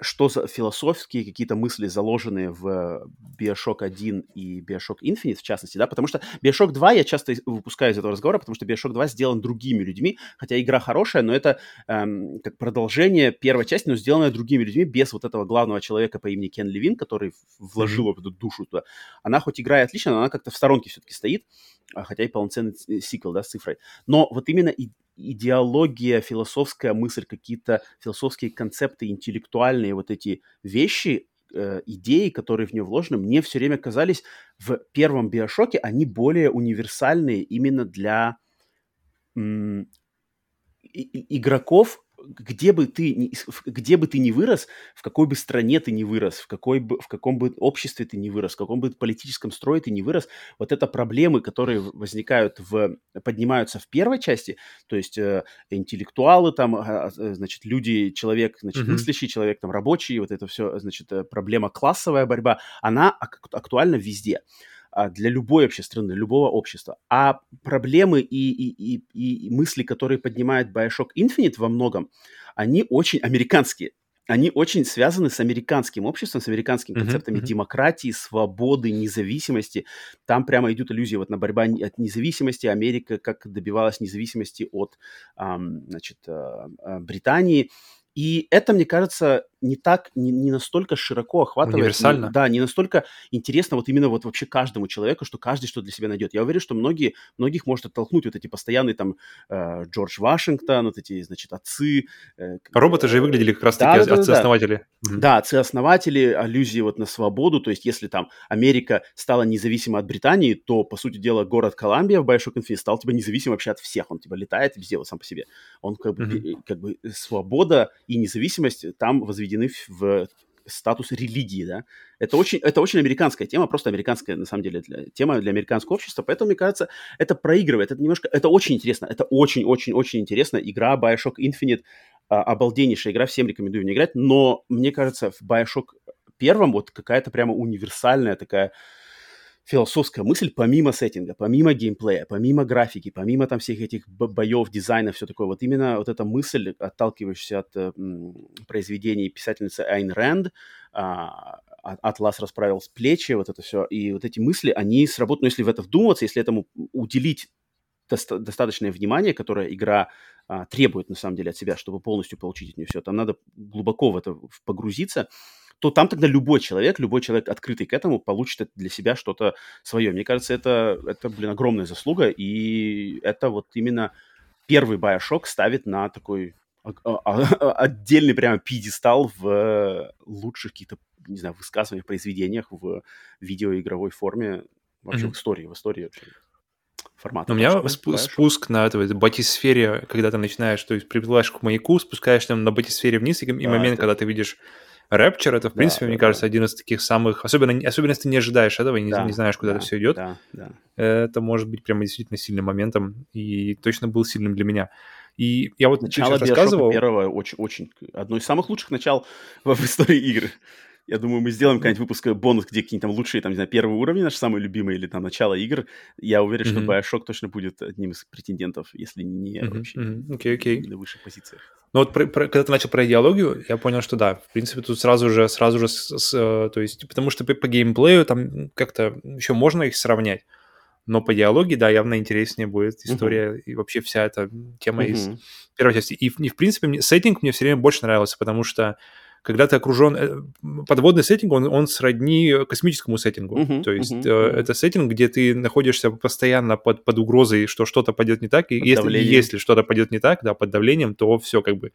что за философские какие-то мысли заложены в Bioshock 1 и Bioshock Infinite, в частности, да, потому что Bioshock 2 я часто выпускаю из этого разговора, потому что Bioshock 2 сделан другими людьми, хотя игра хорошая, но это эм, как продолжение первой части, но сделанное другими людьми, без вот этого главного человека по имени Кен Левин, который вложил mm-hmm. эту душу туда. Она хоть играет отлично, но она как-то в сторонке все-таки стоит, а, хотя и полноценный сиквел, да, с цифрой. Но вот именно и идеология, философская мысль, какие-то философские концепты, интеллектуальные вот эти вещи, э, идеи, которые в нее вложены, мне все время казались в первом биошоке, они более универсальные именно для м- игроков, где бы ты, где бы ты ни вырос, в какой бы стране ты ни вырос, в, какой бы, в каком бы обществе ты ни вырос, в каком бы политическом строе ты ни вырос, вот это проблемы, которые возникают в, поднимаются в первой части, то есть э, интеллектуалы там, э, значит, люди, человек, значит, mm-hmm. мыслящий человек, там, рабочий, вот это все, значит, э, проблема классовая борьба, она актуальна везде. А, для любой вообще страны, любого общества. А проблемы и, и, и, и мысли, которые поднимает Bioshock Infinite во многом, они очень американские. Они очень связаны с американским обществом, с американскими концептами uh-huh, uh-huh. демократии, свободы, независимости. Там прямо идут иллюзии вот на борьба от независимости. Америка как добивалась независимости от значит, э, Британии. И это, мне кажется, не так, не, не настолько широко охватывает. Универсально. Не, да, не настолько интересно вот именно вот вообще каждому человеку, что каждый что для себя найдет. Я уверен, что многие, многих может оттолкнуть вот эти постоянные там э, Джордж Вашингтон, вот эти, значит, отцы. Э, Роботы же и выглядели как раз-таки да, отцы-основатели. Да, да. да, отцы-основатели, аллюзии вот на свободу, то есть если там Америка стала независима от Британии, то, по сути дела, город Колумбия в Bioshock Infinite стал типа независим вообще от всех, он типа летает везде вот сам по себе. Он как бы, как бы свобода и независимость там возведены возведены в статус религии, да. Это очень, это очень американская тема, просто американская, на самом деле, для, тема для американского общества, поэтому, мне кажется, это проигрывает, это немножко, это очень интересно, это очень-очень-очень интересно. Игра Bioshock Infinite, а, обалденнейшая игра, всем рекомендую не играть, но, мне кажется, в Bioshock первом вот какая-то прямо универсальная такая философская мысль помимо сеттинга, помимо геймплея, помимо графики, помимо там всех этих боев, дизайна, все такое. Вот именно вот эта мысль, отталкивающаяся от э, произведений писательницы Айн Рэнд, а, Атлас расправил с плечи, вот это все. И вот эти мысли, они сработают, но если в это вдуматься, если этому уделить доста- достаточное внимание, которое игра а, требует, на самом деле, от себя, чтобы полностью получить от нее все, там надо глубоко в это погрузиться, то там тогда любой человек, любой человек, открытый к этому, получит для себя что-то свое. Мне кажется, это, это, блин, огромная заслуга, и это вот именно первый Bioshock ставит на такой а, а, отдельный прямо пьедестал в лучших каких-то, не знаю, высказываниях, произведениях в видеоигровой форме вообще mm-hmm. в истории, в истории вообще формата. У меня сп- спуск на этой батисфере, когда ты начинаешь, то есть приплываешь к маяку, спускаешься на батисфере вниз, и, да, момент, это... когда ты видишь Рэпчер, это, в да, принципе, да, мне да. кажется, один из таких самых... Особенно, особенно если ты не ожидаешь этого и не, да, не знаешь, куда да, это все идет. Да, да. Это может быть прямо действительно сильным моментом, и точно был сильным для меня. И я вот Начало рассказывал... первого очень, очень... Одно из самых лучших начал в, в истории игр. Я думаю, мы сделаем какой-нибудь выпуск э, бонус, где какие-нибудь там лучшие, там, не знаю, первые уровни, наши самые любимые, или там начало игр. Я уверен, mm-hmm. что Bioshock точно будет одним из претендентов, если не mm-hmm. вообще mm-hmm. Okay, okay. на высших позициях. Ну вот про, про, когда ты начал про идеологию, я понял, что да, в принципе, тут сразу же, сразу же, с, с, э, то есть, потому что по, по геймплею там как-то еще можно их сравнять, но по диалоге, да, явно интереснее будет история uh-huh. и вообще вся эта тема uh-huh. из первой части. И, и в принципе, мне, сеттинг мне все время больше нравился, потому что когда ты окружен... Э, подводный сеттинг, он, он сродни космическому сеттингу. Uh-huh, То есть uh-huh, это сеттинг, где ты находишься постоянно под, под угрозой, что что-то пойдет не так. И если, если что-то пойдет не так, да, под давлением, то все как бы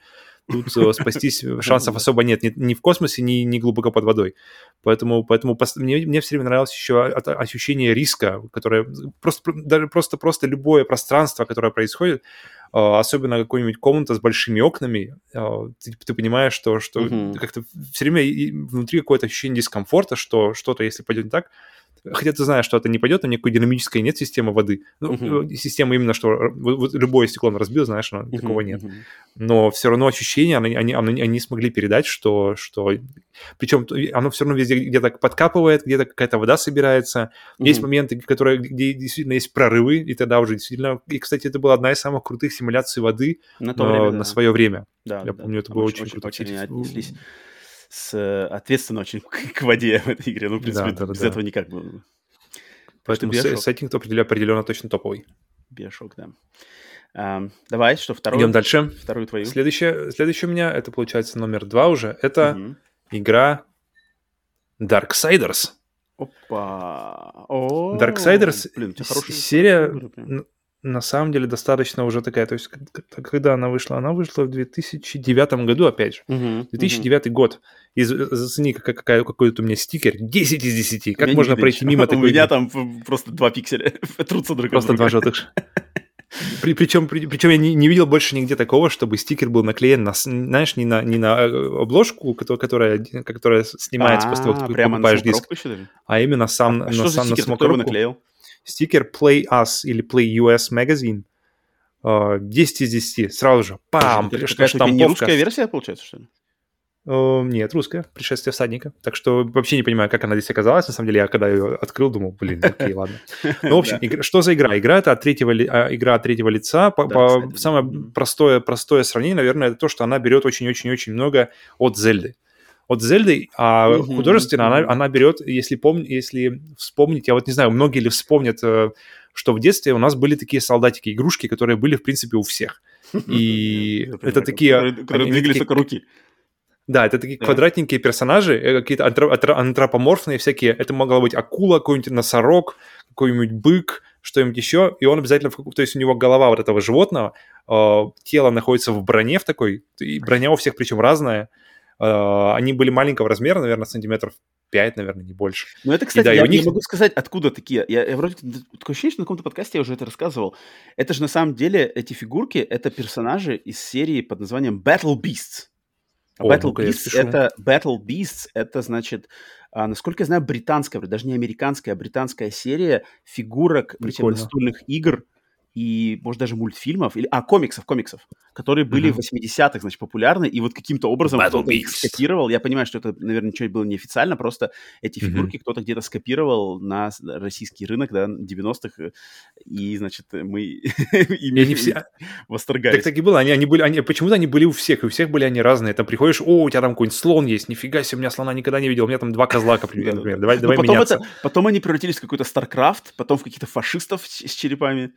тут э, спастись (laughs) шансов особо нет ни, ни в космосе, ни, ни глубоко под водой. Поэтому, поэтому мне, мне все время нравилось еще ощущение риска, которое просто, даже просто, просто любое пространство, которое происходит, особенно какой-нибудь комната с большими окнами, а, ты, ты понимаешь, что, что uh-huh. как-то все время внутри какое-то ощущение дискомфорта, что что-то, если пойдет не так, хотя ты знаешь, что это не пойдет, там никакой динамической нет системы воды. Ну, uh-huh. система именно, что вот, любое стекло он разбил, знаешь, uh-huh. такого нет. Uh-huh. Но все равно ощущение, они, они, они, смогли передать, что, что... Причем оно все равно везде где-то подкапывает, где-то какая-то вода собирается. Uh-huh. Есть моменты, которые, где действительно есть прорывы, и тогда уже действительно... И, кстати, это была одна из самых крутых симуляций воды на, то время, на да. свое время. Да, Я да, помню, это было очень, очень круто. Очень отнеслись с э, ответственно очень (laughs) к, к воде в этой игре. Ну, в принципе, да, да, без да. этого никак бы. Поэтому Bioshock... сеттинг определенно точно топовый. Биошок, да. Um, давай, что второй? Идем дальше. Вторую твою. Следующая, следующая у меня, это получается номер два уже, это угу. игра Darksiders. Опа! О, Darksiders Блин, серия, на самом деле достаточно уже такая, то есть когда она вышла? Она вышла в 2009 году, опять же. Uh-huh, 2009 uh-huh. год. И зацени, как, какая, какой-то у меня стикер. 10 из 10. Как можно пройти мимо (laughs) такой... У меня там просто два пикселя (laughs) трутся друг Просто два желтых. (laughs) При, причем, при, причем я не, не видел больше нигде такого, чтобы стикер был наклеен на, знаешь, не на, не на э, обложку, которая, которая снимается после того, как ты покупаешь диск, а именно сам, а, на, сам на саму коробку. наклеил? Стикер Play Us или Play US Magazine. 10 из 10, сразу же, пам, это штамповка. не русская версия, получается, что ли? Uh, нет, русская, пришествие всадника. Так что вообще не понимаю, как она здесь оказалась. На самом деле, я когда ее открыл, думал, блин, окей, ладно. (laughs) Ну, в общем, что за игра? Игра это от третьего, а, игра от третьего лица. самое простое, простое сравнение, наверное, это то, что она берет очень-очень-очень много от Зельды от Зельды, а mm-hmm. художественно она, она берет, если, пом... если вспомнить, я вот не знаю, многие ли вспомнят, э, что в детстве у нас были такие солдатики, игрушки, которые были, в принципе, у всех. И (laughs) это такие... Которые двигались только руки. Да, это такие квадратненькие персонажи, э, какие-то антропоморфные всякие. Это могла быть акула, какой-нибудь носорог, какой-нибудь бык, что-нибудь еще. И он обязательно, то есть у него голова вот этого животного, э, тело находится в броне в такой, и броня у всех причем разная. А, они были маленького размера, наверное, сантиметров 5, наверное, не больше. Ну, это, кстати, и, да, я них... не могу сказать, откуда такие. Я, я вроде такое ощущение, что на каком-то подкасте я уже это рассказывал. Это же на самом деле эти фигурки, это персонажи из серии под названием Battle Beasts. О, Battle Beasts это Battle Beasts это значит, а, насколько я знаю, британская, даже не американская, а британская серия фигурок, настольных игр и, может, даже мультфильмов, или, а, комиксов, комиксов, которые были mm-hmm. в 80-х, значит, популярны, и вот каким-то образом Battle кто-то их скопировал. Я понимаю, что это, наверное, ничего было неофициально, просто эти mm-hmm. фигурки кто-то где-то скопировал на российский рынок, да, 90-х, и, значит, мы (laughs) ими все... восторгались. Так так и было, они, они были, они, почему-то они были у всех, и у всех были они разные. Там приходишь, о, у тебя там какой-нибудь слон есть, нифига себе, у меня слона никогда не видел, у меня там два козла, например, давай, давай потом, это, потом они превратились в какой-то StarCraft, потом в каких-то фашистов с черепами.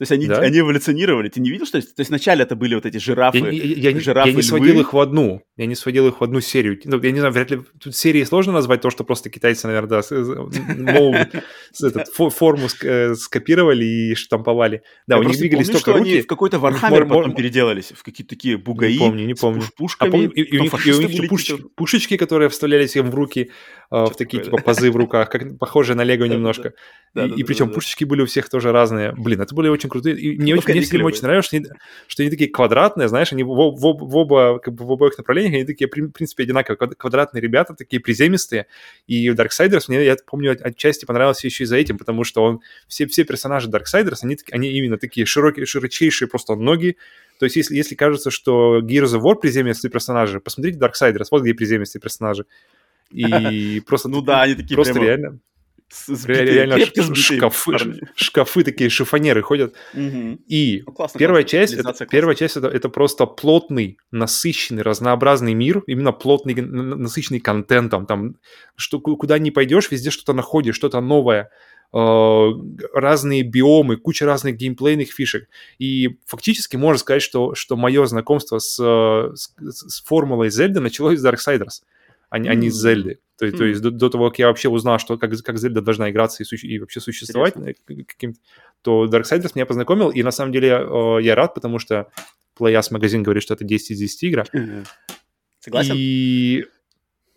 То есть они, Да. они эволюционировали. Ты не видел, что... То есть вначале это были вот эти жирафы, Я, не- я, не- жирафы, я не сводил львы. их в одну. Я не сводил их в одну серию. Ну, я не знаю, вряд ли тут серии сложно назвать то, что просто китайцы, наверное, да, (laughs) фо- форму э, скопировали и штамповали. Да, Я у них двигались только руки. в какой-то Warhammer потом переделались, в какие-то такие бугаи. Не помню, не помню. А пушками. помню, и, у них, пушечки, которые вставлялись им в руки, э, в такие типа пазы в руках, как похожие на Лего (laughs) немножко. И, причем пушечки были у всех тоже разные. Блин, это были очень крутые. И мне, Ну, очень, мне клевые. очень нравилось, что они, что они такие квадратные, знаешь, они в, в- в- оба, как бы в обоих направлениях, они такие, в принципе, одинаковые. Квад- Квадратные ребята, такие приземистые. И Darksiders мне, я помню, от- отчасти понравился еще и за этим, потому что он, все, все персонажи Darksiders, они, они именно такие широкие, широчайшие просто ноги. То есть если, если кажется, что Gears of War приземистые персонажи, посмотрите Darksiders, вот где приземистые персонажи. И (laughs) просто, Ну да, они такие просто реально, сбитые, реально сбитые шкафы, парни. шкафы такие, шифонеры ходят. И Ну, классно, Первая классно. часть, это, первая часть это, это просто плотный, насыщенный, разнообразный мир, именно плотный, насыщенный контентом. Там, что, ку- куда ни пойдешь, везде что-то находишь, что-то новое, э, разные биомы, куча разных геймплейных фишек. И фактически можно сказать, что, что мое знакомство с, э, с, с формулой Зельды началось с Darksiders, а, не- а не с. Зельды. То, есть- то есть до, до того, как я вообще узнал, что как, как Зельда должна играться и, суще- и вообще существовать, э, каким то Darksiders меня познакомил, и на самом деле э, я рад, потому что Playas магазин говорит, что это 10 из 10 игра. Мгм. Согласен? И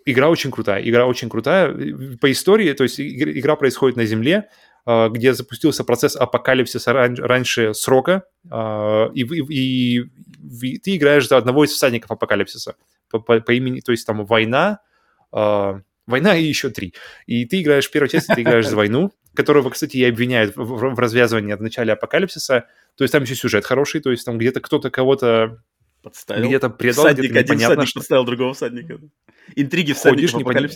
игра очень крутая. Игра очень крутая. По истории, то есть игр- игра происходит на Земле, э, где запустился процесс апокалипсиса ран- раньше срока, э, и, и- и ты играешь за одного из всадников апокалипсиса по, по- по имени, то есть там война, э, война и еще три. И ты играешь в первой части, ты играешь за войну, которого, кстати, и обвиняют в, в- в развязывании от начала апокалипсиса. То есть там еще сюжет хороший, то есть там где-то кто-то кого-то Подставил. где-то предал, Всадник, где-то один непонятно, всадник что подставил другого всадника. Интриги всадников не, пони-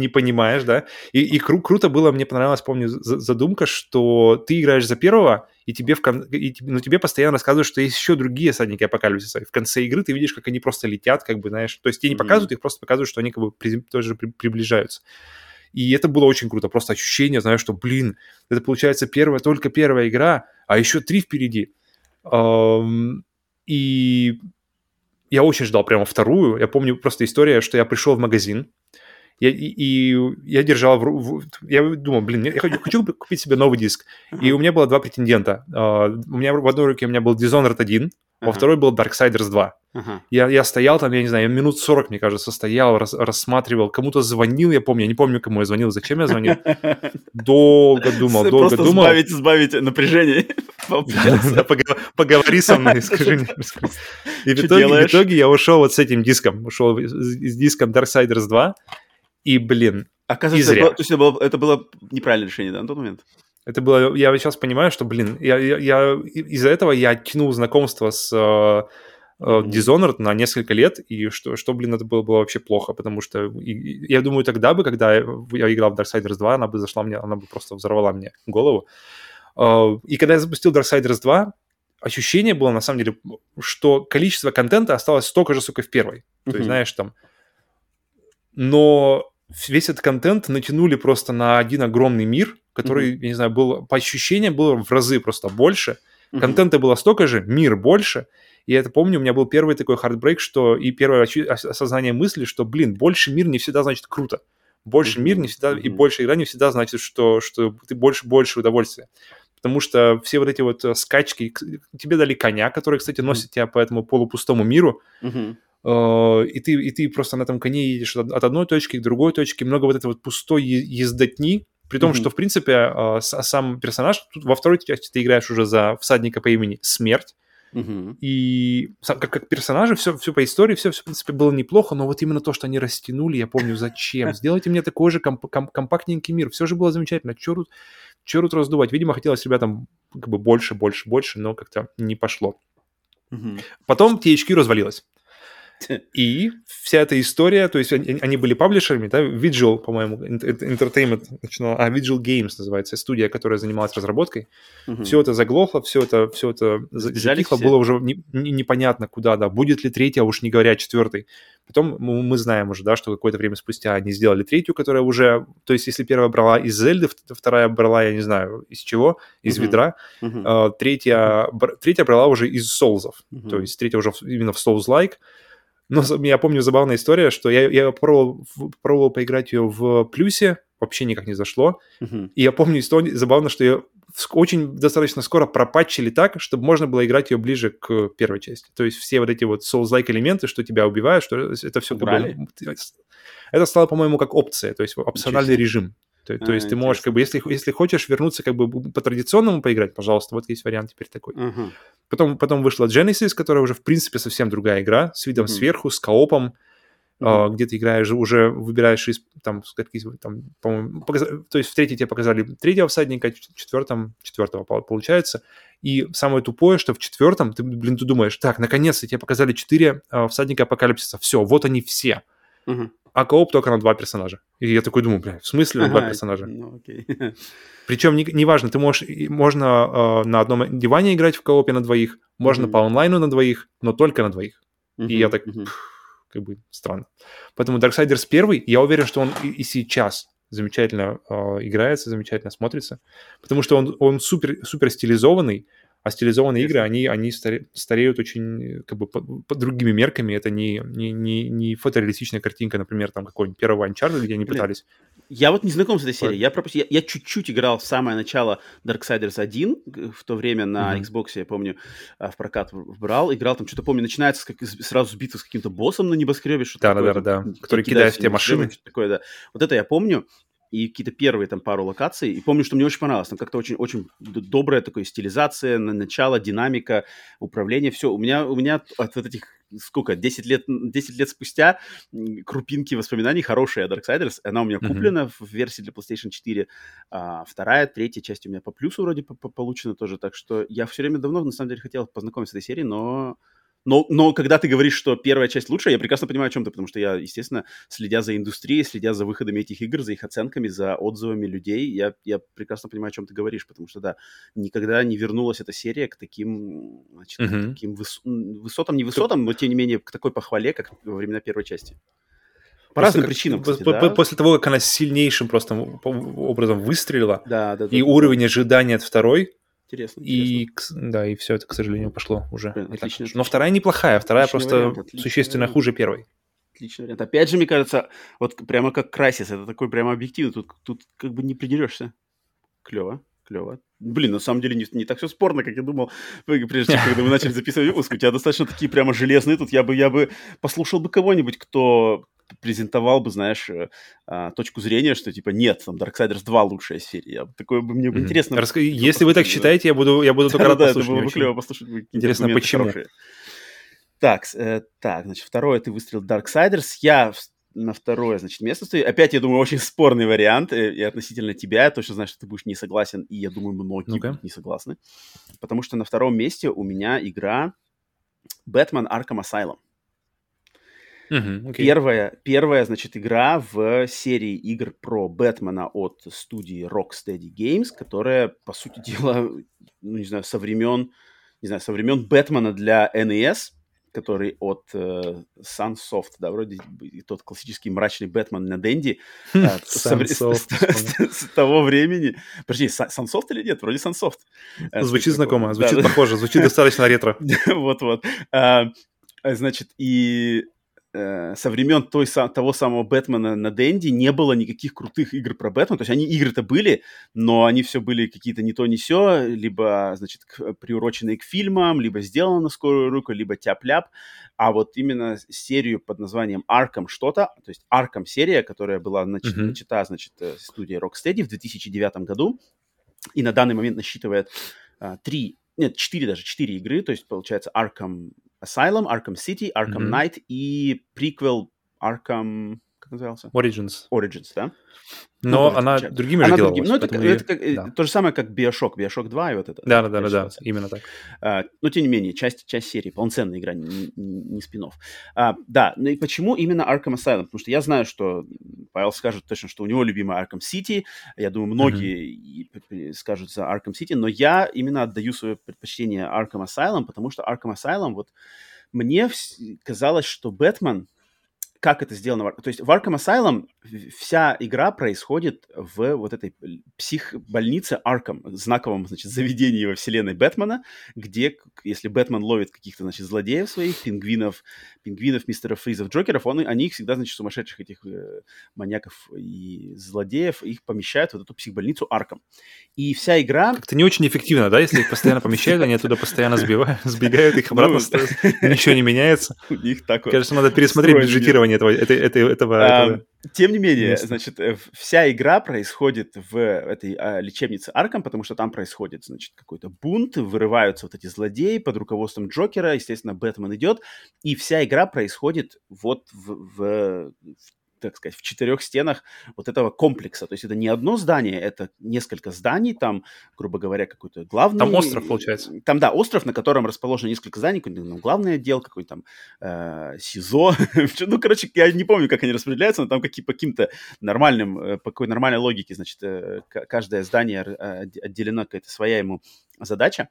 не понимаешь, да. И, и кру- круто было, мне понравилась, помню, за- задумка, что ты играешь за первого, и тебе, в кон- и ну, тебе постоянно рассказывают, что есть еще другие всадники апокалипсиса. И в конце игры ты видишь, как они просто летят, как бы, знаешь. То есть тебе не показывают, их просто показывают, что они как бы при- тоже при- приближаются. И это было очень круто. Просто ощущение, знаешь, что, блин, это получается первая, только первая игра, а еще три впереди. Ам, И я очень ждал прямо вторую. Я помню просто история, что я пришел в магазин, я, и, и я держал в, в- я думал, блин, я хочу, хочу купить себе новый диск. И у меня было два претендента. А, У меня в одной руке у меня был Dishonored 1, во второй был Darksiders 2. Ага. Я, я стоял там, я не знаю, минут 40, мне кажется, стоял, рас- рассматривал, кому-то звонил, я помню, я не помню, кому я звонил, зачем я звонил. (laughs) Долго думал, долго Просто думал. сбавить, сбавить напряжение. (laughs) (laughs) Поговори со мной, скажи мне. И в итоге, я ушел вот с этим диском, ушел с диском Darksiders 2, и, блин, Оказывается, это было неправильное решение, да, на тот момент? Это было, я сейчас понимаю, что, блин, я, я, я- из-за этого я оттянул знакомство с э, Мгм. Dishonored на несколько лет, и что, что блин, это было, было вообще плохо, потому что и- и я думаю, тогда бы, когда я я играл в Darksiders 2, она бы зашла мне, она бы просто взорвала мне голову. Э, И когда я запустил Darksiders 2, ощущение было, на самом деле, что количество контента осталось столько же, сколько и в первой. То есть, знаешь, там... Но весь этот контент натянули просто на один огромный мир, который, я не знаю, был по ощущениям было в разы просто больше. Мгм. Контента было столько же, мир больше. И я это помню, у меня был первый такой хардбрейк, что и первое осознание мысли, что, блин, больше мир не всегда значит круто. Больше Мгм, мир не всегда, и мгм. больше игра не всегда значит, что, что ты больше, больше удовольствия. Потому что все вот эти вот э, скачки, тебе дали коня, который, кстати, носит тебя по этому полупустому миру, э, и ты, и ты просто на этом коне едешь от, одной точки к другой точке, много вот этой вот пустой ездотни, при том, Мгм. что, в принципе, с- сам персонаж, тут во второй части ты играешь уже за всадника по имени Смерть, Мгм. и как, как персонажи, все, все по истории, все, в принципе, было неплохо, но вот именно то, что они растянули, я помню, зачем. (laughs) Сделайте мне такой же комп- ком- компактненький мир. Все же было замечательно. Че тут, раздувать? Видимо, хотелось ребятам как бы больше, больше, больше, но как-то не пошло. Мгм. Потом THQ развалилась. И вся эта история, то есть они, они были паблишерами, да, Vigil, по-моему, Entertainment, а Vigil Games называется, студия, которая занималась разработкой. Угу. Все это заглохло, все это, все это затихло, было уже не, не, непонятно куда, да, будет ли третья, а уж не говоря четвертый. Потом мы знаем уже, да, что какое-то время спустя они сделали третью, которая уже, то есть если первая брала из Зельды, вторая брала, я не знаю, из чего, из uh-huh. ведра, uh-huh. третья, третья брала уже из Соулзов, uh-huh. то есть третья уже именно в Souls-like. Но я помню забавная история, что я, я пробовал, пробовал поиграть ее в плюсе, вообще никак не зашло. Uh-huh. И я помню историю, забавно, что ее очень достаточно скоро пропатчили так, чтобы можно было играть ее ближе к первой части. То есть все вот эти вот Souls-like элементы, что тебя убивают, что это все... Убрали. Бы, это стало, по-моему, как опция, то есть опциональный режим. То, а, то есть ты можешь, как бы, если, если хочешь вернуться как бы по традиционному поиграть, пожалуйста, вот есть вариант теперь такой. Uh-huh. Потом, потом вышла Genesis, которая уже, в принципе, совсем другая игра, с видом uh-huh. сверху, с коопом, Uh-huh. где ты играешь, уже выбираешь из, там, там, по-моему, показ... то есть в третьей тебе показали третьего всадника, в четвертом четвертого получается. И самое тупое, что в четвертом ты, блин, ты думаешь, так, наконец-то тебе показали четыре uh, всадника апокалипсиса, все, вот они все. Uh-huh. А кооп только на два персонажа. И я такой думаю, бля, в смысле на ага, два персонажа? Ну, окей. (laughs) Причем не, неважно, ты можешь, можно э, на одном диване играть в коопе на двоих, можно mm-hmm. по онлайну на двоих, но только на двоих. Mm-hmm. И я так, mm-hmm как бы странно. Поэтому Darksiders 1, я уверен, что он и, и сейчас замечательно э, играется, замечательно смотрится, потому что он, он супер, супер стилизованный, а стилизованные игры, они, они старе, стареют очень как бы по, по другими мерками. Это не, не, не, не фотореалистичная картинка, например, там какой-нибудь первого Uncharted, где они Блин, пытались. Я вот не знаком с этой серией. Я, пропустил, я, я чуть-чуть играл в самое начало Darksiders 1, в то время на mm-hmm. Xbox, я помню, а, в прокат брал. Играл там, что-то помню, начинается как, сразу с битвы с каким-то боссом на небоскребе. Что-то да, да, да, да. Который кидает в те машины. Такое, да. Вот это я помню и какие-то первые там пару локаций. И помню, что мне очень понравилось. Там как-то очень, очень добрая такая стилизация, начало, динамика, управление, все. У меня, у меня от вот этих сколько, 10 лет, 10 лет спустя крупинки воспоминаний хорошие о Darksiders. Она у меня куплена mm-hmm. в версии для PlayStation 4. А, вторая, третья часть у меня по плюсу вроде получена тоже. Так что я все время давно, на самом деле, хотел познакомиться с этой серией, но но, но когда ты говоришь, что первая часть лучше, я прекрасно понимаю, о чем ты, потому что я, естественно, следя за индустрией, следя за выходами этих игр, за их оценками, за отзывами людей, я, я прекрасно понимаю, о чем ты говоришь, потому что, да, никогда не вернулась эта серия к таким, значит, uh-huh. к таким выс- высотам, не высотам, но, тем не менее, к такой похвале, как во времена первой части. По разным причинам, кстати, по, да? После того, как она сильнейшим просто образом выстрелила, да, да, и да, уровень да. ожидания от второй Интересно. И, интересно. да, и все это, к сожалению, пошло уже. Блин, отлично, Но вторая неплохая, вторая отличный просто вариант, существенно вариант. хуже первой. Отличный вариант. Опять же, мне кажется, вот прямо как Крайсис, это такой прямо объективный, тут, тут как бы не придерешься. Клево, клево. Блин, на самом деле не, не так все спорно, как я думал, прежде (laughs) чем, когда мы начали записывать выпуск. У тебя достаточно такие прямо железные тут. Я бы, я бы послушал бы кого-нибудь, кто презентовал бы, знаешь, э, а, точку зрения, что типа нет, там Darksiders 2 лучшая серия. Такое бы мне бы интересно. Раск... Если вы так считаете, я буду, я буду только рад послушать. Да, это было бы клево послушать. Интересно, почему? Так, э, так, значит, второе ты выстрелил Darksiders. Я на второе, значит, место стою. Опять, я думаю, очень спорный вариант. Э, и относительно тебя, я точно знаю, что ты будешь не согласен. И я думаю, многие ну будут не согласны. Потому что на втором месте у меня игра Batman Arkham Asylum. Okay. Первая, первая, значит, игра в серии игр про Бэтмена от студии Rocksteady Games, которая, по сути (laughs) дела, ну, не знаю, со времен, не знаю, со времен Бэтмена для NES, который от э, Sunsoft, да, вроде тот классический мрачный Бэтмен на Денди. Хм, (laughs) а, (laughs) с того времени. Подожди, Sunsoft или нет? Вроде Sunsoft. Э, звучит знакомо, звучит похоже, звучит достаточно ретро. Вот-вот. А, значит, и э, со времен той, того самого Бэтмена на Дэнди не было никаких крутых игр про Бэтмена. То есть они игры-то были, но они все были какие-то не то, не все, либо, значит, к, приуроченные к фильмам, либо сделаны на скорую руку, либо тяп-ляп. А вот именно серию под названием Arkham что-то, то есть Arkham серия, которая была нач- mm-hmm. начата, значит, э, студией Rocksteady в 2009 году, и на данный момент насчитывает э, три, нет, четыре даже, четыре игры, то есть получается Arkham Asylum, Arkham City, Arkham mm-hmm. Knight и приквел Arkham... назывался? Origins. Origins, да? Но ну, она печаль. другими она же делалась. Ну, это, это как, э, да. то же самое, как Bioshock, Bioshock 2 и вот это. Да, да, да, да, именно так. А, но, тем не менее, часть, часть серии, полноценная игра, не, не, не спин а, Да, ну и почему именно Arkham Asylum? Потому что я знаю, что Павел скажет точно, что у него любимая Arkham City. Я думаю, многие mm-hmm. скажут за Arkham City, но я именно отдаю свое предпочтение Arkham Asylum, потому что Arkham Asylum, вот мне казалось, что Бэтмен как это сделано. То есть в Arkham Asylum вся игра происходит в вот этой психбольнице Арком, знаковом, значит, заведении во вселенной Бэтмена, где, если Бэтмен ловит каких-то, значит, злодеев своих, пингвинов, пингвинов, мистера Фризов, Джокеров, он, они их всегда, значит, сумасшедших этих э, маньяков и злодеев, их помещают в вот эту психбольницу Арком. И вся игра... Как-то не очень эффективно, да, если их постоянно помещают, они оттуда постоянно (laughs) сбегают, их обратно ну, ничего не меняется. (laughs) У них так Кажется, надо пересмотреть бюджетирование этого, этого тем не менее, Место. значит, э, вся игра происходит в этой а, лечебнице Арком, потому что там происходит, значит, какой-то бунт, вырываются вот эти злодеи под руководством Джокера, естественно, Бэтмен идет, и вся игра происходит вот в, в, в так сказать, в четырех стенах вот этого комплекса. То есть это не одно здание, это несколько зданий, там, грубо говоря, какой-то главный... Там остров, получается. Там, да, остров, на котором расположено несколько зданий, какой-то ну, главный отдел, какой-то там э, СИЗО. (laughs) ну, короче, я не помню, как они распределяются, но там какие, по каким-то нормальным, э, по какой нормальной логике, значит, э, каждое здание э, отделено какая-то своя ему задача.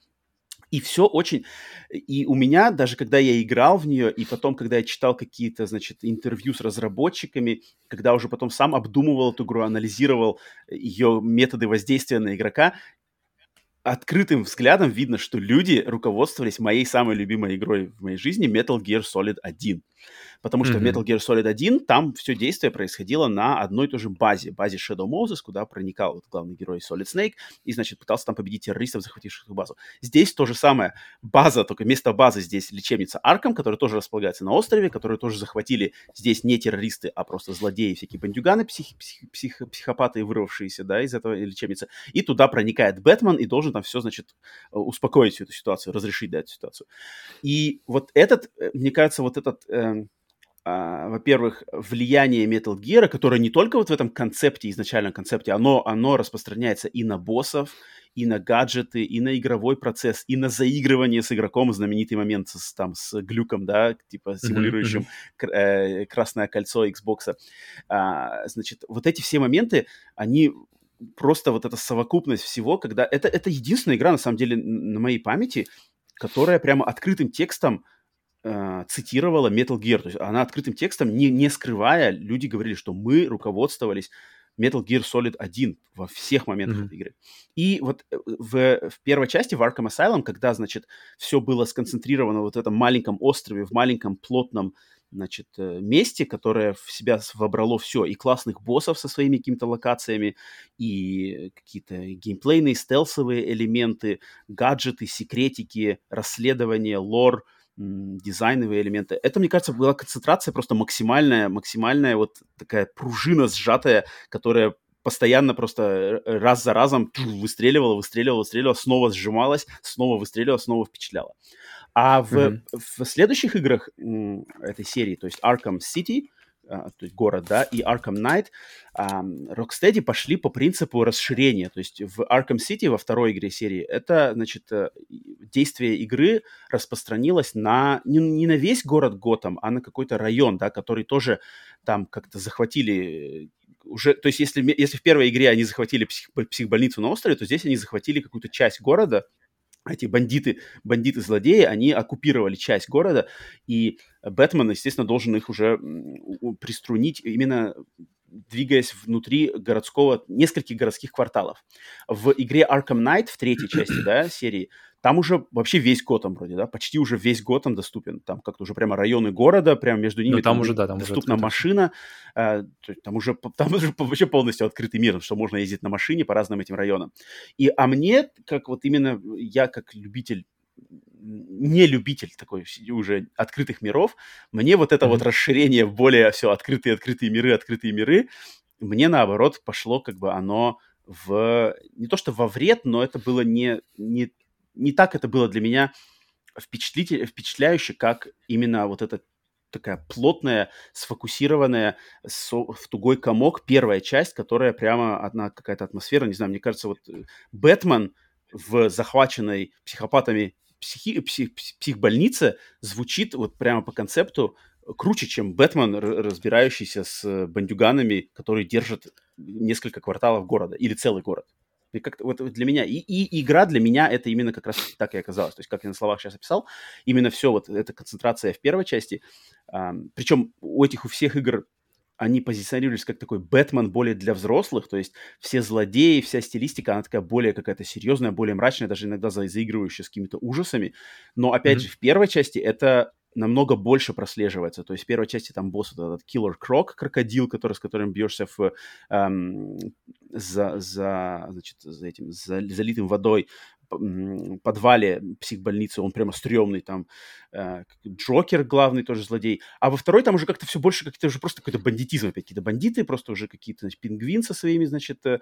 И все очень... И у меня, даже когда я играл в нее, и потом, когда я читал какие-то, значит, интервью с разработчиками, когда уже потом сам обдумывал эту игру, анализировал ее методы воздействия на игрока, открытым взглядом видно, что люди руководствовались моей самой любимой игрой в моей жизни Metal Gear Solid 1. Потому что mm-hmm. в Metal Gear Solid 1 там все действие происходило на одной и той же базе, базе Shadow Moses, куда проникал вот главный герой Solid Snake и, значит, пытался там победить террористов, захвативших эту базу. Здесь то же самое. База, только вместо базы здесь лечебница Арком, которая тоже располагается на острове, которую тоже захватили здесь не террористы, а просто злодеи, всякие бандюганы, псих, псих, псих, психопаты, вырвавшиеся, да, из этого лечебницы. И туда проникает Бэтмен и должен там все, значит, успокоить всю эту ситуацию, разрешить, да, эту ситуацию. И вот этот, э, мне кажется, вот этот... Э, во-первых, влияние Metal Gear, которое не только вот в этом концепте, изначальном концепте, оно, оно распространяется и на боссов, и на гаджеты, и на игровой процесс, и на заигрывание с игроком, знаменитый момент с, там, с глюком, да, типа симулирующим э, красное кольцо Xbox. А, значит, вот эти все моменты, они просто вот эта совокупность всего, когда... Это, это единственная игра, на самом деле, на моей памяти, которая прямо открытым текстом э, цитировала Metal Gear. То есть она открытым текстом, не, не скрывая, люди говорили, что мы руководствовались Metal Gear Solid 1 во всех моментах mm-hmm. этой игры. И вот э, в, в первой части, в Arkham Asylum, когда, значит, все было сконцентрировано вот в этом маленьком острове, в маленьком плотном, значит, э, месте, которое в себя вобрало все, и классных боссов со своими какими-то локациями, и какие-то геймплейные, стелсовые элементы, гаджеты, секретики, расследования, лор — дизайновые элементы. Это, мне кажется, была концентрация просто максимальная, максимальная вот такая пружина сжатая, которая постоянно просто раз за разом выстреливала, выстреливала, выстреливала, снова сжималась, снова выстреливала, снова впечатляла. А в, mm-hmm. в следующих играх этой серии, то есть Arkham City, то есть город, да, и Arkham Knight, Rocksteady пошли по принципу расширения. То есть в Arkham City во второй игре серии это, значит, э, действие игры распространилось на не, не на весь город Готэм, а на какой-то район, да, который тоже там как-то захватили э, уже, то есть если, если в первой игре они захватили псих, психбольницу на острове, то здесь они захватили какую-то часть города, эти бандиты, бандиты-злодеи, они оккупировали часть города, и Бэтмен, естественно, должен их уже приструнить именно двигаясь внутри городского, нескольких городских кварталов. В игре Arkham Knight, в третьей части, да, (clears throat) серии, там уже вообще весь Готэм вроде, да, почти уже весь Готэм доступен. Там как-то уже прямо районы города, прямо между ними. Ну, там, там уже, да, там доступна уже машина. Э, там уже там уже вообще полностью открытый мир, что можно ездить на машине по разным этим районам. И, а мне, как вот именно я как любитель не любитель такой уже открытых миров, мне вот это mm-hmm. вот расширение более все открытые открытые миры, открытые миры, мне наоборот пошло как бы оно в не то что во вред, но это было не не не так это было для меня впечатлитель, впечатляюще, как именно вот этот такая плотная, сфокусированная со, в тугой комок первая часть, которая прямо одна какая-то атмосфера, не знаю, мне кажется, вот э, Бэтмен в захваченной психопатами психи, псих, психбольнице звучит вот прямо по концепту круче, чем Бэтмен, разбирающийся с бандюганами, которые держат несколько кварталов города или целый город. И как вот для меня, и, и игра для меня это именно как раз так и оказалось. То есть, как я на словах сейчас описал, именно все вот эта концентрация в первой части. А, причем у этих у всех игр они позиционировались как такой Бэтмен более для взрослых, то есть все злодеи, вся стилистика, она такая более какая-то серьезная, более мрачная, даже иногда заигрывающая с какими-то ужасами. Но, опять mm-hmm. же, в первой части это намного больше прослеживается. То есть в первой части там босс вот этот Killer Крок, крокодил, который, с которым бьешься в, эм, за, за, значит, за этим за, залитым водой подвале психбольницы, он прямо стрёмный, там э, Джокер главный тоже злодей, а во второй там уже как-то все больше как-то уже просто какой-то бандитизм, опять какие-то бандиты, просто уже какие-то, значит, пингвин со своими, значит, э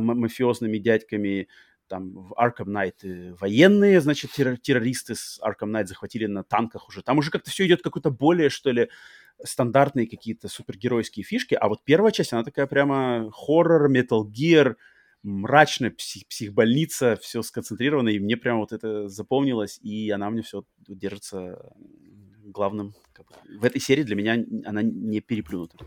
мафиозными дядьками, там в Arkham Knight военные, значит, террор террористы с Arkham Knight захватили на танках уже. Там уже как-то все идет какой-то более, что ли, стандартные какие-то супергеройские фишки. А вот первая часть, она такая прямо хоррор, Metal Gear, мрачная псих, психбольница, все сконцентрировано, и мне прямо вот это запомнилось, и она мне все держится главным. В этой серии для меня она не переплюнута.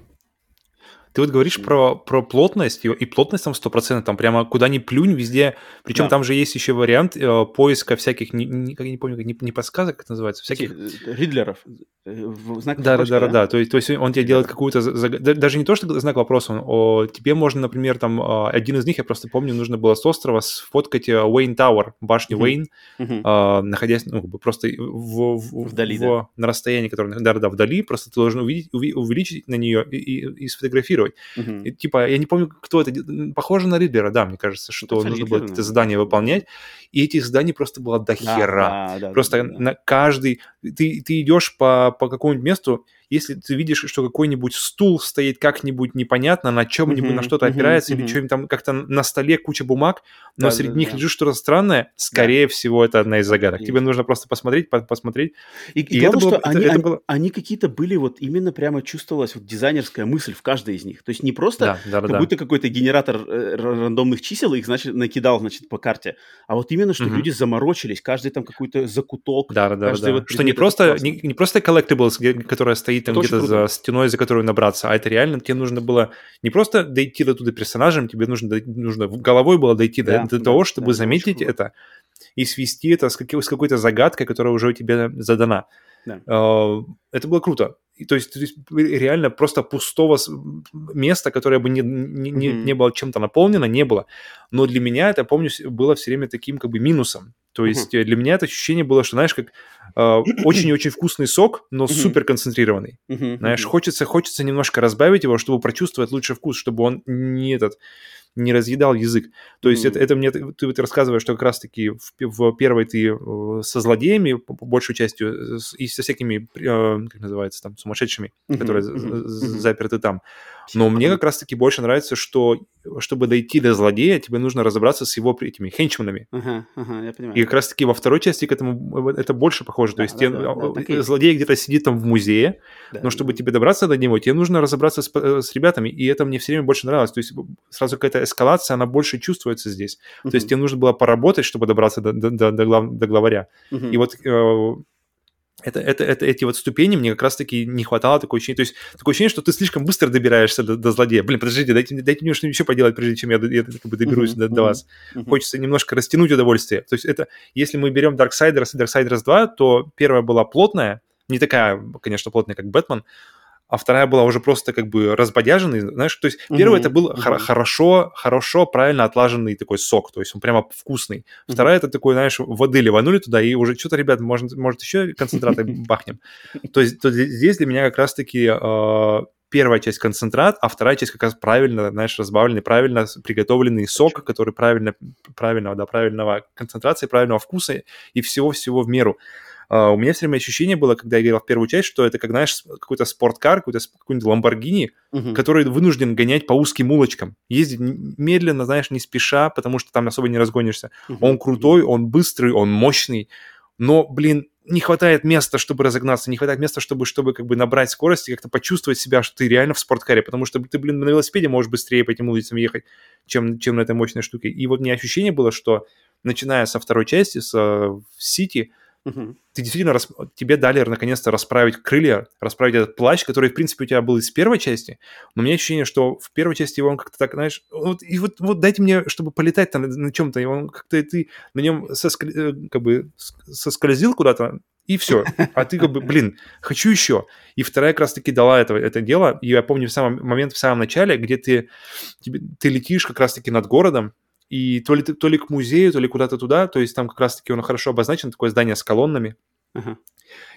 Ты вот говоришь про, про плотность, и, плотность там 100%, там прямо куда ни плюнь, везде. Причем да. там же есть еще вариант э, поиска всяких, не, не, не помню, не, не подсказок, как это называется, всяких... Э, Ридлеров. Э, знак да, да, да, да, да. То есть, то есть он тебе делает какую-то... Даже не то, что знак вопроса, он, о, тебе можно, например, там, а, один из них, я просто помню, нужно было с острова сфоткать Уэйн Тауэр, башню mm-hmm. Уэйн, mm-hmm. А, находясь, ну, просто в, в, вдали, в, да. на расстоянии, которое, да, да, вдали, просто ты должен увидеть, увеличить на нее и, и, и сфотографировать герой. Uh-huh. И, типа, я не помню, кто это. Похоже на Ридлера, да, мне кажется, что это нужно было это задание выполнять. И этих заданий просто было до хера. Да, да, просто да, да. на каждый... Ты, ты идешь по, по какому-нибудь месту, если ты видишь, что какой-нибудь стул стоит как-нибудь непонятно, на чем-нибудь, mm-hmm, на что-то mm-hmm, опирается, mm-hmm. или что-нибудь там как-то на столе куча бумаг, но да, среди да, них да. лежит что-то странное, скорее да. всего, это одна из загадок. Есть. Тебе нужно просто посмотреть, по- посмотреть. И, и, и главное, было, что это, они, это было... они какие-то были, вот именно прямо чувствовалась вот дизайнерская мысль в каждой из них. То есть не просто да, да, как да. будто какой-то генератор э, рандомных чисел их, значит, накидал, значит, по карте, а вот именно, что mm-hmm. люди заморочились, каждый там какой-то закуток. Да, да, да. Вот что не просто, не, не просто collectibles, которая стоит там где-то за стеной, за которую набраться, а это реально тебе нужно было не просто дойти до туда персонажем, тебе нужно, нужно головой было дойти да, до, до да, того, чтобы да, заметить это и свести это с, какой- с какой-то загадкой, которая уже у тебя задана. Да. А, это было круто. И, то, есть, то есть реально просто пустого места, которое бы не, не, mm-hmm. не было чем-то наполнено, не было. Но для меня это, помню, было все время таким как бы минусом. То есть mm-hmm. для меня это ощущение было, что, знаешь, как (clears throat) э, очень-очень вкусный сок, но mm-hmm. супер концентрированный. Mm-hmm. Знаешь, хочется, хочется немножко разбавить его, чтобы прочувствовать лучший вкус, чтобы он не этот не разъедал язык. То есть mm. это, это мне ты, ты рассказываешь, что как раз-таки в, в первой ты э, со злодеями, по, по большей частью, и со всякими, э, как называется, там, сумасшедшими, mm-hmm. которые mm-hmm. заперты там. Но мне как раз-таки больше нравится, что чтобы дойти до злодея, тебе нужно разобраться с его этими хенчманами. Ага, ага, я понимаю. И как раз-таки во второй части к этому это больше похоже. Да, То есть да, те, да, да, злодей где-то сидит там в музее, да, но чтобы да. тебе добраться до него, тебе нужно разобраться с, э, с ребятами, и это мне все время больше нравилось. То есть сразу какая-то эскалация, она больше чувствуется здесь. Uh-huh. То есть тебе нужно было поработать, чтобы добраться до, до, до, до, глав, до главаря. Uh-huh. И вот э, это, это, это, эти вот ступени мне как раз-таки не хватало такое ощущение. То есть такое ощущение, что ты слишком быстро добираешься до, до злодея. Блин, подождите, дайте, дайте мне что-нибудь еще поделать, прежде чем я, я как бы доберусь uh-huh, до, до вас. Uh-huh. Хочется немножко растянуть удовольствие. То есть это, если мы берем Darksiders и Darksiders 2, то первая была плотная, не такая, конечно, плотная, как Бэтмен, а вторая была уже просто как бы разбодяженный, знаешь, то есть первый mm-hmm. это был mm-hmm. хорошо, хорошо, правильно отлаженный такой сок, то есть он прямо вкусный. Mm-hmm. Вторая это такой, знаешь, воды ливанули туда, и уже что-то, ребят, может, может еще концентраты (laughs) бахнем. То есть то здесь для меня как раз-таки а, первая часть концентрат, а вторая часть как раз правильно, знаешь, разбавленный, правильно приготовленный сок, который правильно, правильного, да, правильного концентрации, правильного вкуса и всего-всего в меру. Uh, у меня все время ощущение было, когда я играл в первую часть, что это, как, знаешь, какой-то спорткар, какой-то какой-нибудь Ламборгини, uh-huh. который вынужден гонять по узким улочкам. Ездить медленно, знаешь, не спеша, потому что там особо не разгонишься. Uh-huh. Он крутой, он быстрый, он мощный, но, блин, не хватает места, чтобы разогнаться, не хватает места, чтобы, чтобы как бы набрать скорость и как-то почувствовать себя, что ты реально в спорткаре, потому что ты, блин, на велосипеде можешь быстрее по этим улицам ехать, чем, чем на этой мощной штуке. И вот мне ощущение было, что начиная со второй части, с uh, City, Угу. Ты действительно, рас... тебе дали наконец-то расправить крылья, расправить этот плащ, который, в принципе, у тебя был из первой части, но у меня ощущение, что в первой части он как-то так, знаешь, вот, и вот, вот дайте мне, чтобы полетать на, на чем-то, и он как-то ты на нем соскл... Э, как бы соскользил куда-то, и все. А ты как бы, блин, хочу еще. И вторая как раз-таки дала это, это дело. И я помню в самом момент в самом начале, где ты, тебе, ты летишь как раз-таки над городом, и то ли, то ли к музею, то ли куда-то туда, то есть там как раз-таки он хорошо обозначен, такое здание с колоннами. Uh-huh.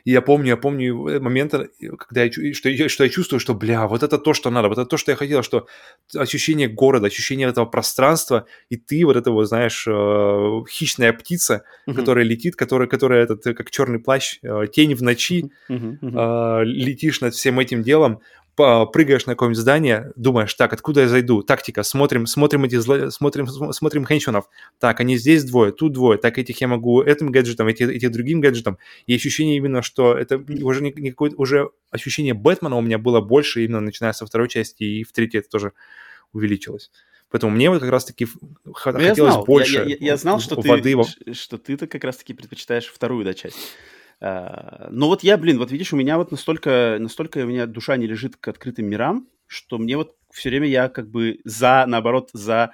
И я помню, я помню моменты, когда я, что, я, что я чувствую, что, бля, вот это то, что надо, вот это то, что я хотел, что ощущение города, ощущение этого пространства, и ты вот этого, знаешь, э, хищная птица, uh-huh. которая летит, которая, которая этот, как черный плащ, э, тень в ночи, uh-huh. Uh-huh. Э, летишь над всем этим делом, прыгаешь на какое-нибудь здание, думаешь, так, откуда я зайду? Тактика, смотрим, смотрим эти зло... смотрим, смотрим хенчунов. Так, они здесь двое, тут двое, так этих я могу этим гаджетом, этих, этих другим гаджетом. И ощущение именно, что это уже не, не какое уже ощущение Бэтмена у меня было больше, именно начиная со второй части, и в третьей это тоже увеличилось. Поэтому мне вот как раз-таки ну, хотелось я знал, больше я, я, я знал, что воды. Ты, что ты-то как раз-таки предпочитаешь вторую да, часть. А, но вот я, блин, вот видишь, у меня вот настолько, настолько у меня душа не лежит к открытым мирам, что мне вот все время я как бы за, наоборот, за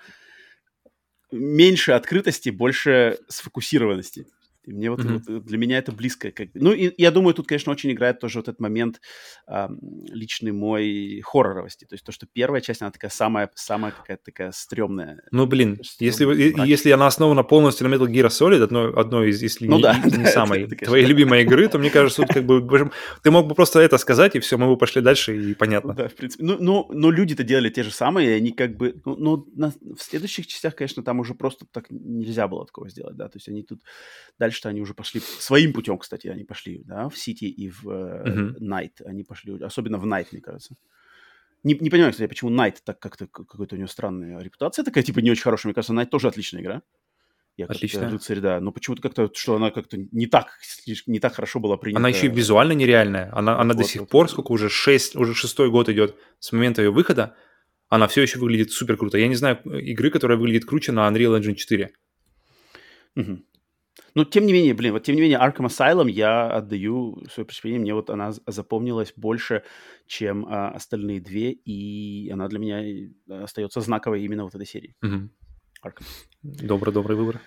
меньше открытости, больше сфокусированности. И мне вот, mm-hmm. вот для меня это близко. Как... Ну, и я думаю, тут, конечно, очень играет тоже вот этот момент э, личный мой хорроровости. То есть то, что первая часть, она такая самая, самая какая-то такая стрёмная. Ну, блин, если, если она основана полностью на Metal Gear Solid, одной, одной из, если ну, не, да, не (laughs) да, самой это, это, твоей любимой игры, то мне кажется, тут как бы ты мог бы просто это сказать, и все, мы бы пошли дальше, и понятно. Да, в принципе. Ну, ну, но люди-то делали те же самые, и они как бы... Ну, ну на, в следующих частях, конечно, там уже просто так нельзя было такого сделать, да, то есть они тут дальше что они уже пошли своим путем, кстати, они пошли, да, в Сити и в uh-huh. Night, они пошли, особенно в Night, мне кажется. Не, не понимаю, кстати, почему Night так как-то какой-то у него странная репутация такая, типа, не очень хорошая. Мне кажется, Night тоже отличная игра. Я Отлично. Рыцарь, да. Но почему-то как-то, что она как-то не так, не так хорошо была принята. Она еще и визуально нереальная. Она, вот, она вот, до сих вот, пор, сколько уже, шесть, уже шестой год идет с момента ее выхода, она все еще выглядит супер круто. Я не знаю игры, которая выглядит круче на Unreal Engine 4. Угу. Но тем не менее, блин, вот тем не менее, Arkham Asylum я отдаю свое предпочтение. Мне вот она запомнилась больше, чем а, остальные две, и она для меня э, остается знаковой именно вот этой серии. Угу. Arkham. Добрый, добрый выбор.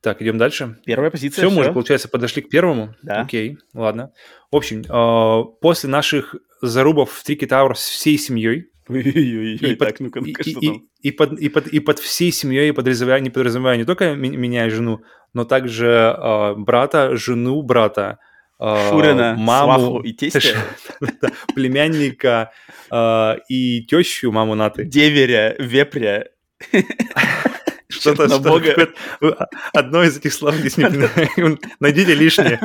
Так, идем дальше. Первая позиция. Все, все, мы уже, получается, подошли к первому. Да. Окей, ладно. В общем, э, после наших зарубов в Трики Тауэр с всей семьей, и, под, ну и, и, и, под, и, под, и под всей семьей подразумевая, не подразумевая не только меня и жену, но также э, брата, жену брата, э, Шурина, маму, сваху и тестя. (laughs) племянника э, и тещу, маму Наты. Деверя, вепря. (laughs) Что-то, что Одно из этих слов здесь не (laughs) Найдите лишнее.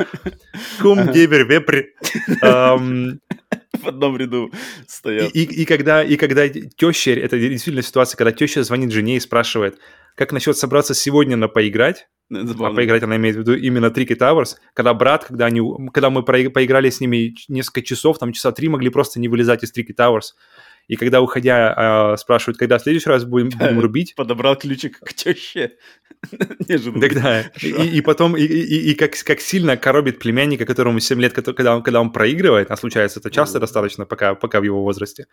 Кум, деверь, вепрь в одном ряду стоят. И, и, и, когда, и когда теща, это действительно ситуация, когда теща звонит жене и спрашивает, как насчет собраться сегодня на поиграть, а поиграть она имеет в виду именно Tricky Towers, когда брат, когда, они, когда мы поиграли с ними несколько часов, там часа три могли просто не вылезать из Tricky Towers, и когда, уходя, э, спрашивают, когда в следующий раз будем, будем рубить... Подобрал ключик к теще. (laughs) Неожиданно. Тогда. И, и потом, и, и, и как, как сильно коробит племянника, которому 7 лет, когда он, когда он проигрывает, а случается это часто достаточно, пока, пока в его возрасте,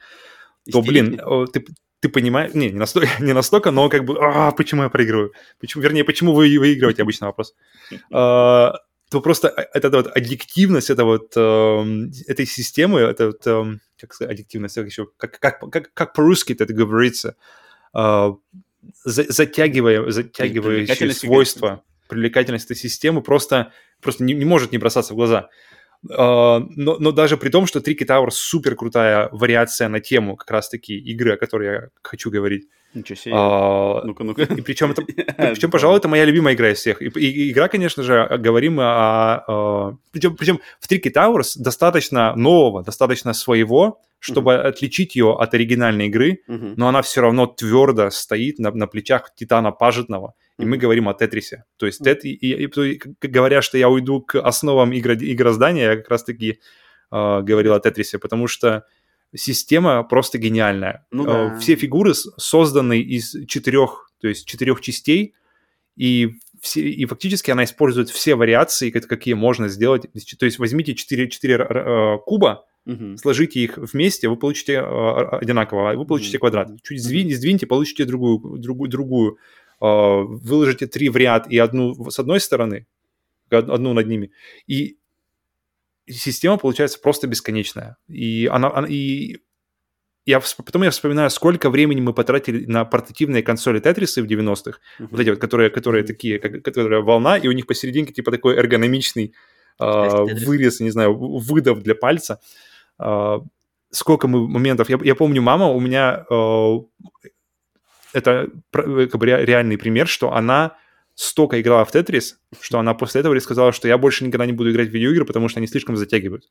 то, блин, ты, ты понимаешь, не, не настолько, (laughs) не настолько, но как бы, а, почему я проигрываю? Почему, вернее, почему вы выигрываете, обычный вопрос. (laughs) А, то просто э, эта вот аддиктивность это вот, э, этой системы, это вот, э, как сказать, аддиктивность, еще, как, как, как, как по-русски это говорится, э, затягивая, затягивающие свойства, привлекательность этой системы просто, просто не, не может не бросаться в глаза. Uh, но, но даже при том, что Tricky Tower супер крутая вариация на тему как раз-таки игры, о которой я хочу говорить, Ничего себе. А, ну-ка, ну-ка. И причем, это, (laughs) причем, пожалуй, это моя любимая игра из всех. И, и, игра, конечно же, говорим о... о причем, причем в Tricky Towers достаточно нового, достаточно своего, чтобы mm-hmm. отличить ее от оригинальной игры, mm-hmm. но она все равно твердо стоит на, на плечах Титана Пажетного. И mm-hmm. мы говорим о Тетрисе. То есть, тет, и, и, и, говоря, что я уйду к основам игро, игроздания, я как раз-таки э, говорил о Тетрисе, потому что система просто гениальная. Ну, э, да. Все фигуры созданы из четырех, то есть четырех частей, и, все, и фактически она использует все вариации, какие можно сделать. То есть возьмите четыре, четыре э, куба, угу. сложите их вместе, вы получите э, одинаково, вы получите угу. квадрат. Чуть сдвиньте, сдвиньте, получите другую, другую, другую. Выложите три в ряд и одну с одной стороны, одну над ними, и система получается просто бесконечная. И она, она и я, потом я вспоминаю, сколько времени мы потратили на портативные консоли Тетрисы в 90-х, uh-huh. вот эти вот, которые, которые такие, как, которые волна, и у них посерединке типа такой эргономичный э, вырез, не знаю, выдав для пальца. Э, сколько мы моментов... Я, я помню, мама у меня... Э, это как бы реальный пример, что она столько играла в Тетрис, что она после этого сказала, что я больше никогда не буду играть в видеоигры, потому что они слишком затягивают.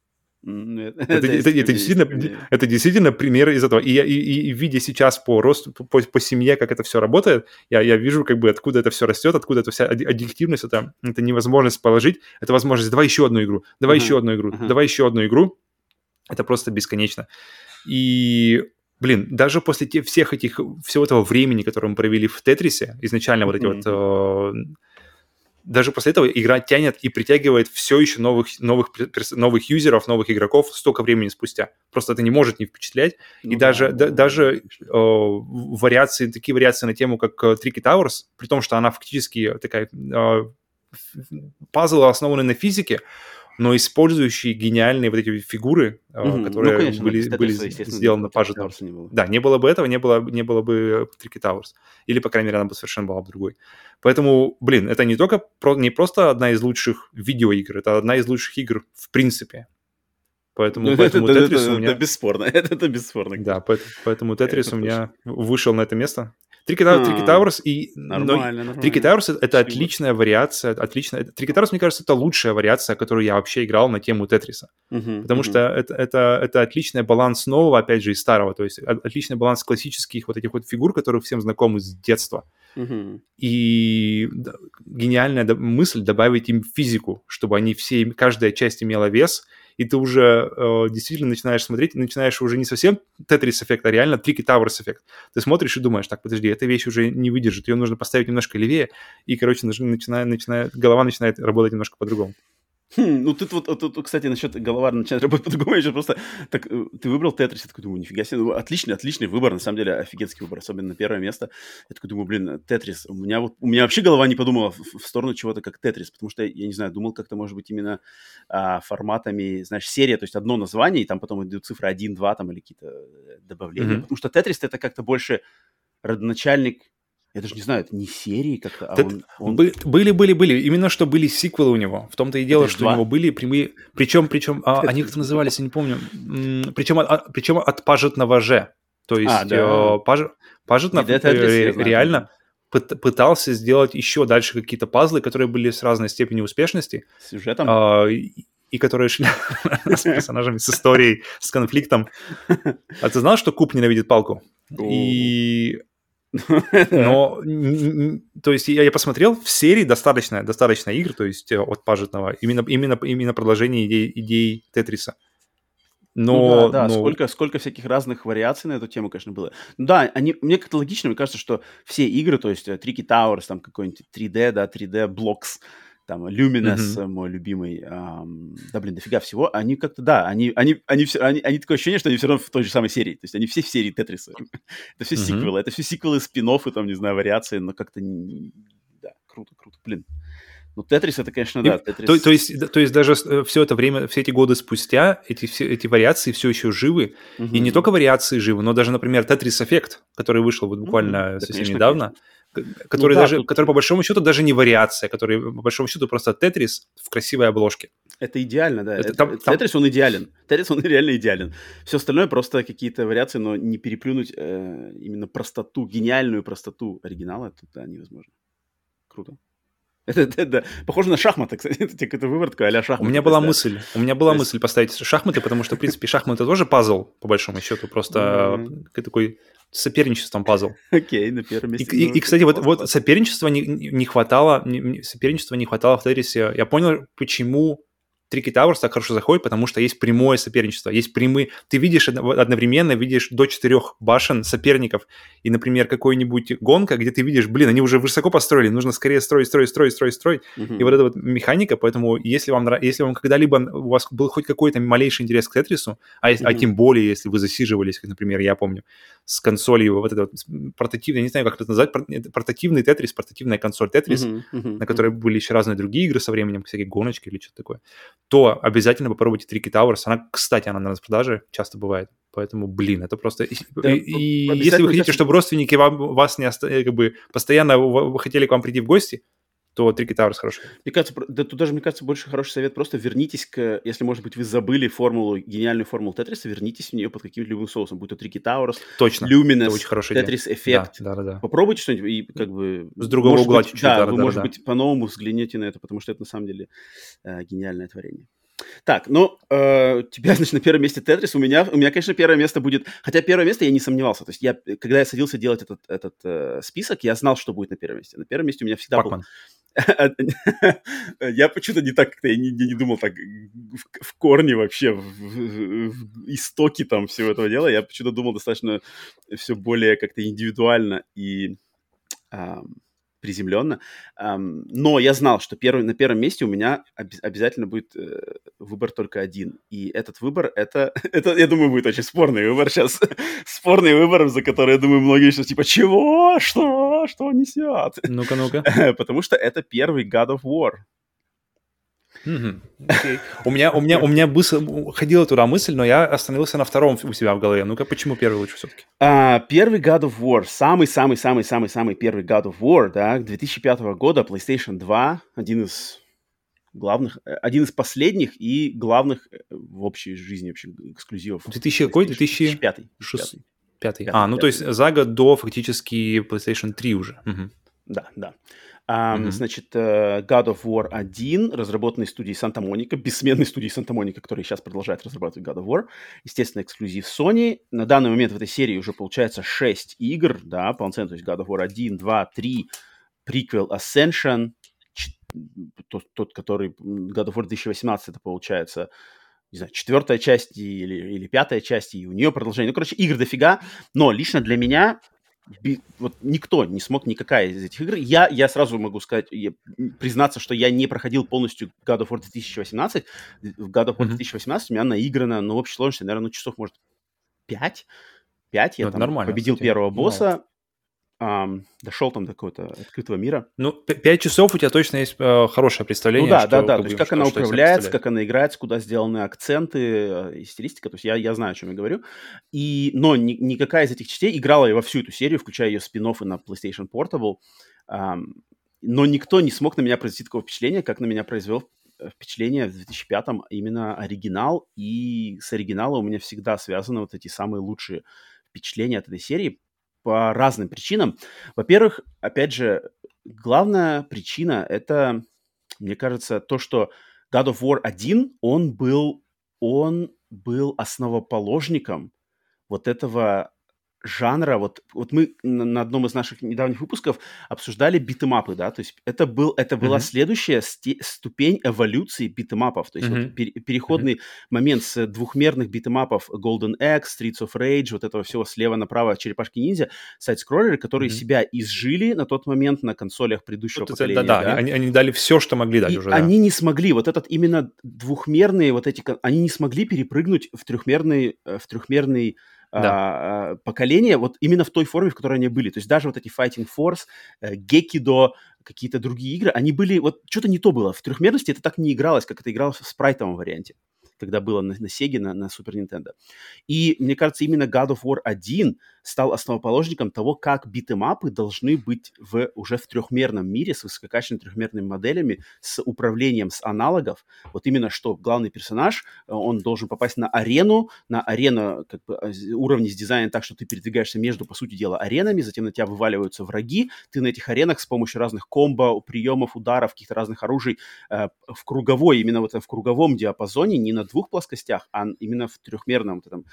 Нет, это, это, это, действительно, это действительно пример из этого. И, я, и, и видя сейчас по росту, по, по семье, как это все работает, я, я вижу, как бы, откуда это все растет, откуда эта вся аддиктивность, это, это невозможность положить, это возможность, давай еще одну игру, давай uh-huh. еще одну игру, uh-huh. давай еще одну игру. Это просто бесконечно. И блин, даже после те, всех этих, всего этого времени, которое мы провели в Тетрисе, изначально вот эти mm-hmm. вот... Э, даже после этого игра тянет и притягивает все еще новых, новых, новых юзеров, новых игроков столько времени спустя. Просто это не может не впечатлять. Ну, и да, даже, да, даже э, вариации, такие вариации на тему, как э, Tricky Towers, при том, что она фактически такая... Э, пазл основанный на физике, но использующие гениальные вот эти фигуры, mm-hmm. которые ну, конечно, были, были сделаны. Не было. Да, не было бы этого, не было, не было бы Tricky Towers. Или, по крайней мере, она бы совершенно была бы другой. Поэтому, блин, это не только не просто одна из лучших видеоигр, это одна из лучших игр в принципе. Поэтому, ну, поэтому это, Tetris это, у меня... Это бесспорно, (laughs) это, это бесспорно. Да, поэтому, поэтому Tetris у меня вышел на это место. Трики Towers и... Нормально, Towers — это отличная вариация, отличная... Towers, мне кажется, это лучшая вариация, которую я вообще играл на тему Тетриса. Потому что это, это, это отличный баланс нового, опять же, и старого. То есть отличный баланс классических вот этих вот фигур, которые всем знакомы с детства. И гениальная мысль добавить им физику, чтобы они все, каждая часть имела вес — и ты уже э, действительно начинаешь смотреть, начинаешь уже не совсем Тетрис эффект, а реально Трики Тауэрс эффект. Ты смотришь и думаешь, так, подожди, эта вещь уже не выдержит, ее нужно поставить немножко левее, и, короче, начинает, начинает, голова начинает работать немножко по-другому. Хм, ну тут вот, тут, кстати, насчет голова начинает работать по-другому, я сейчас просто, так, э, ты выбрал Тетрис, я такой думаю, нифига себе, ну, отличный, отличный выбор, на самом деле, офигенский выбор, особенно на первое место. Я такой думаю, блин, Тетрис, у меня вот, у меня вообще голова не подумала в, в сторону чего-то как Тетрис, потому что, я не знаю, думал как-то, может быть, именно а, форматами, знаешь, серия, то есть одно название, и там потом идут цифры 1, 2 там или какие-то э, добавления, mm-hmm. потому что Тетрис это как-то больше родоначальник я даже не знаю, это не серии как-то, а он, он... Были, были, были. Именно что были сиквелы у него. В том-то и дело, это что два? у него были прямые... Причем, причем, а, они как-то назывались, я не помню. Причем, а, причем от пажетного же. То есть а, да. э, паж, пажетнов э, реально пытался сделать еще дальше какие-то пазлы, которые были с разной степенью успешности. С сюжетом? И, и которые шли (laughs) с персонажами, с историей, с конфликтом. А ты знал, что Куб ненавидит палку? И но, (laughs) то есть я, я посмотрел, в серии достаточно, достаточно игр, то есть э, от пажетного, именно, именно, именно продолжение идей, идей Тетриса. Но, ну, да, да. Но... Сколько, сколько всяких разных вариаций на эту тему, конечно, было. Ну, да, они, мне как-то логично, мне кажется, что все игры, то есть Tricky Towers, там какой-нибудь 3D, да, 3D Blocks, там Luminous, mm-hmm. мой любимый, эм, да, блин, дофига всего, они как-то, да, они, они, они, все, они, они такое ощущение, что они все равно в той же самой серии, то есть они все в серии Тетриса, (laughs) это все mm-hmm. сиквелы, это все сиквелы, спин там, не знаю, вариации, но как-то, да, круто, круто, блин. Ну, Тетрис это, конечно, да. Тетрис... То, то, есть, то есть даже э, все это время, все эти годы спустя, эти, все, эти вариации все еще живы. Угу. И не только вариации живы, но даже, например, Тетрис Эффект, который вышел вот буквально угу, совсем конечно, недавно, конечно который, Ну да, даже, тут- который по большому счету даже не вариация, который по большому счету просто Тетрис в красивой обложке. Это идеально, да. Это Это- там- там- Тетрис, он идеален. Тетрис, он реально идеален. Все остальное просто какие-то вариации, но не переплюнуть э, именно простоту, гениальную простоту оригинала, это да, невозможно. Круто. (laughs) Это, это, да. похоже на шахматы, кстати. (laughs) Это какая-то вывертка а-ля У шахматы. меня была представь. мысль, у меня была есть- мысль поставить шахматы, потому что, в принципе, шахматы тоже пазл, по большому счету, просто э, такой соперничеством пазл. (laughs) Окей, на первом месте. и- и, кстати, вот, вот соперничества не, не хватало, не- соперничества не хватало в Тетрисе. Я понял, почему Трики Тауэрс так хорошо заходит, потому что есть прямое соперничество, есть прямые... Ты видишь одно- одновременно, видишь до четырех башен соперников, и, например, какой-нибудь гонка, где ты видишь, блин, они уже высоко построили, нужно скорее строить, строить, строить, строить, строить, Мгм. и вот эта вот механика, поэтому если вам, если вам когда-либо у вас был хоть какой-то малейший интерес к Тетрису, а, если- а тем более, если вы засиживались, как, например, я помню, с консолью, вот это вот портативный, я не знаю, как это назвать, портативный Тетрис, портативная консоль Тетрис, Мгм, мгм, на которой были еще разные другие игры со временем, всякие гоночки или что-то такое, то обязательно попробуйте Трики Towers. Она, кстати, она на распродаже часто бывает. Поэтому, блин, это просто... И, Да, и- и обязательно, если вы хотите, чтобы родственники вам, вас не оста- как бы постоянно хотели к вам прийти в гости, то Трики Towers хорошо. Мне кажется, да тут даже, мне кажется, больше хороший совет. Просто вернитесь к, если, может быть, вы забыли формулу, гениальную формулу Тетриса, вернитесь в нее под каким-либо любым соусом. Будь то Трики Тауэрс, Точно. Luminous, очень хорошая идея. Тетрис Эффект. Да, да, да. Попробуйте что-нибудь и как бы... С другого может угла чуть-чуть, Да, да, вы, да, может да. быть, по-новому взгляните на это, потому что это на самом деле э, гениальное творение. Так, ну, э, тебя, (laughs) значит, на первом месте Тетрис. У меня, у меня, конечно, первое место будет... Хотя первое место я не сомневался. То есть я, когда я садился делать этот, этот э, список, я знал, что будет на первом месте. На первом месте у меня всегда был Пакман. (laughs) Я почему-то не так как-то, я не, не- не думал так в, в корне вообще, в, в- в истоке там всего этого дела. Я почему-то думал достаточно все более как-то индивидуально и ам, приземленно. Но я знал, что первый, на первом месте у меня обе- обязательно будет э, выбор только один. И этот выбор, это, (laughs) это, я думаю, будет очень спорный выбор сейчас. (laughs) спорный выбор, за который, я думаю, многие что типа, чего? Что? Что несет? Ну-ка, ну-ка. (laughs) Потому что это первый God of War. У меня, у меня, у меня быстро ходила туда мысль, но я остановился на втором у себя в голове. Ну-ка, почему первый лучше все-таки? А, первый God of War, самый-самый-самый-самый-самый первый God of War, да, 2005 года, PlayStation 2, один из главных, э, один из последних и главных э, в общей жизни вообще эксклюзивов. 2000 какой? PlayStation. 2000? 2005. Шест- 2005. Пятый. Пятый, А, ну то есть за год до фактически PlayStation 3 уже. Да, да. Мгм. Значит, э, God of War 1, разработанный студией Санта-Моника, бессменной студией Санта-Моника, которая сейчас продолжает разрабатывать God of War. Естественно, эксклюзив Sony. На данный момент в этой серии уже получается 6 игр, да, полноценно, то есть God of War 1, 2, 3, приквел Ascension, тот, тот, который God of War 2018, это получается не знаю, четвертая часть или, или пятая часть, и у нее продолжение. Ну, короче, игр дофига, но лично для меня вот никто не смог, никакая из этих игр. Я, я сразу могу сказать, я- признаться, что я не проходил полностью God of War 2018. В God of War Мгм. 2018 у меня наиграно, ну, в общей сложности, наверное, ну, часов, может, 5. 5 я Ну, там нормально, победил кстати. первого босса, ам, дошел там до какого-то открытого мира. Ну, п- пять часов у тебя точно есть э, хорошее представление. Ну да, что, да, да. как То есть как что- она что управляется, как она играется, куда сделаны акценты э, и стилистика. То есть я, я знаю, о чем я говорю. И, но ни- никакая из этих частей играла я во всю эту серию, включая ее спин и на PlayStation Portable. Ам, но никто не смог на меня произвести такого впечатления, как на меня произвел впечатление в 2005-м именно оригинал. И с оригинала у меня всегда связаны вот эти самые лучшие впечатления от этой серии по разным причинам. Во-первых, опять же, главная причина это, мне кажется, то, что God of War 1, он был, он был основоположником вот этого жанра. Вот, вот мы на, одном из наших недавних выпусков обсуждали битэмапы, да, то есть это, был, это была Мгм. следующая сте- ступень эволюции битэмапов, то есть вот Мгм. пере- переходный момент с двухмерных битэмапов Golden Axe, Streets of Rage, вот этого всего слева направо черепашки-ниндзя, сайт-скроллеры, которые Мгм. себя изжили на тот момент на консолях предыдущего Вот поколения. да, да, Они, они дали все, что могли дать И уже. да. они не смогли, вот этот именно двухмерные, вот эти, они не смогли перепрыгнуть в трехмерный, э, в трехмерный а, а, поколение вот именно в той форме, в которой они были. То есть даже вот эти Fighting Force, э, какие-то другие игры, они были, вот что-то не то было. В трехмерности это так не игралось, как это игралось в спрайтовом варианте. когда было на, на Sega, на, на Super Nintendo. И, мне кажется, именно God of War 1 стал основоположником того, как битэмапы должны быть в, уже в трехмерном мире с высококачественными трехмерными моделями, с управлением с аналогов. Вот именно что главный персонаж, э, он должен попасть на арену, на арену как бы, э, уровни с дизайном так, что ты передвигаешься между, по сути дела, аренами, затем на тебя вываливаются враги, ты на этих аренах с помощью разных комбо, приемов, ударов, каких-то разных оружий э, в круговой, именно вот в круговом диапазоне, не на двух плоскостях, а именно в трехмерном вот этом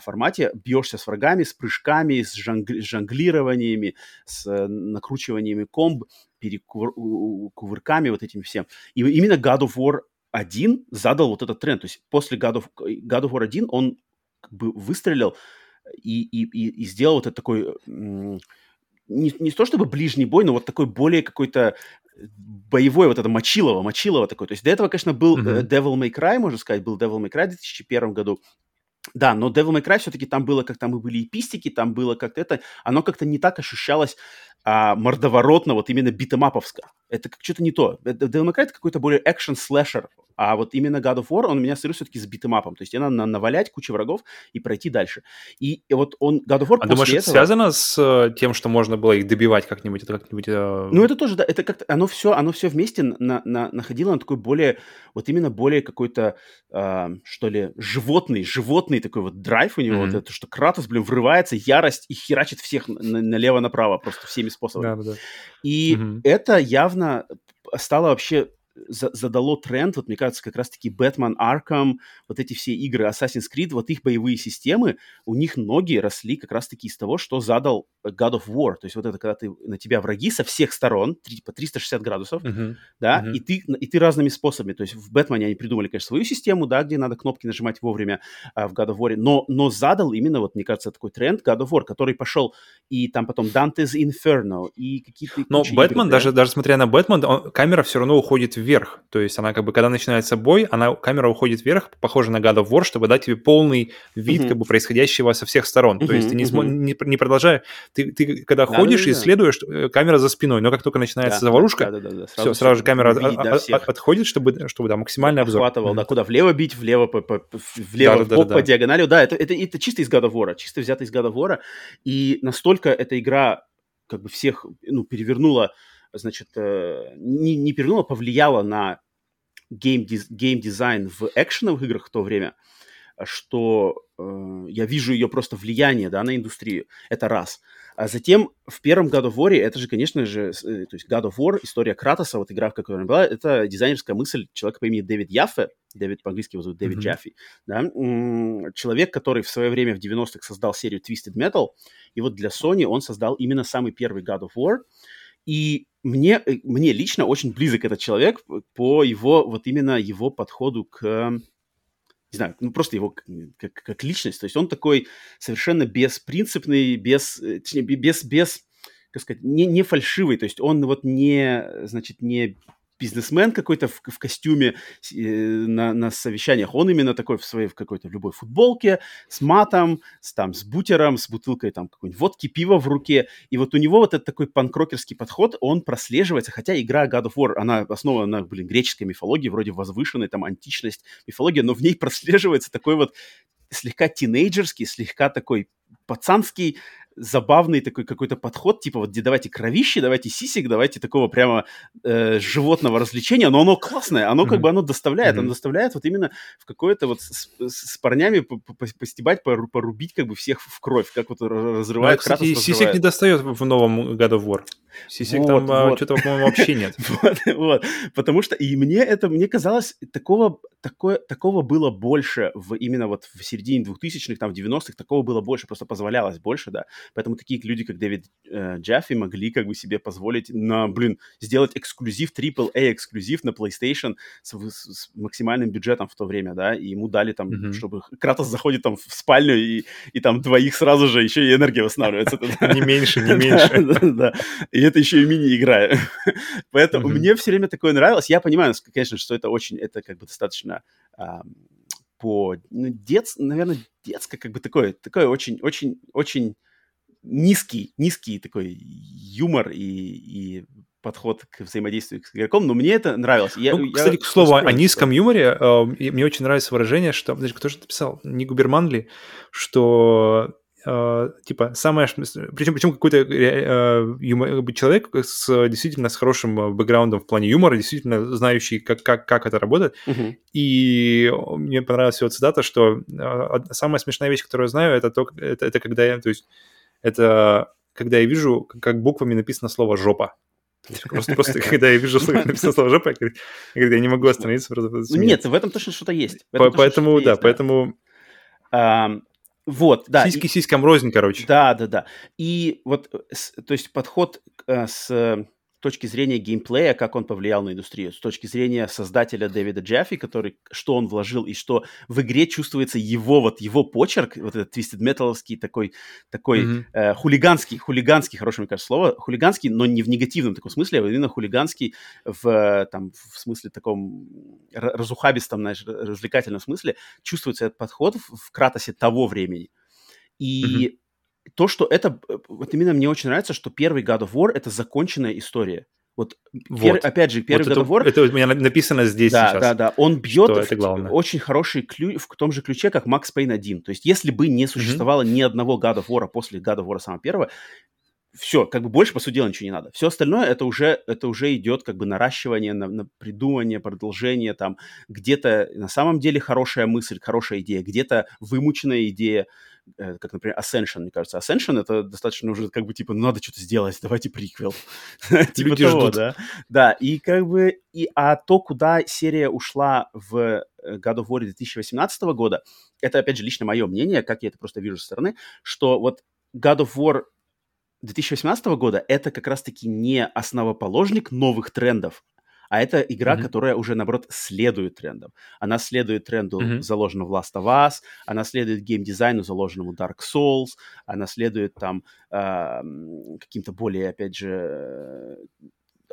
формате бьешься с врагами, с прыжками, с, жонгли- с жонглированиями, с э, накручиваниями комб, перекувырками вот этим всем. И именно God of War 1 задал вот этот тренд. То есть после God of, God of War 1 он как бы выстрелил и, и, и, и сделал вот этот такой... Не, не то чтобы ближний бой, но вот такой более какой-то боевой вот это мочилово, мочилово такой. То есть до этого, конечно, был mm-hmm. Devil May Cry, можно сказать, был Devil May Cry в 2001 году. Да, но Devil May Cry все-таки там было, как там и были и пистики, там было как-то это, оно как-то не так ощущалось а, мордоворотно, вот именно битэмаповско. Это как что-то не то. Devil May Cry это какой-то более экшен-слэшер, а вот именно God of War, он у меня ассоциирует все-таки с битэмапом. То есть тебе надо навалять кучу врагов и пройти дальше. И, и вот он, God of War А думаешь, этого... это связано с э, тем, что можно было их добивать как-нибудь? Это как-нибудь... Э... Ну, это тоже, да, это как-то, оно все, оно все вместе на, на, находило на такой более, вот именно более какой-то, э, что ли, животный, животный такой вот драйв у него, mm-hmm. вот это, что Кратос, блин, врывается, ярость и херачит всех налево-направо просто всеми способами. Да, да. И mm-hmm. это явно стало вообще задало тренд, вот мне кажется, как раз-таки Batman Arkham, вот эти все игры Assassin's Creed, вот их боевые системы, у них ноги росли как раз-таки из того, что задал God of War. То есть вот это, когда ты, на тебя враги со всех сторон, по 360 градусов, uh-huh. да, uh-huh. И, ты, и ты разными способами. То есть в Бэтмене они придумали, конечно, свою систему, да, где надо кнопки нажимать вовремя а, в God of War, но, но задал именно, вот мне кажется, такой тренд God of War, который пошел и там потом Dante's Inferno, и какие-то... Но Бэтмен, даже, даже смотря на Бэтмен, он, камера все равно уходит вверх. То есть она как бы, когда начинается бой, она, камера уходит вверх, похоже на God of War, чтобы дать тебе полный вид uh-huh. как бы происходящего со всех сторон. Uh-huh, То есть ты не, uh-huh. не, не продолжая... Ты, ты когда да, ходишь да, да, и исследуешь, да. камера за спиной, но как только начинается да, заварушка, да, да, да, да. Сразу, все, сразу же камера от, да, от, отходит, чтобы, чтобы да, максимальный обзор. Охватывал, mm-hmm. да, куда влево бить, влево, по, по, влево, да, в бок, да, да, по да. диагонали. Да, это, это, это чисто из God of War, чисто взято из God of War. И настолько эта игра как бы всех ну, перевернула, значит, э, не, не перевернула, повлияла на гейм-дизайн в экшеновых играх в то время, что э, я вижу ее просто влияние да, на индустрию. Это раз. А затем в первом God of War, это же, конечно же, э, то есть God of War, история Кратоса, вот игра, в которой она была, это дизайнерская мысль человека по имени Дэвид Яффе, Дэвид по-английски его зовут Дэвид mm-hmm. Джаффи, да, человек, который в свое время в 90-х создал серию Twisted Metal, и вот для Sony он создал именно самый первый God of War, и мне, э, мне лично очень близок этот человек по его, вот именно его подходу к, не знаю, ну просто его как, как личность. То есть он такой совершенно беспринципный, без, э, точнее, без, без, как сказать, не, не фальшивый. То есть он вот не, значит, не бизнесмен какой-то в, в костюме э, на, на совещаниях, он именно такой в своей, в какой-то любой футболке, с матом, с, там, с бутером, с бутылкой там какой-нибудь водки, пива в руке. И вот у него вот этот такой панкрокерский подход, он прослеживается, хотя игра God of War, она основана на, блин, греческой мифологии, вроде возвышенной, там, античность, мифология, но в ней (laughs) прослеживается такой вот слегка тинейджерский, слегка такой пацанский забавный такой какой-то подход, типа вот давайте кровище, давайте сисик, давайте такого прямо э, животного развлечения, но оно классное, оно mm-hmm. как бы оно доставляет, mm-hmm. оно доставляет вот именно в какое-то вот с, с парнями постебать, порубить как бы всех в кровь, как вот разрывает ну, кстати, сисик не достает в новом God of War. Сисик вот, там а, вот. что-то, по-моему, вообще нет. (laughs) вот, вот, потому что и мне это, мне казалось, такого, такое, такого было больше в, именно вот в середине 2000-х, там в 90-х, такого было больше, просто позволялось больше, да, Поэтому такие люди, как Дэвид э, Джаффи, могли как бы себе позволить на, блин, сделать эксклюзив, AAA эксклюзив на PlayStation с, с, с максимальным бюджетом в то время, да, и ему дали там, mm-hmm. чтобы Кратос заходит там в спальню, и, и там двоих сразу же еще и энергия восстанавливается. (laughs) Не меньше, не (laughs) меньше. (laughs) И это еще и мини-игра. Поэтому мне все время такое нравилось. Я понимаю, конечно, что это очень, это как бы достаточно по ну, дет, наверное, детское, как бы такое, такое очень, очень, очень низкий, низкий такой юмор и, и подход к взаимодействию с игроком, но мне это нравилось. Я, ну, кстати, я к слову о низком юморе, э, мне очень нравится выражение, что... Подожди, кто же это писал? Не Губерман ли? Что Uh, типа самое причем причем какой-то uh, человек с действительно с хорошим бэкграундом в плане юмора действительно знающий как как как это работает uh-huh. и мне понравилась его цитата что uh, самая смешная вещь которую я знаю это то это, это когда я то есть это когда я вижу как буквами написано слово жопа Просто, просто когда я вижу, написано слово жопа, я, я не могу остановиться. Просто Нет, в этом точно что-то есть. Поэтому, да, поэтому... Вот, да. Сиськи сиськам рознь, короче. Да, да, да. И вот, то есть подход э, с точки зрения геймплея, как он повлиял на индустрию, с точки зрения создателя Дэвида Джаффи, который, что он вложил, и что в игре чувствуется его, вот его почерк, вот этот Twisted Metal'овский такой, такой mm-hmm. э, хулиганский, хулиганский, хорошее, мне кажется, слово, хулиганский, но не в негативном таком смысле, а именно хулиганский в, там, в смысле таком разухабистом, знаешь, развлекательном смысле, чувствуется этот подход в, в Кратосе того времени. И mm-hmm то, что это, э, вот именно мне очень нравится, что первый God of War это законченная история. Вот, вот. Пер, опять же, первый вот God of War... Это у меня написано здесь да, сейчас. Да, да, он бьет в, это главное. очень хороший ключ в том же ключе, как Max Payne 1. То есть, если бы не существовало mm-hmm. ни одного God of War после God of War самого первого, все, как бы больше, по сути дела, ничего не надо. Все остальное, это уже, это уже идет как бы наращивание, на, на придумывание, продолжение, там, где-то на самом деле хорошая мысль, хорошая идея, где-то вымученная идея, как, например, Ascension, мне кажется. Ascension — это достаточно уже как бы, типа, ну, надо что-то сделать, (laughs) давайте приквел. (laughs) типа того, да. Да, и как бы, и, а то, куда серия ушла в э, God of War 2018 года, это, опять же, лично мое мнение, как я это просто вижу со стороны, что вот God of War 2018 года это как раз-таки не основоположник новых трендов, а это игра, mm-hmm. которая уже, наоборот, следует трендам. Она следует тренду, mm-hmm. заложенному в Last of Us, она следует геймдизайну, заложенному Dark Souls, она следует там э, каким-то более, опять же,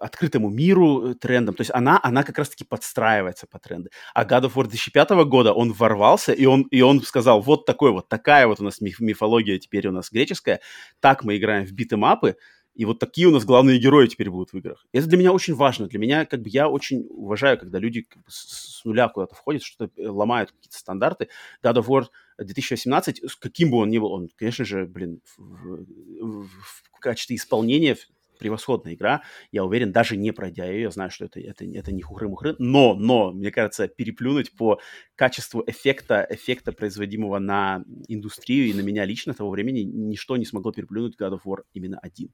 открытому миру э, трендам. То есть она, она как раз-таки подстраивается по тренды. А God of War 2005 года он ворвался, и он, и он сказал, вот такой вот, такая вот у нас миф, мифология теперь у нас греческая, так мы играем в битэмапы, и вот такие у нас главные герои теперь будут в играх. Это для меня очень важно. Для меня, как бы, я очень уважаю, когда люди как бы, с, с нуля куда-то входят, что-то э, ломают какие-то стандарты. God of War 2018, каким бы он ни был, он, конечно же, блин, в, в, в качестве исполнения превосходная игра. Я уверен, даже не пройдя ее, я знаю, что это, это, это не хухры-мухры. Но, но, мне кажется, переплюнуть по качеству эффекта, эффекта, производимого на индустрию и на меня лично того времени, ничто не смогло переплюнуть God of War именно один.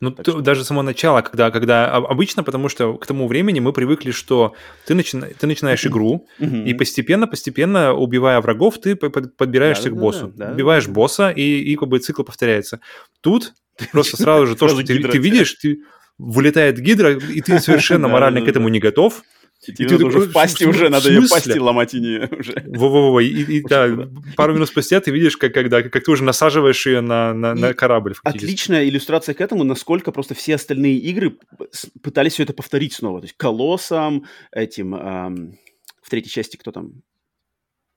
Ну, то, что... даже само начало, когда, когда обычно, потому что к тому времени мы привыкли, что ты, начи... ты начинаешь игру, и постепенно-постепенно, убивая врагов, ты подбираешься да, к боссу. Да, Убиваешь босса, и, и как бы цикл повторяется. Тут (laughs) просто сразу же то, что ты, ты видишь, ты вылетает гидра, и ты совершенно (laughs) морально к этому не готов, и тебе надо уже в пасти уже, надо ее пасти ломать и не уже. Во-во-во, и, да, пару минут спустя ты видишь, как, когда, как ты уже насаживаешь ее на, на, корабль. Отличная иллюстрация к этому, насколько просто все остальные игры пытались все это повторить снова. То есть Колоссом, этим, в третьей части кто там,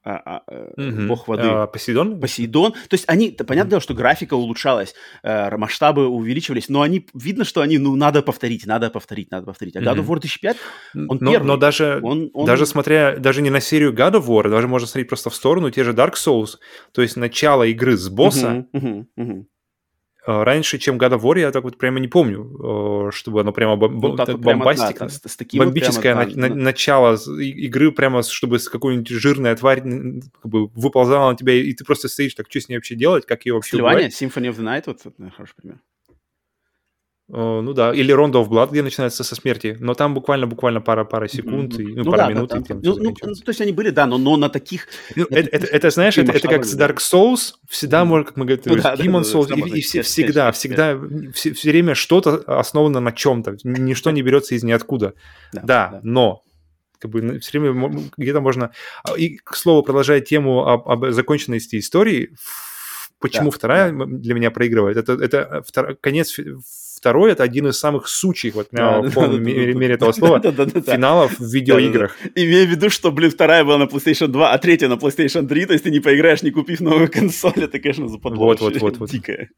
а, а, угу. бог воды. А, Посейдон? Посейдон. То есть они, понятное дело, что графика улучшалась, э, масштабы увеличивались, но они, видно, что они, ну, надо повторить, надо повторить, надо повторить. А God of War 2005, он но, первый. Но даже, он, он... даже смотря, даже не на серию God of War, даже можно смотреть просто в сторону, те же Dark Souls, то есть начало игры с босса, угу, угу, угу. Э, раньше, чем God of War, я так вот прямо не помню, э, чтобы оно прямо бом- ну, вот бомбастика, прямо, да, с, с бомбическое вот прямо, на, на, начало игры, прямо чтобы с какой-нибудь жирной тварь как бы выползала на тебя, и ты просто стоишь, так что с ней вообще делать, как ее вообще Сливание, Symphony of the Night, вот, вот хороший пример. Uh, ну да, или Rondo of Blood, где начинается со смерти, но там буквально-буквально пара-пара секунд, mm-hmm. и, ну, ну, пара да, минут. Да, да. И ну, ну, то есть они были, да, но, но на таких... Ну, это, это, это, знаешь, это, это как с Dark Souls, всегда mm-hmm. можно, как мы говорим, ну, да, Demon Souls, да, и, и все, всегда, всегда, все, все время что-то основано на чем-то, ничто не берется из ниоткуда. Да, да, да. но как бы все время где-то можно... А, и, к слову, продолжая тему об, об законченности истории, почему да, вторая да. для меня проигрывает, это, это втор... конец второй это один из самых сучьих, вот в полном мере этого слова, (laughs) финалов в видеоиграх. Имея в виду, что, блин, вторая была на PlayStation 2, а третья на PlayStation 3, то есть ты не поиграешь, не купив новую консоль, это, конечно, западло вот, вот, вот, вот. дикое.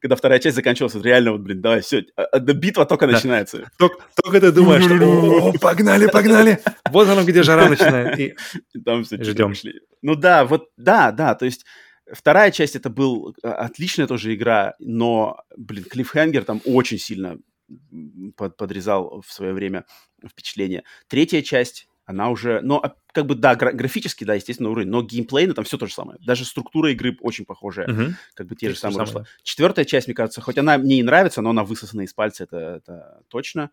когда вторая часть заканчивалась, вот реально вот, блин, давай, все, а, а, битва только Да. начинается. Только, только ты думаешь, что «О, (laughs) погнали, погнали. Вот оно, где жара начинает. И Там все Ждем. шли. Ну да, вот, да, да, то есть вторая часть это был а, отличная тоже игра, но, блин, Клиффхенгер там очень сильно под- подрезал в свое время впечатление. Третья часть, она уже, ну, как бы, да, гра- графически, да, естественно, уровень, но геймплейно там все то же самое. Даже структура игры очень похожая, Мгм. как бы те же самые. Четвертая часть, мне кажется, хоть она мне и нравится, но она высосана из пальца, это, это точно.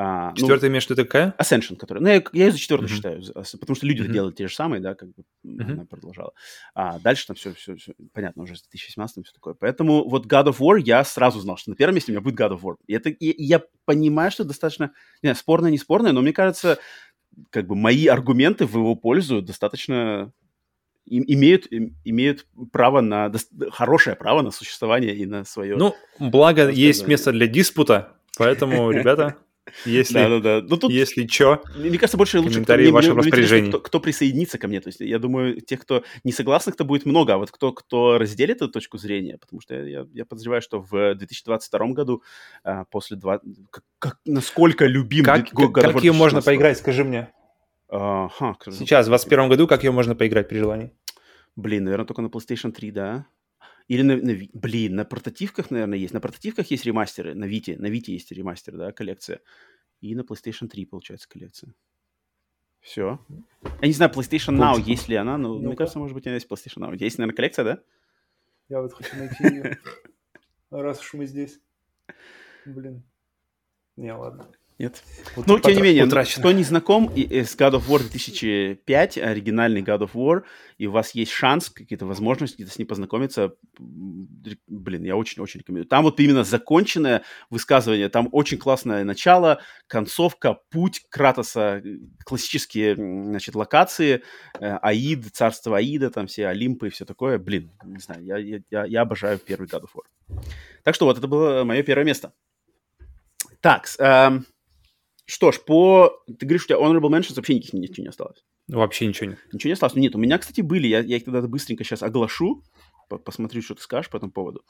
А, ну, Четвертая имеешь в виду какая? Ascension, который... Ну, я, я ее за четвертую Мгм. считаю, потому что люди Мгм. делали те же самые, да, как бы Мгм. она продолжала. А дальше там все, все, понятно, уже с 2017 все такое. Поэтому вот God of War я сразу знал, что на первом месте у меня будет God of War. И это, и- и я понимаю, что достаточно, не спорное, не спорное, но мне кажется, как бы мои аргументы в его пользу достаточно им- имеют, им- имеют право на, хорошее право на существование и на свое... Ну, благо, есть место для диспута, поэтому, ребята, (laughs) если, да-да-да. Ну, тут если чё, Мне кажется, больше лучше, кто, Комментарии мне- в вашем мне распоряжении. кто, кто присоединится ко мне. То есть я думаю, тех, кто не согласных-то будет много, а вот кто, кто разделит эту точку зрения, потому что я, я подозреваю, что в 2022 году а, после два... Как, как- насколько любим как, of War как ее можно 2016. поиграть, скажи мне. Ага, кто же- Сейчас, в 21 году, как ее можно поиграть при желании? Блин, наверное, только на PlayStation 3, да? Или на, на Блин, на портативках, наверное, есть. На портативках есть ремастеры. На Вите. На Вите есть ремастер, да, коллекция. И на PlayStation 3, получается, коллекция. Все. Я не знаю, PlayStation Now, есть ли она, но мне Ну-ка. кажется, может быть, она есть PlayStation Now. Есть, наверное, коллекция, да? Я вот хочу найти ее, раз уж мы здесь. Блин. Не, ладно. Нет. Ну, тем не менее, утрачено. кто не знаком и- и с God of War 2005, оригинальный God of War, и у вас есть шанс, какие-то возможности где-то с ним познакомиться, блин, я очень-очень рекомендую. Там вот именно законченное высказывание, там очень классное начало, концовка, путь Кратоса, э, классические, значит, локации, э, Аид, царство Аида, там все Олимпы и все такое. Блин, не знаю, я, я, я, обожаю первый God of War. Так что вот, это было мое первое место. Так, эм, что ж, по... Ты говоришь, у тебя honorable mentions вообще никаких ничего не осталось. Вообще ничего нет. Ничего не осталось? Нет, у меня, кстати, были. Я, я их тогда быстренько сейчас оглашу. по- Посмотрю, что ты скажешь по этому поводу.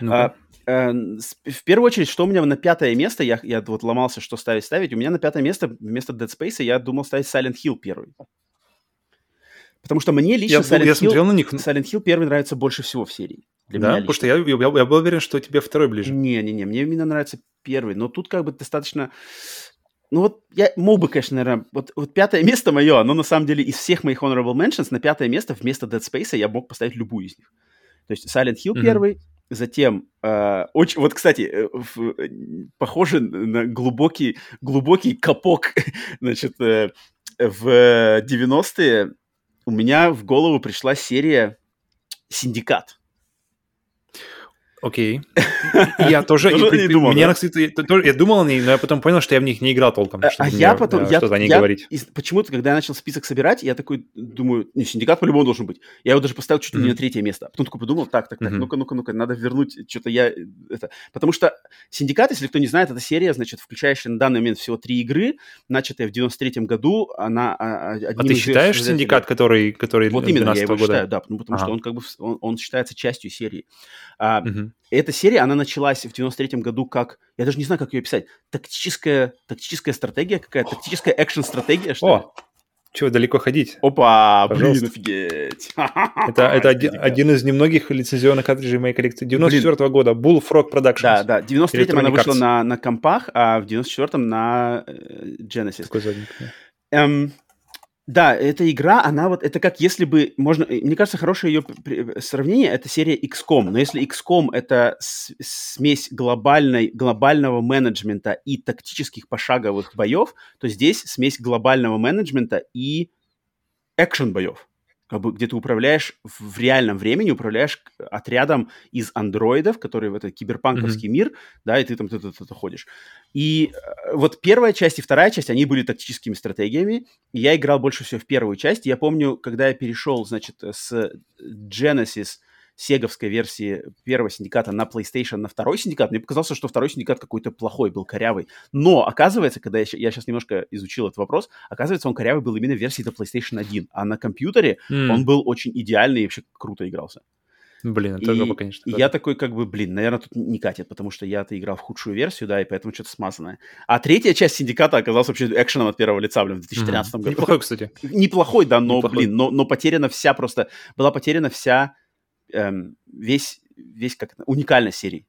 Ну-ка. А, с- в первую очередь, что у меня на пятое место, я, я вот ломался, что ставить, ставить. У меня на пятое место вместо Dead Space я думал ставить Silent Hill первый. Потому что мне лично я, Silent, я Hill, смотрел на них, Silent Hill первый нравится больше всего в серии. Для да, потому что я, я, я был уверен, что тебе второй ближе. Не-не-не, мне именно нравится первый, но тут как бы достаточно... Ну вот я мог бы, конечно, наверное... Вот, вот пятое место мое, оно на самом деле из всех моих honorable mentions на пятое место вместо Dead Space я мог поставить любую из них. То есть Silent Hill Мгм. первый, затем... э, очень, вот, кстати, э, в- похоже на глубокий, глубокий капок, (laughs) значит, э, в 90-е у меня в голову пришла серия «Синдикат». Окей. (laughs) Я тоже... Не думал, меня, кстати, я думал о ней, но я потом понял, что я в них не играл толком. А, а я потом, да, я, что-то о ней я говорить. почему-то, когда я начал список собирать, я такой думаю, не, синдикат по-любому должен быть. Я его даже поставил чуть ли не на третье место. Потом такой подумал, так, так, так, ну-ка, ну-ка, ну-ка, надо вернуть что-то я... Это... Потому что синдикат, если кто не знает, это серия, значит, включающая на данный момент всего три игры, начатая в 93-м году, она... а, а, А ты считаешь синдикат, который, который Вот именно, я 12 его считаю, да, ну, потому что он как бы, он считается частью серии. Эта серия, она началась в 93-м году как, я даже не знаю, как ее описать, тактическая, тактическая стратегия какая-то, тактическая экшн-стратегия, что? О, чего далеко ходить? Опа, блин, Пожалуйста. офигеть. (laughs) Это, это один, один из немногих лицензионных картриджей моей коллекции. 94 года. Bullfrog Productions. Да, да, в 93-м она вышла на, на компах, а в 94-м на э, Genesis. Такой задник. да. Эм, да, эта игра, она вот, это как если бы, можно, э, мне кажется, хорошее ее при- сравнение, это серия XCOM, но если XCOM это смесь глобальной, глобального менеджмента и тактических пошаговых боев, то здесь смесь глобального менеджмента и экшен боев. Как бы, где ты управляешь в реальном времени, управляешь отрядом из андроидов, которые в этот киберпанковский мир, да, и ты там ты, ты- ты- ты ходишь. И э, вот первая часть и вторая часть, они были тактическими стратегиями. И я играл больше всего в первую часть. Я помню, когда я перешел, значит, с Genesis сеговской версии первого синдиката на PlayStation на второй синдикат, мне показалось, что второй синдикат какой-то плохой был, корявый. Но, оказывается, когда я, я сейчас немножко изучил этот вопрос, оказывается, он корявый был именно в версии до PlayStation 1. А на компьютере М. он был очень идеальный и вообще круто игрался. Блин, это и, жопа, конечно. И я такой, как бы, блин, наверное, тут не катит, потому что я-то играл в худшую версию, да, и поэтому что-то смазанное. А третья часть Синдиката оказалась вообще экшеном от первого лица, блин, в 2013 Мгм. году. Неплохой, кстати. Неплохой, да, но, Неплохой. блин, но, но потеряна вся просто, была потеряна вся, эм, весь, весь, как это, уникальность серии.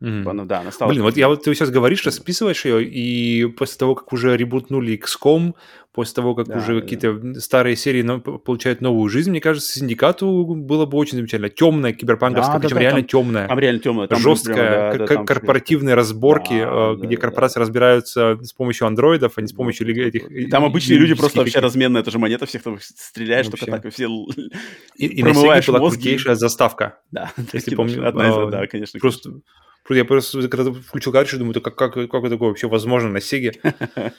Мгм. Она, да, она стала... Блин, вот я вот ты сейчас говоришь, расписываешь ее, и после того, как уже ребутнули XCOM, после того, как Да, уже да, какие-то старые серии получают новую жизнь, мне кажется, Синдикату было бы очень замечательно. Темная, киберпанковская, Да, да, причем да, реально там- темная. Там реально темная. Там жесткая, прямо, да, да, там корпоративные разборки, Да, э, да, где да, корпорации разбираются с помощью андроидов, а не с помощью ли- этих... Там обычные люди просто вообще разменные, это же монета всех там стреляешь, Вообще. только так и все И, и на промываешь была мозги. крутейшая заставка. Да, (laughs) Если помню. Одна из, а, да, конечно. Просто я просто когда включил картриджи, думаю, «Да как, как, как такое вообще возможно на Сеге? (laughs)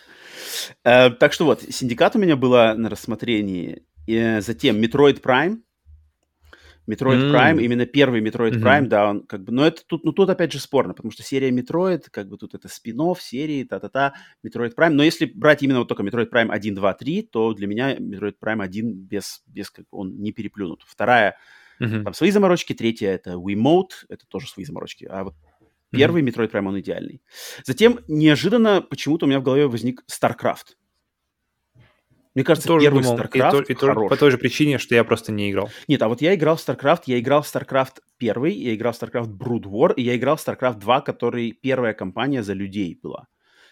Э, Так что вот, Синдикат у меня была на рассмотрении. Затем Metroid Prime. Metroid. Prime, именно первый Metroid. Prime, да, он как бы, но это тут, ну тут опять же спорно, потому что серия Metroid, как бы тут это спин серии, та-та-та, Metroid Prime, но если брать именно вот только Metroid Prime 1, 2, 3, то для меня Metroid Prime 1 без, без как он не переплюнут. Вторая, там свои заморочки, третья это Wiimote, это тоже свои заморочки, а вот первый Metroid Prime, он идеальный. Затем неожиданно почему-то у меня в голове возник StarCraft. Мне кажется, Тоже первый думал, и StarCraft и то- хорош. по той же причине, что я просто не играл. Нет, а вот я играл в StarCraft, я играл в StarCraft 1, я играл в StarCraft Brood War, и я играл в StarCraft 2, который первая кампания за людей была.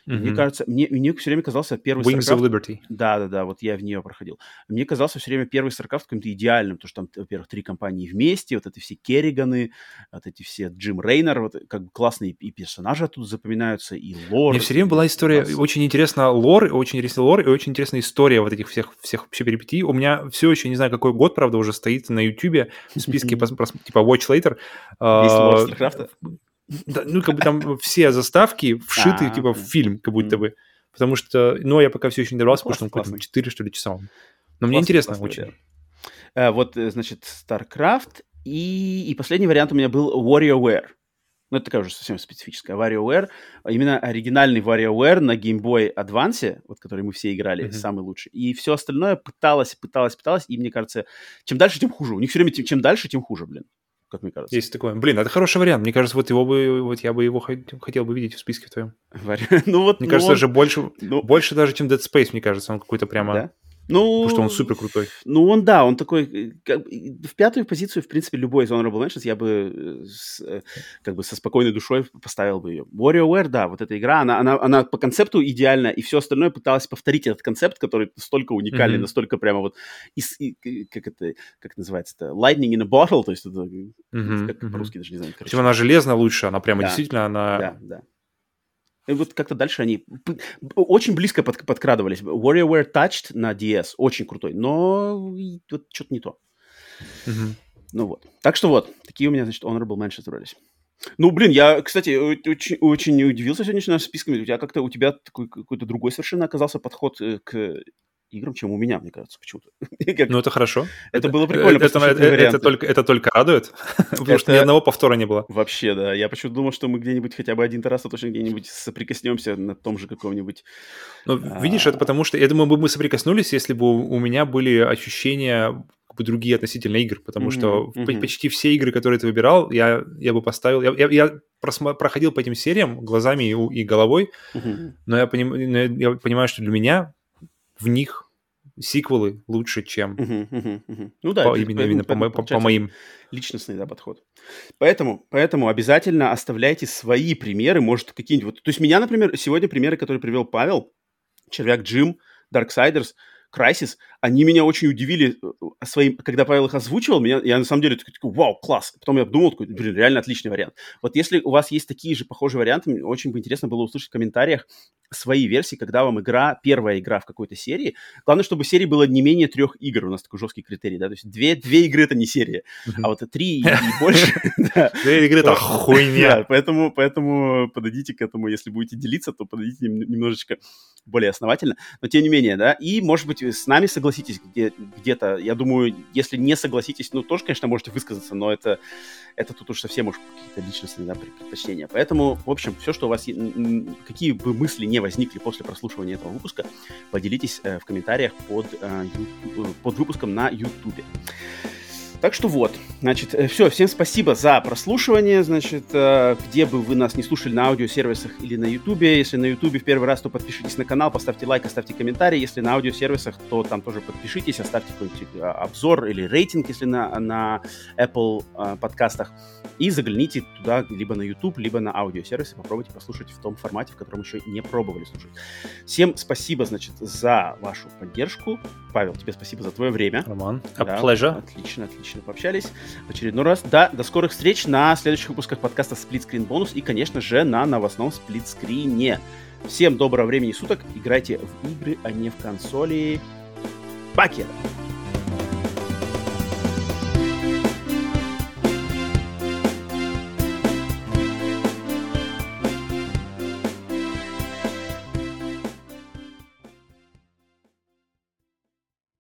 И Мне кажется, мне, мне все время казался первый Wings StarCraft... of Liberty. Да, да, да, вот я в нее проходил. Мне казался все время первый StarCraft каким-то идеальным, потому что там, во-первых, три компании вместе, вот эти все Керриганы, вот эти все Джим Рейнер, вот как бы классные и персонажи оттуда запоминаются, и лор. Мне все время была история, Класс. очень интересно лор, очень интересный лор, и очень интересная история вот этих всех, всех вообще перипетий. У меня все еще, не знаю, какой год, правда, уже стоит на Ютубе в списке, (laughs) типа Watch Later. Весь а, лор StarCraft? Да, ну, как бы там все заставки вшиты, А, типа, в фильм, как будто бы. Потому что, ну, я пока все еще не добрался, Ну, потому что он классно, какой-то 4, что ли, часа. он. Но мне интересно очень. вариант. Э, вот, э, значит, StarCraft. И, и последний вариант у меня был WarioWare. Ну, это такая уже совсем специфическая. WarioWare. А Именно оригинальный WarioWare на Game Boy Advance, вот который мы все играли, Мгм. самый лучший. И все остальное пыталось, пыталось, пыталось. И мне кажется, чем дальше, тем хуже. У них все время тем, чем дальше, тем хуже, блин. Как мне кажется. Есть такое. Блин, это хороший вариант. Мне кажется, вот его бы, вот я бы его хот- хотел бы видеть в списке в твоем. (laughs) Ну, вот, Мне ну, кажется, он- даже больше, ну, больше даже, чем Dead Space, мне кажется. Он какой-то прямо... да. Ну, Потому что он супер крутой. Ну, он, да, он такой... э, Как, в пятую позицию, в принципе, любой из Honorable Mentions я бы э, с, э, как бы со спокойной душой поставил бы ее. WarioWare, да, вот эта игра, она, она, она по концепту идеальна, и все остальное пыталась повторить этот концепт, который настолько уникальный, Мгм. настолько прямо вот... из- и- и- как это, как называется-то? Lightning in a bottle, то есть это... Мгм, как мгм. по-русски даже не знаю. короче. Причем она железно лучше, она прямо Да, действительно, она... Да, да. И вот как-то дальше они очень близко под- подкрадывались. WarioWare Touched на DS очень крутой, но вот что-то не то. Мгм. Ну вот. Так что вот, такие у меня, значит, honorable mentions выбрались. Ну, блин, я, кстати, очень, очень удивился сегодняшним нашим списком. У тебя как-то, у тебя такой какой-то другой совершенно оказался подход э, к играм, чем у меня, мне кажется, почему-то. (laughs) Ну, это хорошо. (laughs) Это было прикольно Это, только, это только радует, (laughs) потому что ни одного повтора не было. Вообще, да. Я почему-то думал, что мы где-нибудь хотя бы один раз, а точно где-нибудь соприкоснемся на том же каком-нибудь... Ну, видишь, это потому что, я думаю, мы бы соприкоснулись, если бы у меня были ощущения как бы другие относительно игр, потому что почти все игры, которые ты выбирал, я, я бы поставил... Я, я- я просма- проходил по этим сериям глазами и, головой, но я, поним- но я понимаю, что для меня в них сиквелы лучше, чем Мгм, мгм, мгм. Ну да, по- это- именно, именно по, мо- по- по моим... личностный да, подход. Поэтому, поэтому обязательно оставляйте свои примеры, может, какие-нибудь... Вот, то есть меня, например, сегодня примеры, которые привел Павел, Червяк Джим, Darksiders, Crysis, они меня очень удивили э, своим, когда Павел их озвучивал, меня, я на самом деле такой, такой, вау, класс. Потом я думал, такой, блин, реально отличный вариант. Вот если у вас есть такие же похожие варианты, мне очень бы интересно было услышать в комментариях свои версии, когда вам игра, первая игра в какой-то серии. Главное, чтобы серии было не менее трех игр. У нас такой жесткий критерий, да, то есть две, две игры это не серия, а вот три и, больше. (laughs) Две игры это хуйня. поэтому, поэтому подойдите к этому, если будете делиться, то подойдите нем- немножечко более основательно. Но тем не менее, да, и, может быть, с нами согласитесь где- где-то. Я думаю, если не согласитесь, ну, тоже, конечно, можете высказаться, но это, это тут уж совсем уж какие-то личностные да, предпочтения. Поэтому, в общем, все, что у вас, какие бы мысли не возникли после прослушивания этого выпуска, поделитесь э, в комментариях под, э, э, под выпуском на YouTube. Так что вот, значит, э, все, всем спасибо за прослушивание, значит, э, где бы вы нас не слушали на аудиосервисах или на ютубе, если на ютубе в первый раз, то подпишитесь на канал, поставьте лайк, оставьте комментарий, если на аудиосервисах, то там тоже подпишитесь, оставьте какой-нибудь э, обзор или рейтинг, если на, на Apple подкастах, и загляните туда либо на YouTube, либо на аудиосервисы, попробуйте послушать в том формате, в котором еще не пробовали слушать. Всем спасибо, значит, за вашу поддержку. Павел, тебе спасибо за твое время. Роман, a да, pleasure. Отлично, отлично пообщались. В очередной раз. Да, до скорых встреч на следующих выпусках подкаста Split Screen Bonus и, конечно же, на новостном сплитскрине. Всем доброго времени суток. Играйте в игры, а не в консоли. Покер!